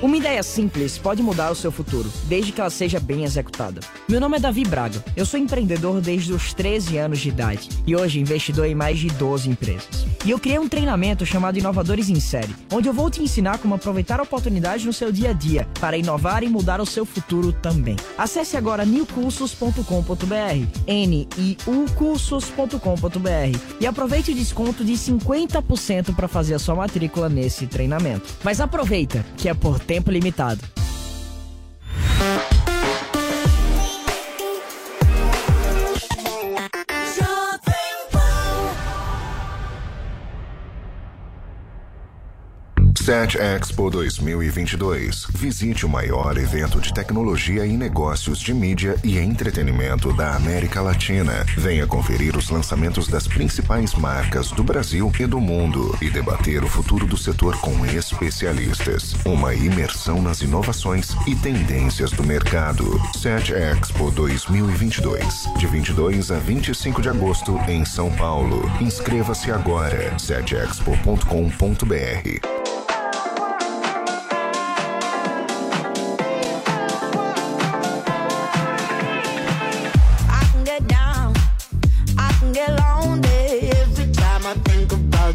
Speaker 20: Uma ideia simples pode mudar o seu futuro, desde que ela seja bem executada. Meu nome é Davi Braga, eu sou empreendedor desde os 13 anos de idade e hoje investidor em mais de 12 empresas. E eu criei um treinamento chamado Inovadores em Série, onde eu vou te ensinar como aproveitar oportunidades no seu dia a dia para inovar e mudar o seu futuro também. Acesse agora newcursos.com.br, N-I-U cursos.com.br e aproveite o desconto de 50% para fazer a sua matrícula nesse treinamento. Mas aproveita, que é por tempo limitado.
Speaker 24: Set Expo 2022. Visite o maior evento de tecnologia e negócios de mídia e entretenimento da América Latina. Venha conferir os lançamentos das principais marcas do Brasil e do mundo e debater o futuro do setor com especialistas. Uma imersão nas inovações e tendências do mercado. Set Expo 2022, de 22 a 25 de agosto em São Paulo. Inscreva-se agora. setexpo.com.br.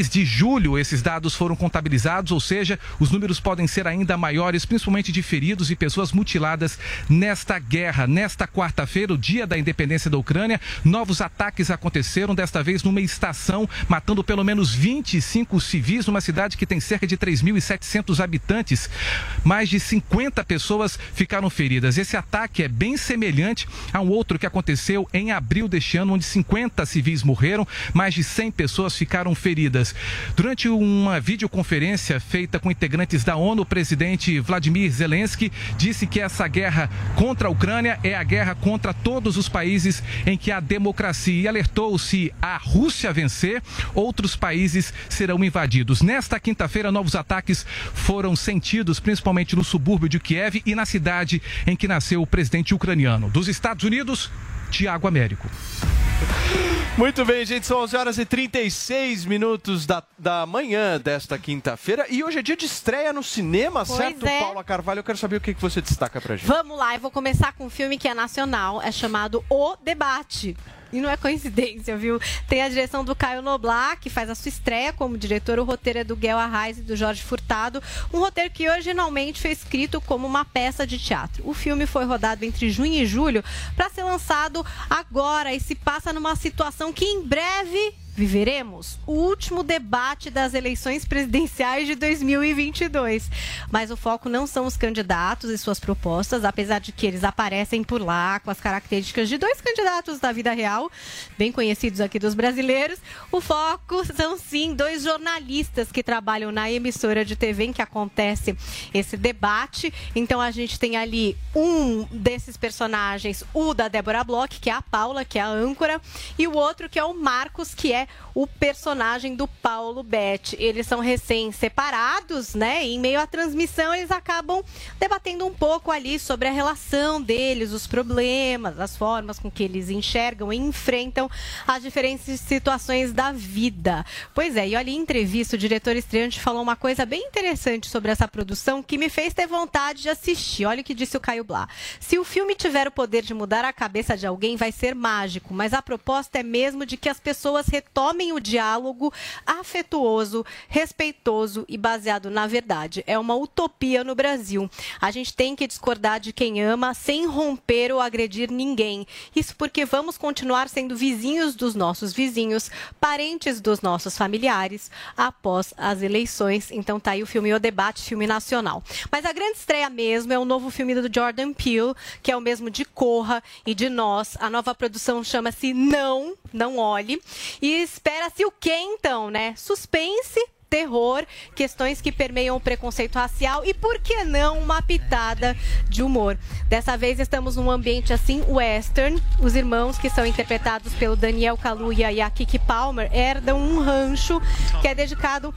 Speaker 25: Desde julho, esses dados foram contabilizados, ou seja, os números podem ser ainda maiores, principalmente de feridos e pessoas mutiladas nesta guerra. Nesta quarta-feira, o dia da independência da Ucrânia, novos ataques aconteceram, desta vez numa estação, matando pelo menos 25 civis numa cidade que tem cerca de 3.700 habitantes. Mais de 50 pessoas ficaram feridas. Esse ataque é bem semelhante a um outro que aconteceu em abril deste ano, onde 50 civis morreram, mais de 100 pessoas ficaram feridas. Durante uma videoconferência feita com integrantes da ONU, o presidente Vladimir Zelensky disse que essa guerra contra a Ucrânia é a guerra contra todos os países em que há democracia e alertou se a Rússia vencer, outros países serão invadidos. Nesta quinta-feira, novos ataques foram sentidos, principalmente no subúrbio de Kiev e na cidade em que nasceu o presidente ucraniano. Dos Estados Unidos, Tiago Américo.
Speaker 1: Muito bem, gente, são 11 horas e 36 minutos da, da manhã desta quinta-feira. E hoje é dia de estreia no cinema,
Speaker 2: Pois
Speaker 1: certo,
Speaker 2: é.
Speaker 1: Paula Carvalho? Eu quero saber o que que você destaca pra gente.
Speaker 2: Vamos lá, eu vou começar com um filme que é nacional, é chamado O Debate. E não é coincidência, viu? Tem a direção do Caio Noblar, que faz a sua estreia como diretor. O roteiro é do Guel Arraes e do Jorge Furtado. Um roteiro que originalmente foi escrito como uma peça de teatro. O filme foi rodado entre junho e julho para ser lançado agora e se passa numa situação que em breve viveremos o último debate das eleições presidenciais de 2022. Mas o foco não são os candidatos e suas propostas, apesar de que eles aparecem por lá com as características de dois candidatos da vida real, bem conhecidos aqui dos brasileiros. O foco são sim dois jornalistas que trabalham na emissora de TV em que acontece esse debate. Então a gente tem ali um desses personagens, o da Débora Bloch, que é a Paula, que é a âncora, e o outro que é o Marcos, que é o personagem do Paulo Betti. Eles são recém-separados, né? E em meio à transmissão, eles acabam debatendo um pouco ali sobre a relação deles, os problemas, as formas com que eles enxergam e enfrentam as diferentes situações da vida. Pois é, e olha, em entrevista, o diretor estreante falou uma coisa bem interessante sobre essa produção que me fez ter vontade de assistir. Olha o que disse o Caio Blá. Se o filme tiver o poder de mudar a cabeça de alguém, vai ser mágico, mas a proposta é mesmo de que as pessoas retomem o diálogo afetuoso, respeitoso e baseado na verdade. É uma utopia no Brasil. A gente tem que discordar de quem ama sem romper ou agredir ninguém. Isso porque vamos continuar sendo vizinhos dos nossos vizinhos, parentes dos nossos familiares após as eleições. Então tá aí o filme O Debate, filme nacional. Mas a grande estreia mesmo é o novo filme do Jordan Peele, que é o mesmo de Corra e de Nós. A nova produção chama-se Não, Não Olhe. E espera-se o quê então, né? Suspense, terror, questões que permeiam o preconceito racial e, por que não, uma pitada de humor. Dessa vez estamos num ambiente assim, western. Os irmãos, que são interpretados pelo Daniel Kaluuya e a Kiki Palmer, herdam um rancho que é dedicado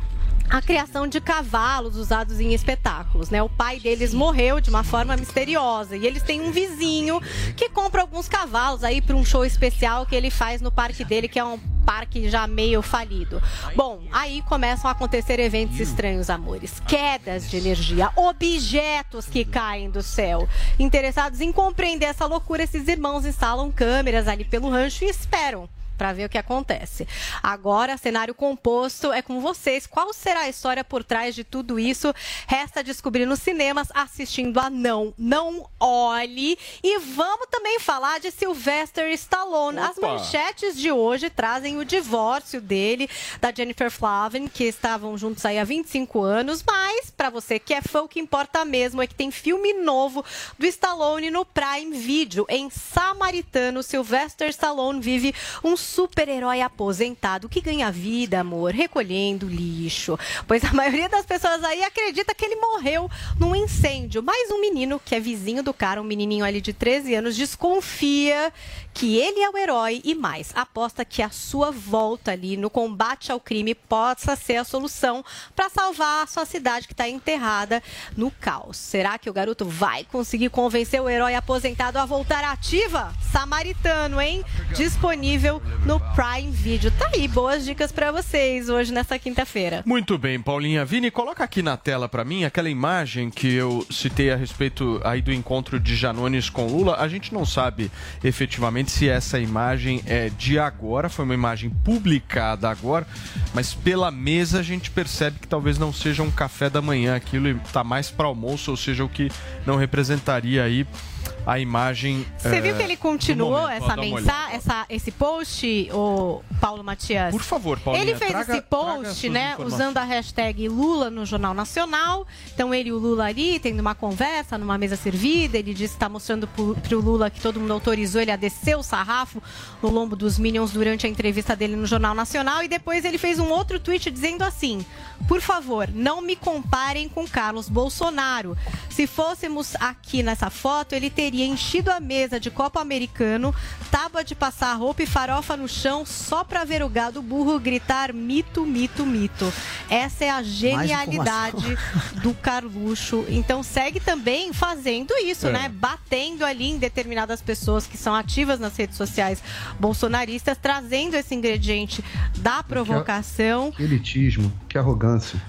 Speaker 2: a criação de cavalos usados em espetáculos, né? O pai deles morreu de uma forma misteriosa e eles têm um vizinho que compra alguns cavalos aí para um show especial que ele faz no parque dele, que é um parque já meio falido. Bom, aí começam a acontecer eventos estranhos, amores. Quedas de energia, objetos que caem do céu. Interessados em compreender essa loucura, esses irmãos instalam câmeras ali pelo rancho e esperam para ver o que acontece. Agora, cenário composto é com vocês. Qual será a história por trás de tudo isso? Resta descobrir nos cinemas assistindo a Não, Não Olhe. E vamos também falar de Sylvester Stallone. As
Speaker 26: Opa.
Speaker 2: manchetes de hoje trazem o divórcio dele, da Jennifer Flavin, que estavam juntos aí há 25 anos. Mas, para você que é fã, o que importa mesmo é que tem filme novo do Stallone no Prime Video. Em Samaritano, Sylvester Stallone vive um super-herói aposentado que ganha vida, amor, recolhendo lixo. Pois a maioria das pessoas aí acredita que ele morreu num incêndio. Mas um menino que é vizinho do cara, um menininho ali de 13 anos, desconfia que ele é o herói e mais, aposta que a sua volta ali no combate ao crime possa ser a solução para salvar a sua cidade que está enterrada no caos. Será que o garoto vai conseguir convencer o herói aposentado a voltar ativa? Samaritano, hein? Disponível no Prime Video. Tá aí, boas dicas para vocês hoje nessa quinta-feira.
Speaker 1: Muito bem, Paulinha. Vini, coloca aqui na tela para mim aquela imagem que eu citei a respeito aí do encontro de Janones com Lula. A gente não sabe efetivamente se essa imagem é de agora, foi uma imagem publicada agora, mas pela mesa a gente percebe que talvez não seja um café da manhã, aquilo está mais para almoço, ou seja, o que não representaria aí a imagem.
Speaker 2: Você
Speaker 1: eh,
Speaker 2: viu que ele continuou essa mensagem, essa, esse post, o Paulo Matias?
Speaker 1: Por favor, Paulinha,
Speaker 2: Ele fez
Speaker 1: traga-
Speaker 2: esse post, né, usando a hashtag Lula no Jornal Nacional. Então ele e o Lula ali, tendo uma conversa numa mesa servida, ele disse que está mostrando pro, pro Lula que todo mundo autorizou ele a descer o sarrafo no lombo dos Minions durante a entrevista dele no Jornal Nacional. E depois ele fez um outro tweet dizendo assim: Por favor, não me comparem com Carlos Bolsonaro. Se fôssemos aqui nessa foto, ele teria enchido a mesa de copo americano, tábua de passar roupa e farofa no chão só pra ver o gado burro gritar mito, mito, mito. Essa é a genialidade do Carluxo. Então segue também fazendo isso,
Speaker 26: É.
Speaker 2: né? Batendo ali em determinadas pessoas que são ativas nas redes sociais bolsonaristas, trazendo esse ingrediente da provocação.
Speaker 6: Elitismo. Que arrogância.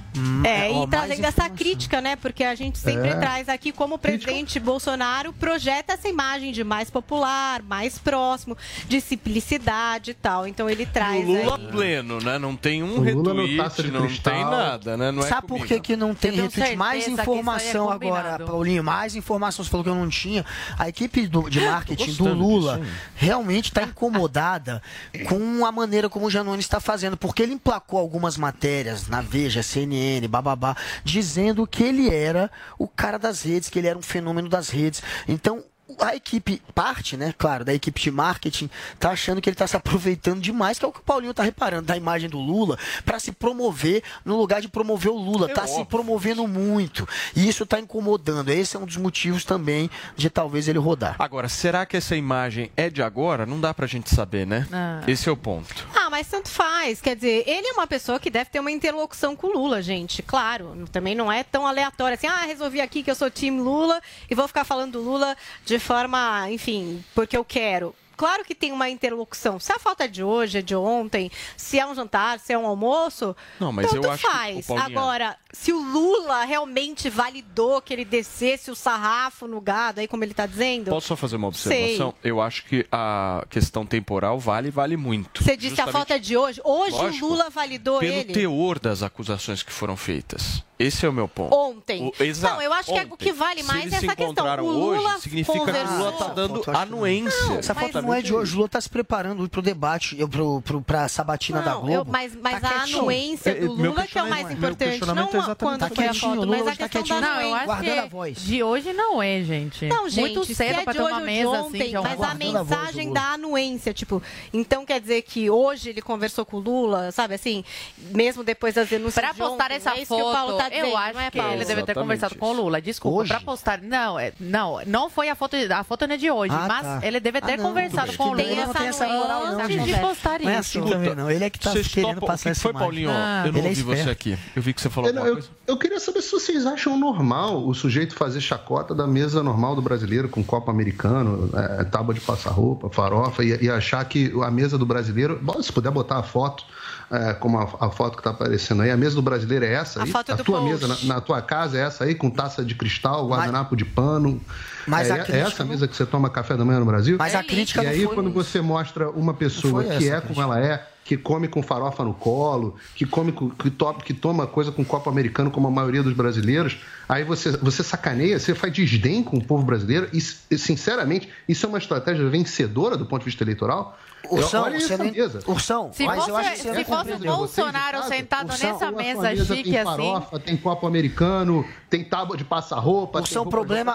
Speaker 2: É,
Speaker 7: ó,
Speaker 2: e trazendo essa crítica, né? Porque a gente sempre
Speaker 6: É.
Speaker 2: traz aqui como o presidente Bolsonaro projeta essa imagem de mais popular, mais próximo, de simplicidade e tal. Então ele traz
Speaker 1: O Lula
Speaker 2: aí...
Speaker 1: pleno, né? Não tem um
Speaker 6: O no
Speaker 1: retweet, não tem nada, né? Não é
Speaker 7: Sabe por que, que não tem retweet? Mais
Speaker 5: é
Speaker 7: informação agora. Paulinho. Mais informação. Você falou que eu não tinha. A equipe do- de marketing do Lula realmente está incomodada com a maneira como o Janone está fazendo. Porque ele emplacou algumas matérias na Veja, CNN, bababá, dizendo que ele era o cara das redes, que ele era um fenômeno das redes. Então. A equipe, parte, né, claro, da equipe de marketing, tá achando que ele tá se aproveitando demais, que é o que o Paulinho tá reparando, da imagem do Lula, para se promover no lugar de promover o Lula.
Speaker 1: É
Speaker 7: tá se
Speaker 1: óbvio.
Speaker 7: promovendo muito. E isso tá incomodando. Esse é um dos motivos também de talvez ele rodar.
Speaker 1: Agora, será que essa imagem é de agora? Não dá pra gente saber, né?
Speaker 2: Ah.
Speaker 1: Esse é o ponto.
Speaker 2: Ah, mas tanto faz. Quer dizer, ele é uma pessoa que deve ter uma interlocução com o Lula, gente. Claro, também não é tão aleatório assim, ah, resolvi aqui que eu sou time Lula e vou ficar falando do Lula de forma, enfim, porque eu quero. Claro que tem uma interlocução. Se a foto é de hoje, é de ontem, se é um jantar, se é um almoço,
Speaker 1: Não, mas
Speaker 2: tanto
Speaker 1: eu acho que,
Speaker 2: faz.
Speaker 1: ô, Paulinha-
Speaker 2: Agora, se o Lula realmente validou que ele descesse o sarrafo no gado, aí como ele está dizendo...
Speaker 1: Posso só fazer uma
Speaker 2: Sei.
Speaker 1: observação? Eu acho que a questão temporal vale, vale muito.
Speaker 2: Você disse que a
Speaker 1: Justamente
Speaker 2: foto é de hoje. Hoje
Speaker 1: Lógico.
Speaker 2: o Lula validou
Speaker 1: pelo
Speaker 2: ele.
Speaker 1: teor das acusações que foram feitas. Esse é o meu ponto.
Speaker 2: Ontem.
Speaker 1: O- exato,
Speaker 2: Não, eu acho que é- o que vale
Speaker 1: Se
Speaker 2: mais
Speaker 1: eles
Speaker 2: é
Speaker 1: se
Speaker 2: essa questão. O Lula
Speaker 1: hoje, significa que o Lula tá
Speaker 2: conversou-
Speaker 1: dando
Speaker 7: que não.
Speaker 1: anuência.
Speaker 7: Essa foto não é de hoje. O Lula tá se preparando pro debate, eu, pro, pro, pra sabatina da
Speaker 2: Não,
Speaker 7: Globo.
Speaker 2: eu- mas mas
Speaker 7: Tá
Speaker 2: a
Speaker 7: quietinho.
Speaker 2: anuência
Speaker 1: É,
Speaker 2: do
Speaker 1: meu
Speaker 2: Lula que é o mais importante. Não
Speaker 1: é
Speaker 2: quando
Speaker 7: Tá
Speaker 2: foi a foto,
Speaker 7: o Lula
Speaker 2: mas a
Speaker 7: tá
Speaker 2: questão da anuência.
Speaker 7: Guardando a voz.
Speaker 5: de hoje não é, gente.
Speaker 2: Não, gente,
Speaker 5: Muito cedo
Speaker 2: é
Speaker 5: pra
Speaker 2: de
Speaker 5: ter uma mesa
Speaker 2: ontem,
Speaker 5: assim
Speaker 2: mas a
Speaker 7: a
Speaker 2: mensagem
Speaker 7: Lula.
Speaker 2: da anuência, tipo, então quer dizer que hoje ele conversou com o Lula, sabe assim, mesmo depois das denúncias de
Speaker 5: postar
Speaker 2: ontem,
Speaker 5: essa
Speaker 2: é o Paulo
Speaker 5: foto, eu acho
Speaker 2: não é,
Speaker 5: que ele deve ter conversado com o
Speaker 1: isso.
Speaker 5: Lula. Desculpa,
Speaker 7: Hoje?
Speaker 5: pra postar. Não, é, não, não foi a foto. A foto não é de hoje,
Speaker 7: Ah,
Speaker 5: mas
Speaker 7: tá.
Speaker 5: ele deve ter
Speaker 7: Ah, não,
Speaker 5: conversado com o. Lula
Speaker 7: Ele não tem essa moral, não,
Speaker 5: antes de postar
Speaker 7: Não é
Speaker 5: isso.
Speaker 7: assim também, não. Ele é que tá
Speaker 1: Vocês
Speaker 7: querendo
Speaker 1: topam-
Speaker 7: passar
Speaker 1: que
Speaker 7: essa
Speaker 1: foi. Paulinho?
Speaker 5: Ah.
Speaker 1: eu não
Speaker 7: é
Speaker 1: ouvi você
Speaker 7: esperto.
Speaker 1: aqui. Eu vi que você falou
Speaker 6: Eu,
Speaker 1: alguma
Speaker 6: eu,
Speaker 1: coisa.
Speaker 6: eu queria saber se vocês acham normal o sujeito fazer chacota da mesa normal do brasileiro com copo americano, é, tábua de passar roupa, farofa e, e achar que a mesa do brasileiro, bom, se puder botar a foto, é, como a, a foto que está aparecendo aí, a mesa do brasileiro é essa
Speaker 2: A
Speaker 6: aí?
Speaker 2: foto
Speaker 6: a
Speaker 2: do
Speaker 6: tua
Speaker 2: post.
Speaker 6: mesa na, na tua casa é essa aí, com taça de cristal, guardanapo de pano.
Speaker 7: Mas
Speaker 6: é,
Speaker 7: a
Speaker 6: é
Speaker 7: crítica
Speaker 6: essa a mesa que você toma café da manhã no Brasil?
Speaker 7: Mas a crítica
Speaker 6: E aí,
Speaker 7: foi
Speaker 6: quando você mostra uma pessoa que é
Speaker 7: a
Speaker 6: como ela é, que come com farofa no colo, que come com, que, to, que toma coisa com copo americano, como a maioria dos brasileiros, aí você, você sacaneia, você faz desdém com o povo brasileiro, e, e, sinceramente, isso é uma estratégia vencedora do ponto de vista eleitoral.
Speaker 7: Ursão, você
Speaker 6: mesa.
Speaker 7: Ursão,
Speaker 5: Se
Speaker 7: mas
Speaker 5: fosse,
Speaker 7: eu acho que você
Speaker 5: se fosse o. Bolsonaro sentado
Speaker 6: Ursão,
Speaker 5: nessa
Speaker 6: a tua
Speaker 5: mesa chique
Speaker 6: tem
Speaker 5: assim.
Speaker 6: farofa, tem copo americano, tem tábua de passar-roupa.
Speaker 7: Ursão,
Speaker 6: tem
Speaker 7: o problema,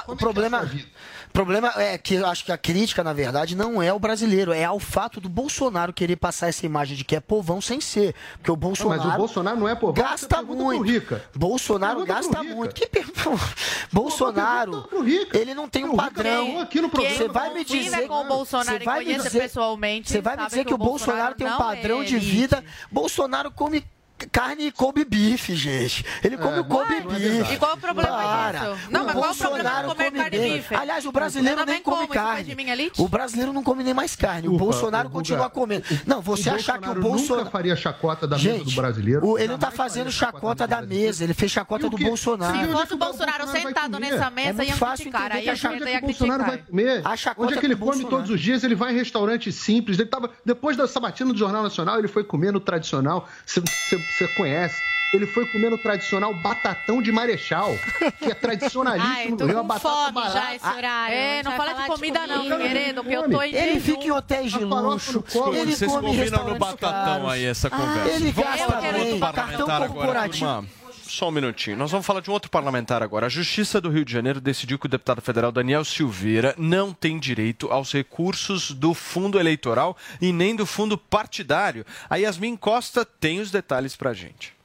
Speaker 6: roupa-
Speaker 7: o problema, é que eu acho que a crítica, na verdade, não é o brasileiro, é ao fato do Bolsonaro querer passar essa imagem de que é povão sem ser. Porque o Bolsonaro.
Speaker 6: mas o Bolsonaro não é povão,
Speaker 7: Gasta muito.
Speaker 6: Rica.
Speaker 7: Bolsonaro gasta
Speaker 6: Rica.
Speaker 7: muito. Que per... Bolsonaro, ele não tem um padrão.
Speaker 6: aqui no programa.
Speaker 7: Você vai me dizer
Speaker 5: com o Bolsonaro
Speaker 7: você vai me dizer-
Speaker 5: pessoalmente,
Speaker 7: Você vai me dizer que o Bolsonaro tem um
Speaker 5: não
Speaker 7: padrão
Speaker 5: é
Speaker 7: de vida. Bolsonaro come carne e come bife, gente. Ele come o Kobe
Speaker 5: Ué,
Speaker 7: bife.
Speaker 5: e qual é o problema
Speaker 7: Para.
Speaker 5: disso? Não,
Speaker 7: o
Speaker 5: mas qual é o problema de
Speaker 7: Bolsonaro
Speaker 5: comer
Speaker 7: come
Speaker 5: carne e bife?
Speaker 7: Aliás, o brasileiro nem come
Speaker 5: como, faz
Speaker 7: carne. O brasileiro não come nem mais carne. O Bolsonaro
Speaker 6: o
Speaker 7: continua
Speaker 6: Guga,
Speaker 7: comendo. Não, você
Speaker 6: o
Speaker 7: achar que o
Speaker 6: Bolsonaro
Speaker 7: Bolsonaro...
Speaker 6: nunca faria chacota da mesa do
Speaker 7: Gente,
Speaker 6: brasileiro.
Speaker 7: o- ele não tá
Speaker 6: Jamais
Speaker 7: fazendo chacota da mesa, ele fez chacota do? Bolsonaro.
Speaker 5: Se fosse
Speaker 6: é
Speaker 5: o Bolsonaro sentado nessa
Speaker 7: É
Speaker 5: mesa, iam
Speaker 7: fácil
Speaker 5: criticar. Aí a
Speaker 6: é
Speaker 5: ia
Speaker 6: que o Bolsonaro vai
Speaker 5: criticar.
Speaker 6: comer?
Speaker 7: A chacota
Speaker 6: Onde é que ele
Speaker 7: do
Speaker 6: come
Speaker 7: Bolsonaro.
Speaker 6: todos os dias? Ele vai em restaurante simples. Ele tava, depois da sabatina do Jornal Nacional, ele foi comer no tradicional. Você- Você você conhece. Ele foi comer no tradicional batatão de Marechal, que é tradicionalíssimo.
Speaker 2: Ai,
Speaker 6: no Rio, a
Speaker 2: com
Speaker 6: batata
Speaker 2: fome
Speaker 6: barata.
Speaker 2: já esse horário.
Speaker 5: É, não fala de comida não,
Speaker 2: comida.
Speaker 5: querido, que eu tô em
Speaker 7: Ele fica em hotéis de luxo.
Speaker 6: colo.
Speaker 7: Ele
Speaker 1: Vocês
Speaker 7: come
Speaker 1: combinam no batatão
Speaker 7: caros.
Speaker 1: aí essa conversa.
Speaker 7: Ele
Speaker 1: Vamos
Speaker 7: gasta
Speaker 1: de
Speaker 7: bem,
Speaker 1: outro
Speaker 7: cartão
Speaker 1: parlamentar agora,
Speaker 7: corporativo.
Speaker 1: turma. Só um minutinho. Nós vamos falar de um outro parlamentar agora. A Justiça do Rio de Janeiro decidiu que o deputado federal Daniel Silveira não tem direito aos recursos do fundo eleitoral e nem do fundo partidário. A Yasmin Costa tem os detalhes pra gente.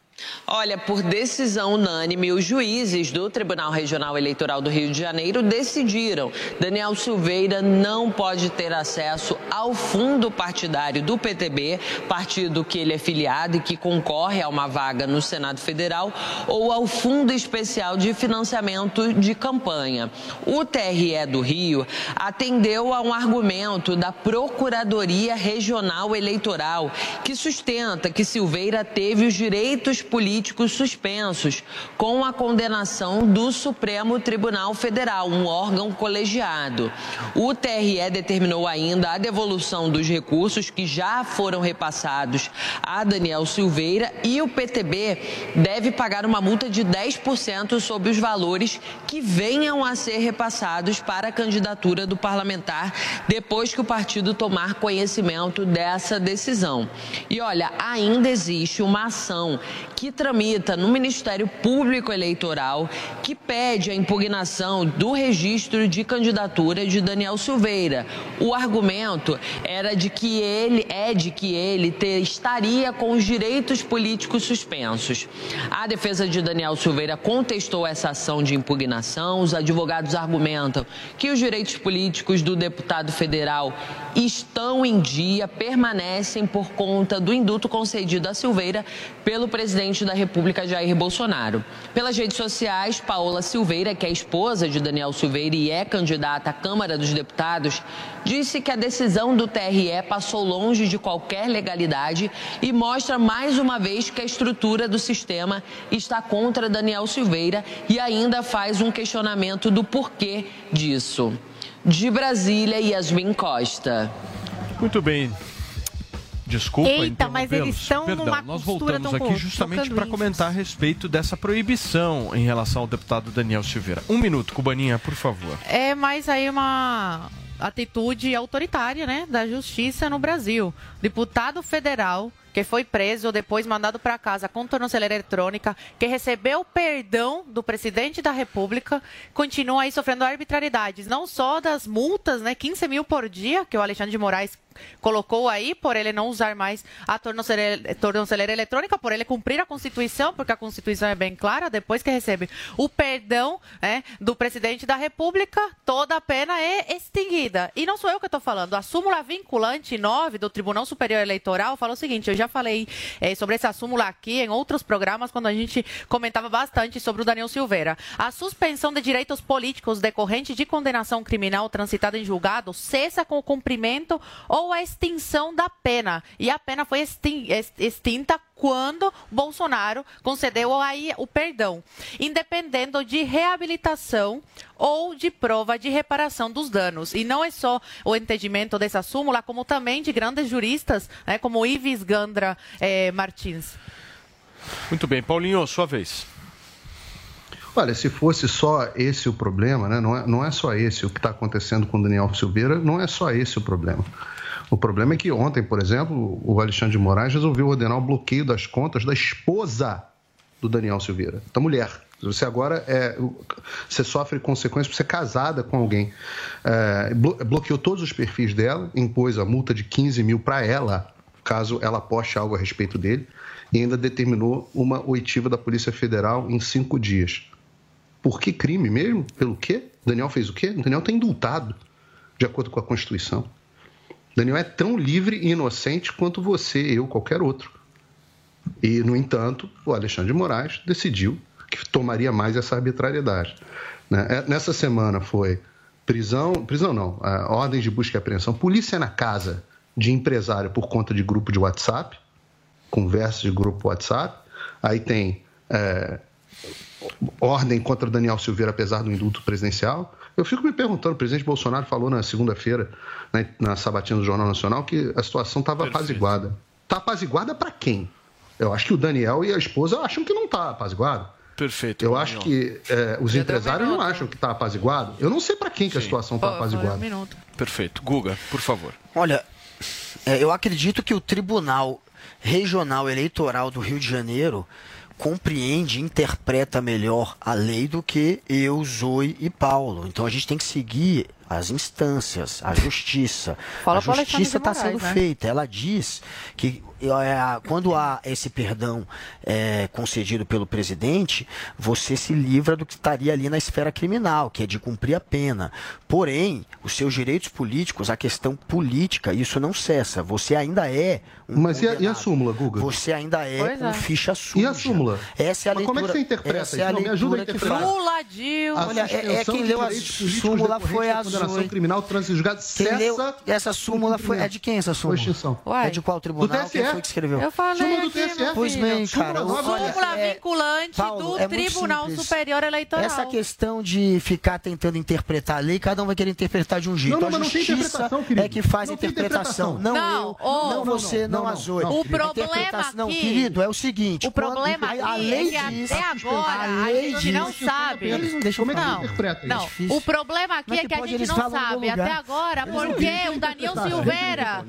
Speaker 26: Olha, por decisão unânime, os juízes do Tribunal Regional Eleitoral do Rio de Janeiro decidiram. Daniel Silveira não pode ter acesso ao fundo partidário do PTB, partido que ele é filiado e que concorre a uma vaga no Senado Federal, ou ao Fundo Especial de Financiamento de Campanha. O TRE do Rio atendeu a um argumento da Procuradoria Regional Eleitoral, que sustenta que Silveira teve os direitos políticos suspensos, com a condenação do Supremo Tribunal Federal, um órgão colegiado. O TRE determinou ainda a devolução dos recursos que já foram repassados a Daniel Silveira e o PTB deve pagar uma multa de 10% sobre os valores que venham a ser repassados para a candidatura do parlamentar depois que o partido tomar conhecimento dessa decisão. E olha, ainda existe uma ação que tramita no Ministério Público Eleitoral que pede a impugnação do registro de candidatura de Daniel Silveira. O argumento era de que ele é de que ele ter, estaria com os direitos políticos suspensos. A defesa de Daniel Silveira contestou essa ação de impugnação. Os advogados argumentam que os direitos políticos do deputado federal estão em dia, permanecem por conta do induto concedido a Silveira pelo presidente da República, Jair Bolsonaro. Pelas redes sociais, Paola Silveira, que é esposa de Daniel Silveira e é candidata à Câmara dos Deputados, disse que a decisão do TRE passou longe de qualquer legalidade e mostra mais uma vez que a estrutura do sistema está contra Daniel Silveira e ainda faz um questionamento do porquê disso. De Brasília, Yasmin Costa.
Speaker 1: Muito bem. Desculpa,
Speaker 2: Eita, mas eles estão
Speaker 1: Perdão,
Speaker 2: numa
Speaker 1: nós
Speaker 2: costura
Speaker 1: voltamos
Speaker 2: tão
Speaker 1: aqui justamente para comentar a respeito dessa proibição em relação ao deputado Daniel Silveira. Um minuto, Cubaninha, por favor.
Speaker 5: É mais aí uma atitude autoritária, né, da justiça no Brasil. Deputado federal que foi preso, depois mandado para casa com tornozeleira eletrônica, que recebeu perdão do presidente da República, continua aí sofrendo arbitrariedades, não só das multas, né, 15 mil por dia, que o Alexandre de Moraes colocou aí, por ele não usar mais a tornozeleira, tornozeleira eletrônica, por ele cumprir a Constituição, porque a Constituição é bem clara, depois que recebe o perdão né, do presidente da República, toda a pena é extinguida. E não sou eu que estou falando, a súmula vinculante 9 do Tribunal Superior Eleitoral fala o seguinte, eu já falei eh, sobre essa súmula aqui em outros programas, quando a gente comentava bastante sobre o Daniel Silveira. A suspensão de direitos políticos decorrente de condenação criminal transitada em julgado cessa com o cumprimento ou a extinção da pena. E a pena foi extin- ex- extinta quando Bolsonaro concedeu aí o perdão, independendo de reabilitação ou de prova de reparação dos danos. E não é só o entendimento dessa súmula, como também de grandes juristas, né, como Ives Gandra eh, Martins.
Speaker 1: Muito bem, Paulinho, sua vez.
Speaker 6: Olha, se fosse só esse o problema, né? não, é, não é só esse o que está acontecendo com o Daniel Silveira, não é só esse o problema. O problema é que ontem, por exemplo, o Alexandre de Moraes resolveu ordenar o bloqueio das contas da esposa do Daniel Silveira, da mulher. Você agora é, você sofre consequências por ser casada com alguém. É, blo- bloqueou todos os perfis dela, impôs a multa de 15 mil para ela, caso ela poste algo a respeito dele, e ainda determinou uma oitiva da Polícia Federal em cinco dias. Por que crime mesmo? Pelo quê? Daniel fez o quê? Daniel está indultado, de acordo com a Constituição. Daniel é tão livre e inocente quanto você, eu, qualquer outro. E, no entanto, o Alexandre de Moraes decidiu que tomaria mais essa arbitrariedade. né? É, Nessa semana foi prisão, prisão não, é, ordens de busca e apreensão, polícia na casa de empresário por conta de grupo de WhatsApp, conversas de grupo WhatsApp, aí tem é, ordem contra Daniel Silveira, apesar do indulto presidencial. Eu fico me perguntando, o presidente Bolsonaro falou na segunda-feira, né, na sabatina do Jornal Nacional, que a situação estava apaziguada. Está apaziguada para quem? Eu acho que o Daniel e a esposa acham que não está apaziguado.
Speaker 1: Perfeito.
Speaker 6: Eu acho que é, os empresários não acham que está apaziguado. Eu não sei para quem que a situação está apaziguada.
Speaker 1: Perfeito. Guga, por favor.
Speaker 7: Olha, é, eu acredito que o Tribunal Regional Eleitoral do Rio de Janeiro compreende, interpreta melhor a lei do que eu, Zoe e Paulo. Então a gente tem que seguir as instâncias, a justiça.
Speaker 5: Fala
Speaker 7: a justiça está sendo
Speaker 5: né?
Speaker 7: feita. Ela diz que quando há esse perdão é, concedido pelo presidente, você se livra do que estaria ali na esfera criminal, que é de cumprir a pena. Porém, os seus direitos políticos, a questão política, isso não cessa. Você ainda é um
Speaker 6: Mas e a, e a súmula, Guga?
Speaker 7: Você ainda é
Speaker 5: Pois
Speaker 7: um
Speaker 5: é.
Speaker 7: ficha suja.
Speaker 6: E a súmula?
Speaker 7: Essa é a
Speaker 6: Mas
Speaker 7: leitura.
Speaker 6: como é que você interpreta
Speaker 7: essa
Speaker 6: isso?
Speaker 7: é a
Speaker 6: Não, me ajuda a interpretar.
Speaker 7: faz.
Speaker 5: Lula, Dilma.
Speaker 6: A
Speaker 7: Olha, é, é quem leu a súmula foi a
Speaker 6: condenação criminal,
Speaker 7: Entendeu?
Speaker 6: cessa...
Speaker 7: E essa súmula foi. É de quem essa súmula?
Speaker 6: Com extinção.
Speaker 7: É de qual tribunal?
Speaker 6: Do TSE.
Speaker 7: Foi que escreveu?
Speaker 5: Eu falei
Speaker 6: Súmula do
Speaker 5: aqui,
Speaker 6: TSE.
Speaker 7: Pois bem, cara.
Speaker 6: Súmula
Speaker 7: é-
Speaker 5: vinculante
Speaker 7: Paulo,
Speaker 5: do
Speaker 7: é
Speaker 5: Tribunal
Speaker 7: simples.
Speaker 5: Superior Eleitoral.
Speaker 7: Essa questão de ficar tentando interpretar a lei, cada um vai querer interpretar de um jeito.
Speaker 6: Não, não,
Speaker 7: a
Speaker 6: mas não tem
Speaker 7: justiça
Speaker 6: interpretação, querido.
Speaker 7: é que faz a interpretação. Não,
Speaker 5: Não,
Speaker 7: eu, não, você, não,
Speaker 6: não,
Speaker 7: a Zoe.
Speaker 6: não,
Speaker 5: O
Speaker 7: A
Speaker 5: problema
Speaker 7: interpretação- Não,
Speaker 5: aqui-
Speaker 7: querido, é o seguinte.
Speaker 5: O problema
Speaker 7: quando-
Speaker 5: aqui é que até agora
Speaker 7: a
Speaker 5: a
Speaker 7: lei
Speaker 5: gente não sabe.
Speaker 7: Deixam
Speaker 6: Como é
Speaker 5: Não, Não, o problema aqui
Speaker 7: é que
Speaker 5: a gente não sabe até agora porque o Daniel. Silveira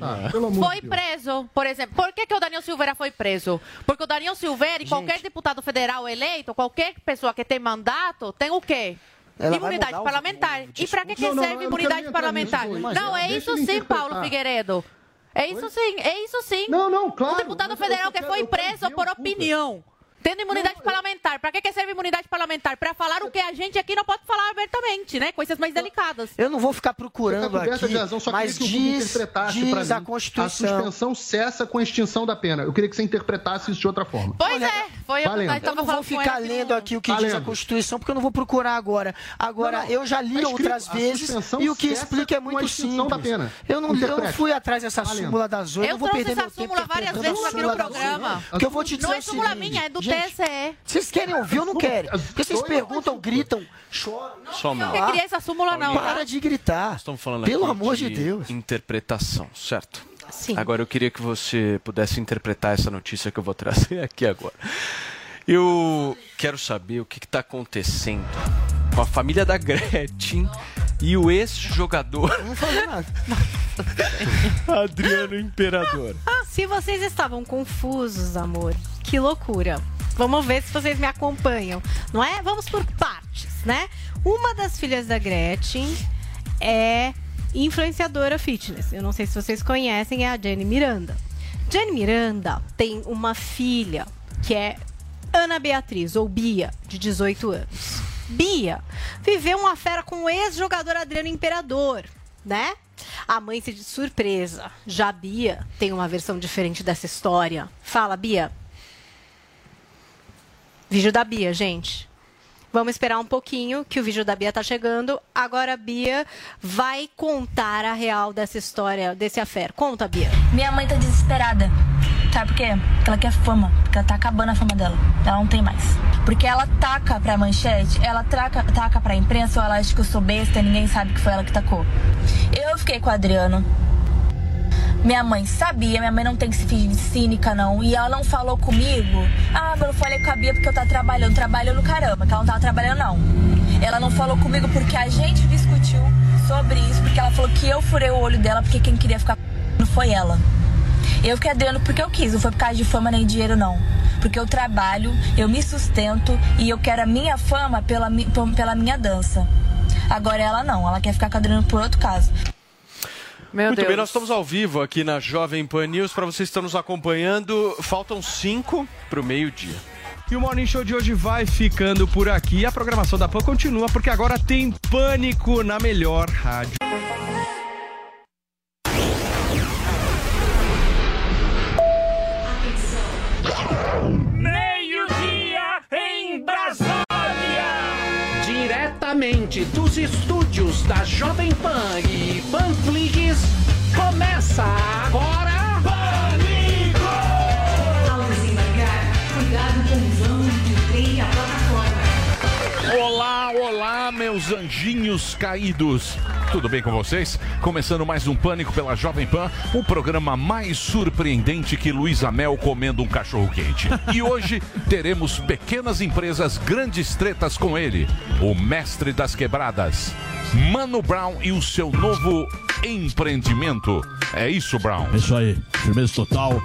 Speaker 5: foi preso. Por exemplo, por que, que o Daniel Silveira foi preso? Porque o Daniel Silveira e qualquer deputado federal eleito, qualquer pessoa que tem mandato, tem o quê?
Speaker 7: Ela
Speaker 5: imunidade
Speaker 7: o-
Speaker 5: parlamentar.
Speaker 7: o
Speaker 5: E para que, que
Speaker 6: Não,
Speaker 5: serve
Speaker 6: não quero
Speaker 5: imunidade parlamentar? Não, é isso sim. Paulo Figueiredo. É isso sim, é isso sim.
Speaker 6: Não, não, claro.
Speaker 5: O deputado federal
Speaker 6: só
Speaker 5: que
Speaker 6: quero-
Speaker 5: foi
Speaker 6: quero
Speaker 5: preso por
Speaker 6: o Cuba.
Speaker 5: Tendo imunidade parlamentar. Para que, que serve imunidade parlamentar? Para falar o que a gente aqui não pode falar abertamente, né? Coisas mais delicadas.
Speaker 7: Eu não vou ficar procurando
Speaker 6: tá
Speaker 7: aqui,
Speaker 6: de razão, só
Speaker 7: mas
Speaker 6: queria que
Speaker 7: diz,
Speaker 6: interpretasse
Speaker 7: diz
Speaker 6: pra
Speaker 7: a
Speaker 6: mim. A
Speaker 7: Constituição.
Speaker 6: suspensão cessa com a extinção da pena. Eu queria que você interpretasse isso de outra forma.
Speaker 5: Pois é, foi a
Speaker 6: Valendo.
Speaker 5: nós
Speaker 7: Eu não vou ficar lendo
Speaker 5: no-
Speaker 7: aqui o que
Speaker 6: Tá
Speaker 7: diz a. Constituição, porque eu não vou procurar agora. Agora,
Speaker 6: Não, não.
Speaker 7: eu já li
Speaker 6: Tá
Speaker 7: outras vezes e o que explica é muito simples.
Speaker 6: da pena.
Speaker 7: Eu não, eu não fui atrás dessa
Speaker 6: Valendo.
Speaker 7: súmula da Zoe,
Speaker 5: Eu
Speaker 7: não vou
Speaker 5: trouxe
Speaker 7: perder
Speaker 5: essa
Speaker 7: meu tempo
Speaker 5: súmula várias vezes aqui no
Speaker 7: súmula
Speaker 5: programa.
Speaker 7: Porque eu vou te dizer
Speaker 5: Não é súmula minha, é do
Speaker 7: gente,
Speaker 5: TSE.
Speaker 7: Vocês querem ouvir ou não querem? Porque vocês perguntam, gritam, choram.
Speaker 1: Só
Speaker 5: Eu
Speaker 1: minuto.
Speaker 5: que queria essa súmula não, tá?
Speaker 7: Para de gritar.
Speaker 1: Estamos falando
Speaker 7: Pelo
Speaker 1: aqui
Speaker 7: amor de Deus.
Speaker 1: interpretação, certo?
Speaker 5: Sim.
Speaker 1: Agora eu queria que você pudesse interpretar essa notícia que eu vou trazer aqui agora. Eu quero saber o que está acontecendo com a família da Gretchen e o ex-jogador
Speaker 7: Não falei nada.
Speaker 1: Adriano Imperador.
Speaker 2: Se vocês estavam confusos, amor, que loucura. Vamos ver se vocês me acompanham, não é? Vamos por partes, né? Uma das filhas da Gretchen é influenciadora fitness. Eu não sei se vocês conhecem, é a Jenny Miranda. Jenny Miranda tem uma filha que é Ana Beatriz, ou Bia, de 18 anos. Bia viveu uma fera com o ex-jogador Adriano Imperador, né? A mãe se de surpresa. Já Bia tem uma versão diferente dessa história. Fala, Bia. Vídeo da Bia, gente. Vamos esperar um pouquinho que o vídeo da Bia tá chegando. Agora a Bia vai contar a real dessa história, desse affair. Conta, Bia.
Speaker 27: Minha mãe tá desesperada. Sabe por quê? Porque ela quer fama. Porque ela tá acabando a fama dela. Ela não tem mais. Porque ela taca pra manchete, ela traca, taca pra imprensa, ou ela acha que eu sou besta e ninguém sabe que foi ela que tacou. Eu fiquei com o Adriano. Minha mãe sabia, minha mãe não tem que se fingir de cínica, não. E ela não falou comigo. Ah, eu falei com a Bia porque eu tava trabalhando. Trabalhando caramba, que ela não tava trabalhando, não. Ela não falou comigo porque a gente discutiu sobre isso, porque ela falou que eu furei o olho dela, porque quem queria ficar não foi ela. Eu fiquei Adriano porque eu quis, não foi por causa de fama nem dinheiro, não. Porque eu trabalho, eu me sustento e eu quero a minha fama pela, pela minha dança. Agora ela não, ela quer ficar com por outro caso.
Speaker 5: Meu
Speaker 1: Muito
Speaker 5: Deus.
Speaker 1: bem, nós estamos ao vivo aqui na Jovem Pan News. Para vocês que estão nos acompanhando, faltam cinco para o meio-dia. E o Morning Show de hoje vai ficando por aqui. A programação da Pan continua porque agora tem Pânico na melhor rádio.
Speaker 28: Diretamente dos estúdios da Jovem Pan e Panflix, começa agora...
Speaker 29: Olá, meus anjinhos caídos. Tudo bem com vocês? Começando mais um Pânico pela Jovem Pan, o programa mais surpreendente que Luísa Mel comendo um cachorro quente. E hoje teremos pequenas empresas, grandes tretas com ele, o mestre das quebradas, Mano Brown e o seu novo empreendimento. É isso, Brown?
Speaker 30: É isso aí, firmeza total.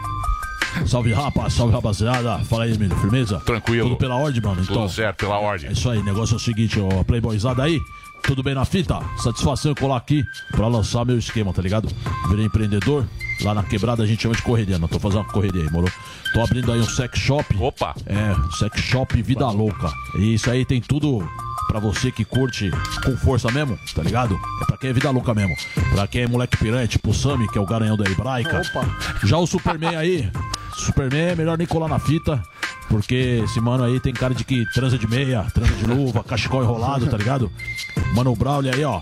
Speaker 30: Salve rapa, salve rapaziada. Fala aí, menino, firmeza?
Speaker 29: Tranquilo.
Speaker 30: Tudo pela ordem, mano? Então,
Speaker 29: Tudo certo, pela ordem.
Speaker 30: É isso aí, negócio é o seguinte, ó, playboyzada aí. Tudo bem na fita? Satisfação em colar aqui pra lançar meu esquema, tá ligado? Virei empreendedor. Lá na quebrada a gente chama de correria, não tô fazendo uma correria aí, moro? Tô abrindo aí um sex shop.
Speaker 29: Opa!
Speaker 30: É, sex shop Vida Louca. E isso aí tem tudo pra você que curte com força mesmo, tá ligado? É pra quem é vida louca mesmo. Pra quem é moleque piranha, tipo o Sammy, que é o garanhão da hebraica.
Speaker 7: Opa.
Speaker 30: Já o Superman aí, Superman é melhor nem colar na fita. Porque esse mano aí tem cara de que transa de meia, transa de luva, cachecol enrolado, tá ligado? Mano Braulio aí, ó.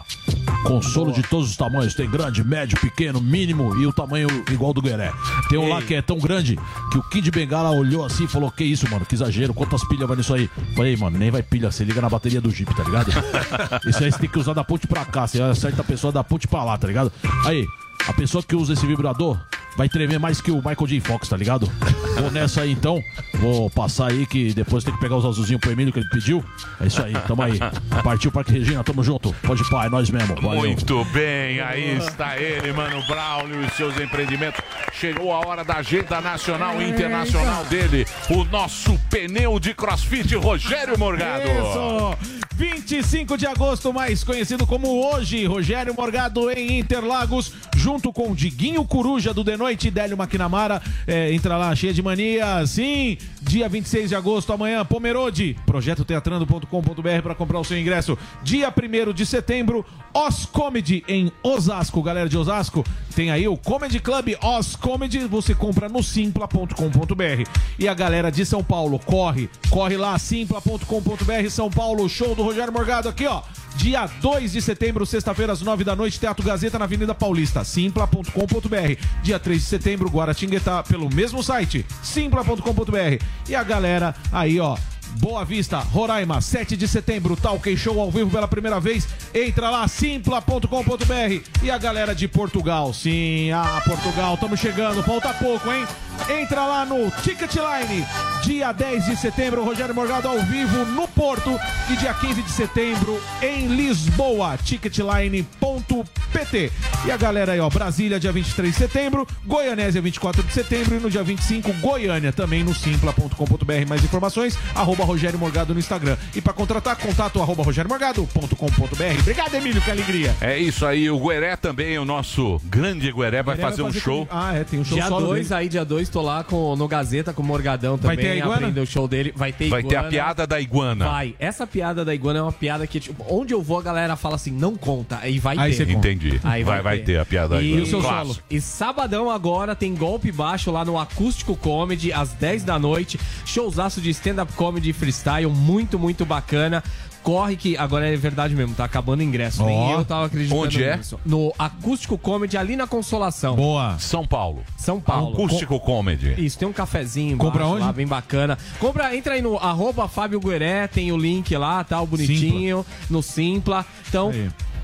Speaker 1: Consolo de todos os tamanhos. Tem grande, médio, pequeno, mínimo e o tamanho igual do Gueré. Tem um lá que é tão grande que o Kid Bengala olhou assim e falou: Que isso, mano? Que exagero. Quantas pilhas vai nisso aí? Falei, mano, nem vai pilha. Você liga na bateria do Jeep, tá ligado? Isso aí você tem que usar da ponte pra cá. Você acerta a pessoa da ponte pra lá, tá ligado? Aí, a pessoa que usa esse vibrador vai tremer mais que o Michael J. Fox, tá ligado? Vou nessa aí então. Vou passar aí que depois tem que pegar os azulzinhos pro Emílio que ele pediu. É isso aí, tamo aí. Partiu Parque Regina, tamo junto. Pode pá, é nós mesmo. Valeu.
Speaker 29: Muito bem, aí está ele, Mano Braulio e seus empreendimentos. Chegou a hora da agenda nacional e internacional dele, o nosso pneu de crossfit, Rogério Morgado.
Speaker 30: Isso! 25 de agosto, mais conhecido como hoje, Rogério Morgado em Interlagos, junto com Diguinho Coruja do The Noite e Délio Maquinamara. É, entra lá, cheia de mania. Sim, dia 26 de agosto, amanhã, Pomerode, projetoteatrando.com.br para comprar o seu ingresso. Dia 1 de setembro, Os Comedy em Osasco. Galera de Osasco, tem aí o Comedy Club Os Comedy, você compra no simpla.com.br. E a galera de São Paulo, corre, corre lá, simpla.com.br, São Paulo, show do Rogério Morgado aqui, ó. Dia 2 de setembro, sexta-feira, às 9 da noite, Teatro Gazeta na Avenida Paulista, simpla.com.br. Dia 3 de setembro, Guaratinguetá, pelo mesmo site, simpla.com.br. E a galera aí, ó. Boa Vista, Roraima, 7 de setembro, Talk Show ao vivo pela primeira vez. Entra lá, simpla.com.br. E a galera de Portugal, sim, ah, Portugal, estamos chegando, falta pouco, hein? Entra lá no Ticketline, dia 10 de setembro, Rogério Morgado ao vivo no Porto. E dia 15 de setembro em Lisboa, ticketline.pt. E a galera aí, ó, Brasília, dia 23 de setembro, Goianésia, 24 de setembro. E no dia 25, Goiânia, também no simpla.com.br. Mais informações, arroba Rogério Morgado no Instagram. E para contratar, contato arroba rogeriomorgado.com.br. Obrigado, Emílio, que alegria.
Speaker 29: É isso aí, o Gueré também, o nosso grande Gueré, vai fazer
Speaker 30: vai
Speaker 29: um
Speaker 30: fazer
Speaker 29: show.
Speaker 30: comigo. Ah, é, tem um show
Speaker 31: Dia
Speaker 30: solo
Speaker 31: 2,
Speaker 30: dele.
Speaker 31: aí dia 2, tô lá com, no Gazeta com o Morgadão
Speaker 30: Vai
Speaker 31: também.
Speaker 30: ter a iguana?
Speaker 31: o show dele. Vai ter
Speaker 29: Vai ter a
Speaker 31: iguana.
Speaker 29: piada da iguana.
Speaker 31: Vai. Essa piada da iguana é uma piada que, tipo, onde eu vou, a galera fala assim, não conta. Aí vai
Speaker 29: Aí
Speaker 31: ter.
Speaker 29: você. Entendi.
Speaker 31: Aí
Speaker 29: Vai- vai ter a piada da iguana.
Speaker 31: E,
Speaker 29: o seu solo?
Speaker 31: E sabadão agora tem golpe baixo lá no Acústico Comedy, às 10 da noite. Showzaço de stand-up comedy e freestyle, muito, muito bacana. Corre que agora é verdade mesmo, tá acabando o ingresso. Nem
Speaker 29: Ó.
Speaker 31: eu tava acreditando
Speaker 29: Onde é?
Speaker 31: nisso. No Acústico Comedy, ali na Consolação.
Speaker 30: Boa.
Speaker 29: São Paulo.
Speaker 31: São Paulo.
Speaker 29: Acústico Comedy.
Speaker 31: Isso, tem um cafezinho
Speaker 29: Compra onde?
Speaker 31: lá, bem bacana. Compra, entra aí no arroba Fábio Gueré, tem o link lá, tal, bonitinho, no Simpla. Então,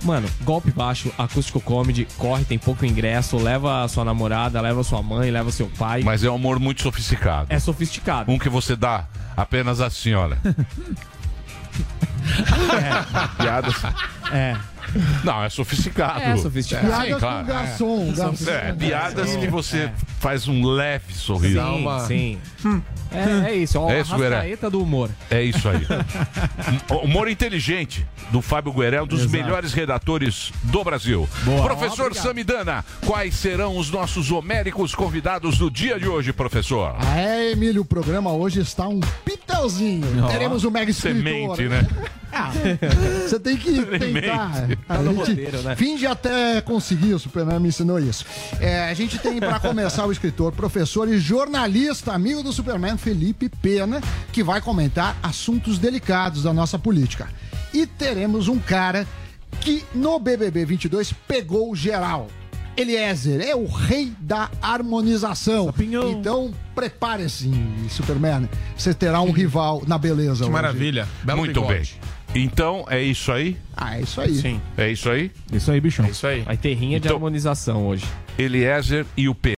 Speaker 31: mano, golpe baixo, acústico comedy, corre, tem pouco ingresso, leva a sua namorada, leva a sua mãe, leva seu pai.
Speaker 29: Mas é um humor muito sofisticado.
Speaker 31: É sofisticado.
Speaker 29: Um que você dá apenas assim, olha. Piadas.
Speaker 31: É.
Speaker 29: Não, é sofisticado.
Speaker 31: É sofisticado.
Speaker 29: Sim,
Speaker 31: Piadas
Speaker 29: claro.
Speaker 31: com garçom, garçom.
Speaker 29: É, piadas
Speaker 31: Sim.
Speaker 29: que você
Speaker 31: É.
Speaker 29: faz um leve sorriso.
Speaker 31: Sim, sim. É, é isso, ó,
Speaker 29: É
Speaker 31: a
Speaker 29: isso, Gueré.
Speaker 31: do humor.
Speaker 29: É isso aí. Um Humor inteligente do Fábio Gueré, um dos
Speaker 31: Exato.
Speaker 29: melhores redatores do Brasil.
Speaker 31: Boa.
Speaker 29: Professor
Speaker 31: Obrigado.
Speaker 29: Samidana, quais serão os nossos homéricos convidados do dia de hoje, professor?
Speaker 32: É, Emílio, o programa hoje está um pitelzinho.
Speaker 29: Ó,
Speaker 32: Teremos o mega
Speaker 29: Você
Speaker 32: escritor.
Speaker 29: mente, né?
Speaker 32: Ah, você tem que tentar. A
Speaker 29: Tá no
Speaker 32: gente
Speaker 29: né?
Speaker 32: finge até conseguir, o Superman me ensinou isso. É, a gente tem, para começar, o escritor, professor e jornalista, amigo do Superman, Felipe Pena, que vai comentar assuntos delicados da nossa política. E teremos um cara que no BBB 22 pegou geral. Eliezer é o rei da harmonização. Então, prepare-se, Superman. Você terá um rival na beleza. hoje.
Speaker 29: Muito bem. Então, é isso aí?
Speaker 32: Ah, é isso aí.
Speaker 31: Sim.
Speaker 29: É isso aí?
Speaker 30: Isso aí, bichão.
Speaker 31: É isso aí. Vai ter rinha de
Speaker 29: Então-
Speaker 31: harmonização hoje.
Speaker 29: Eliezer e o P.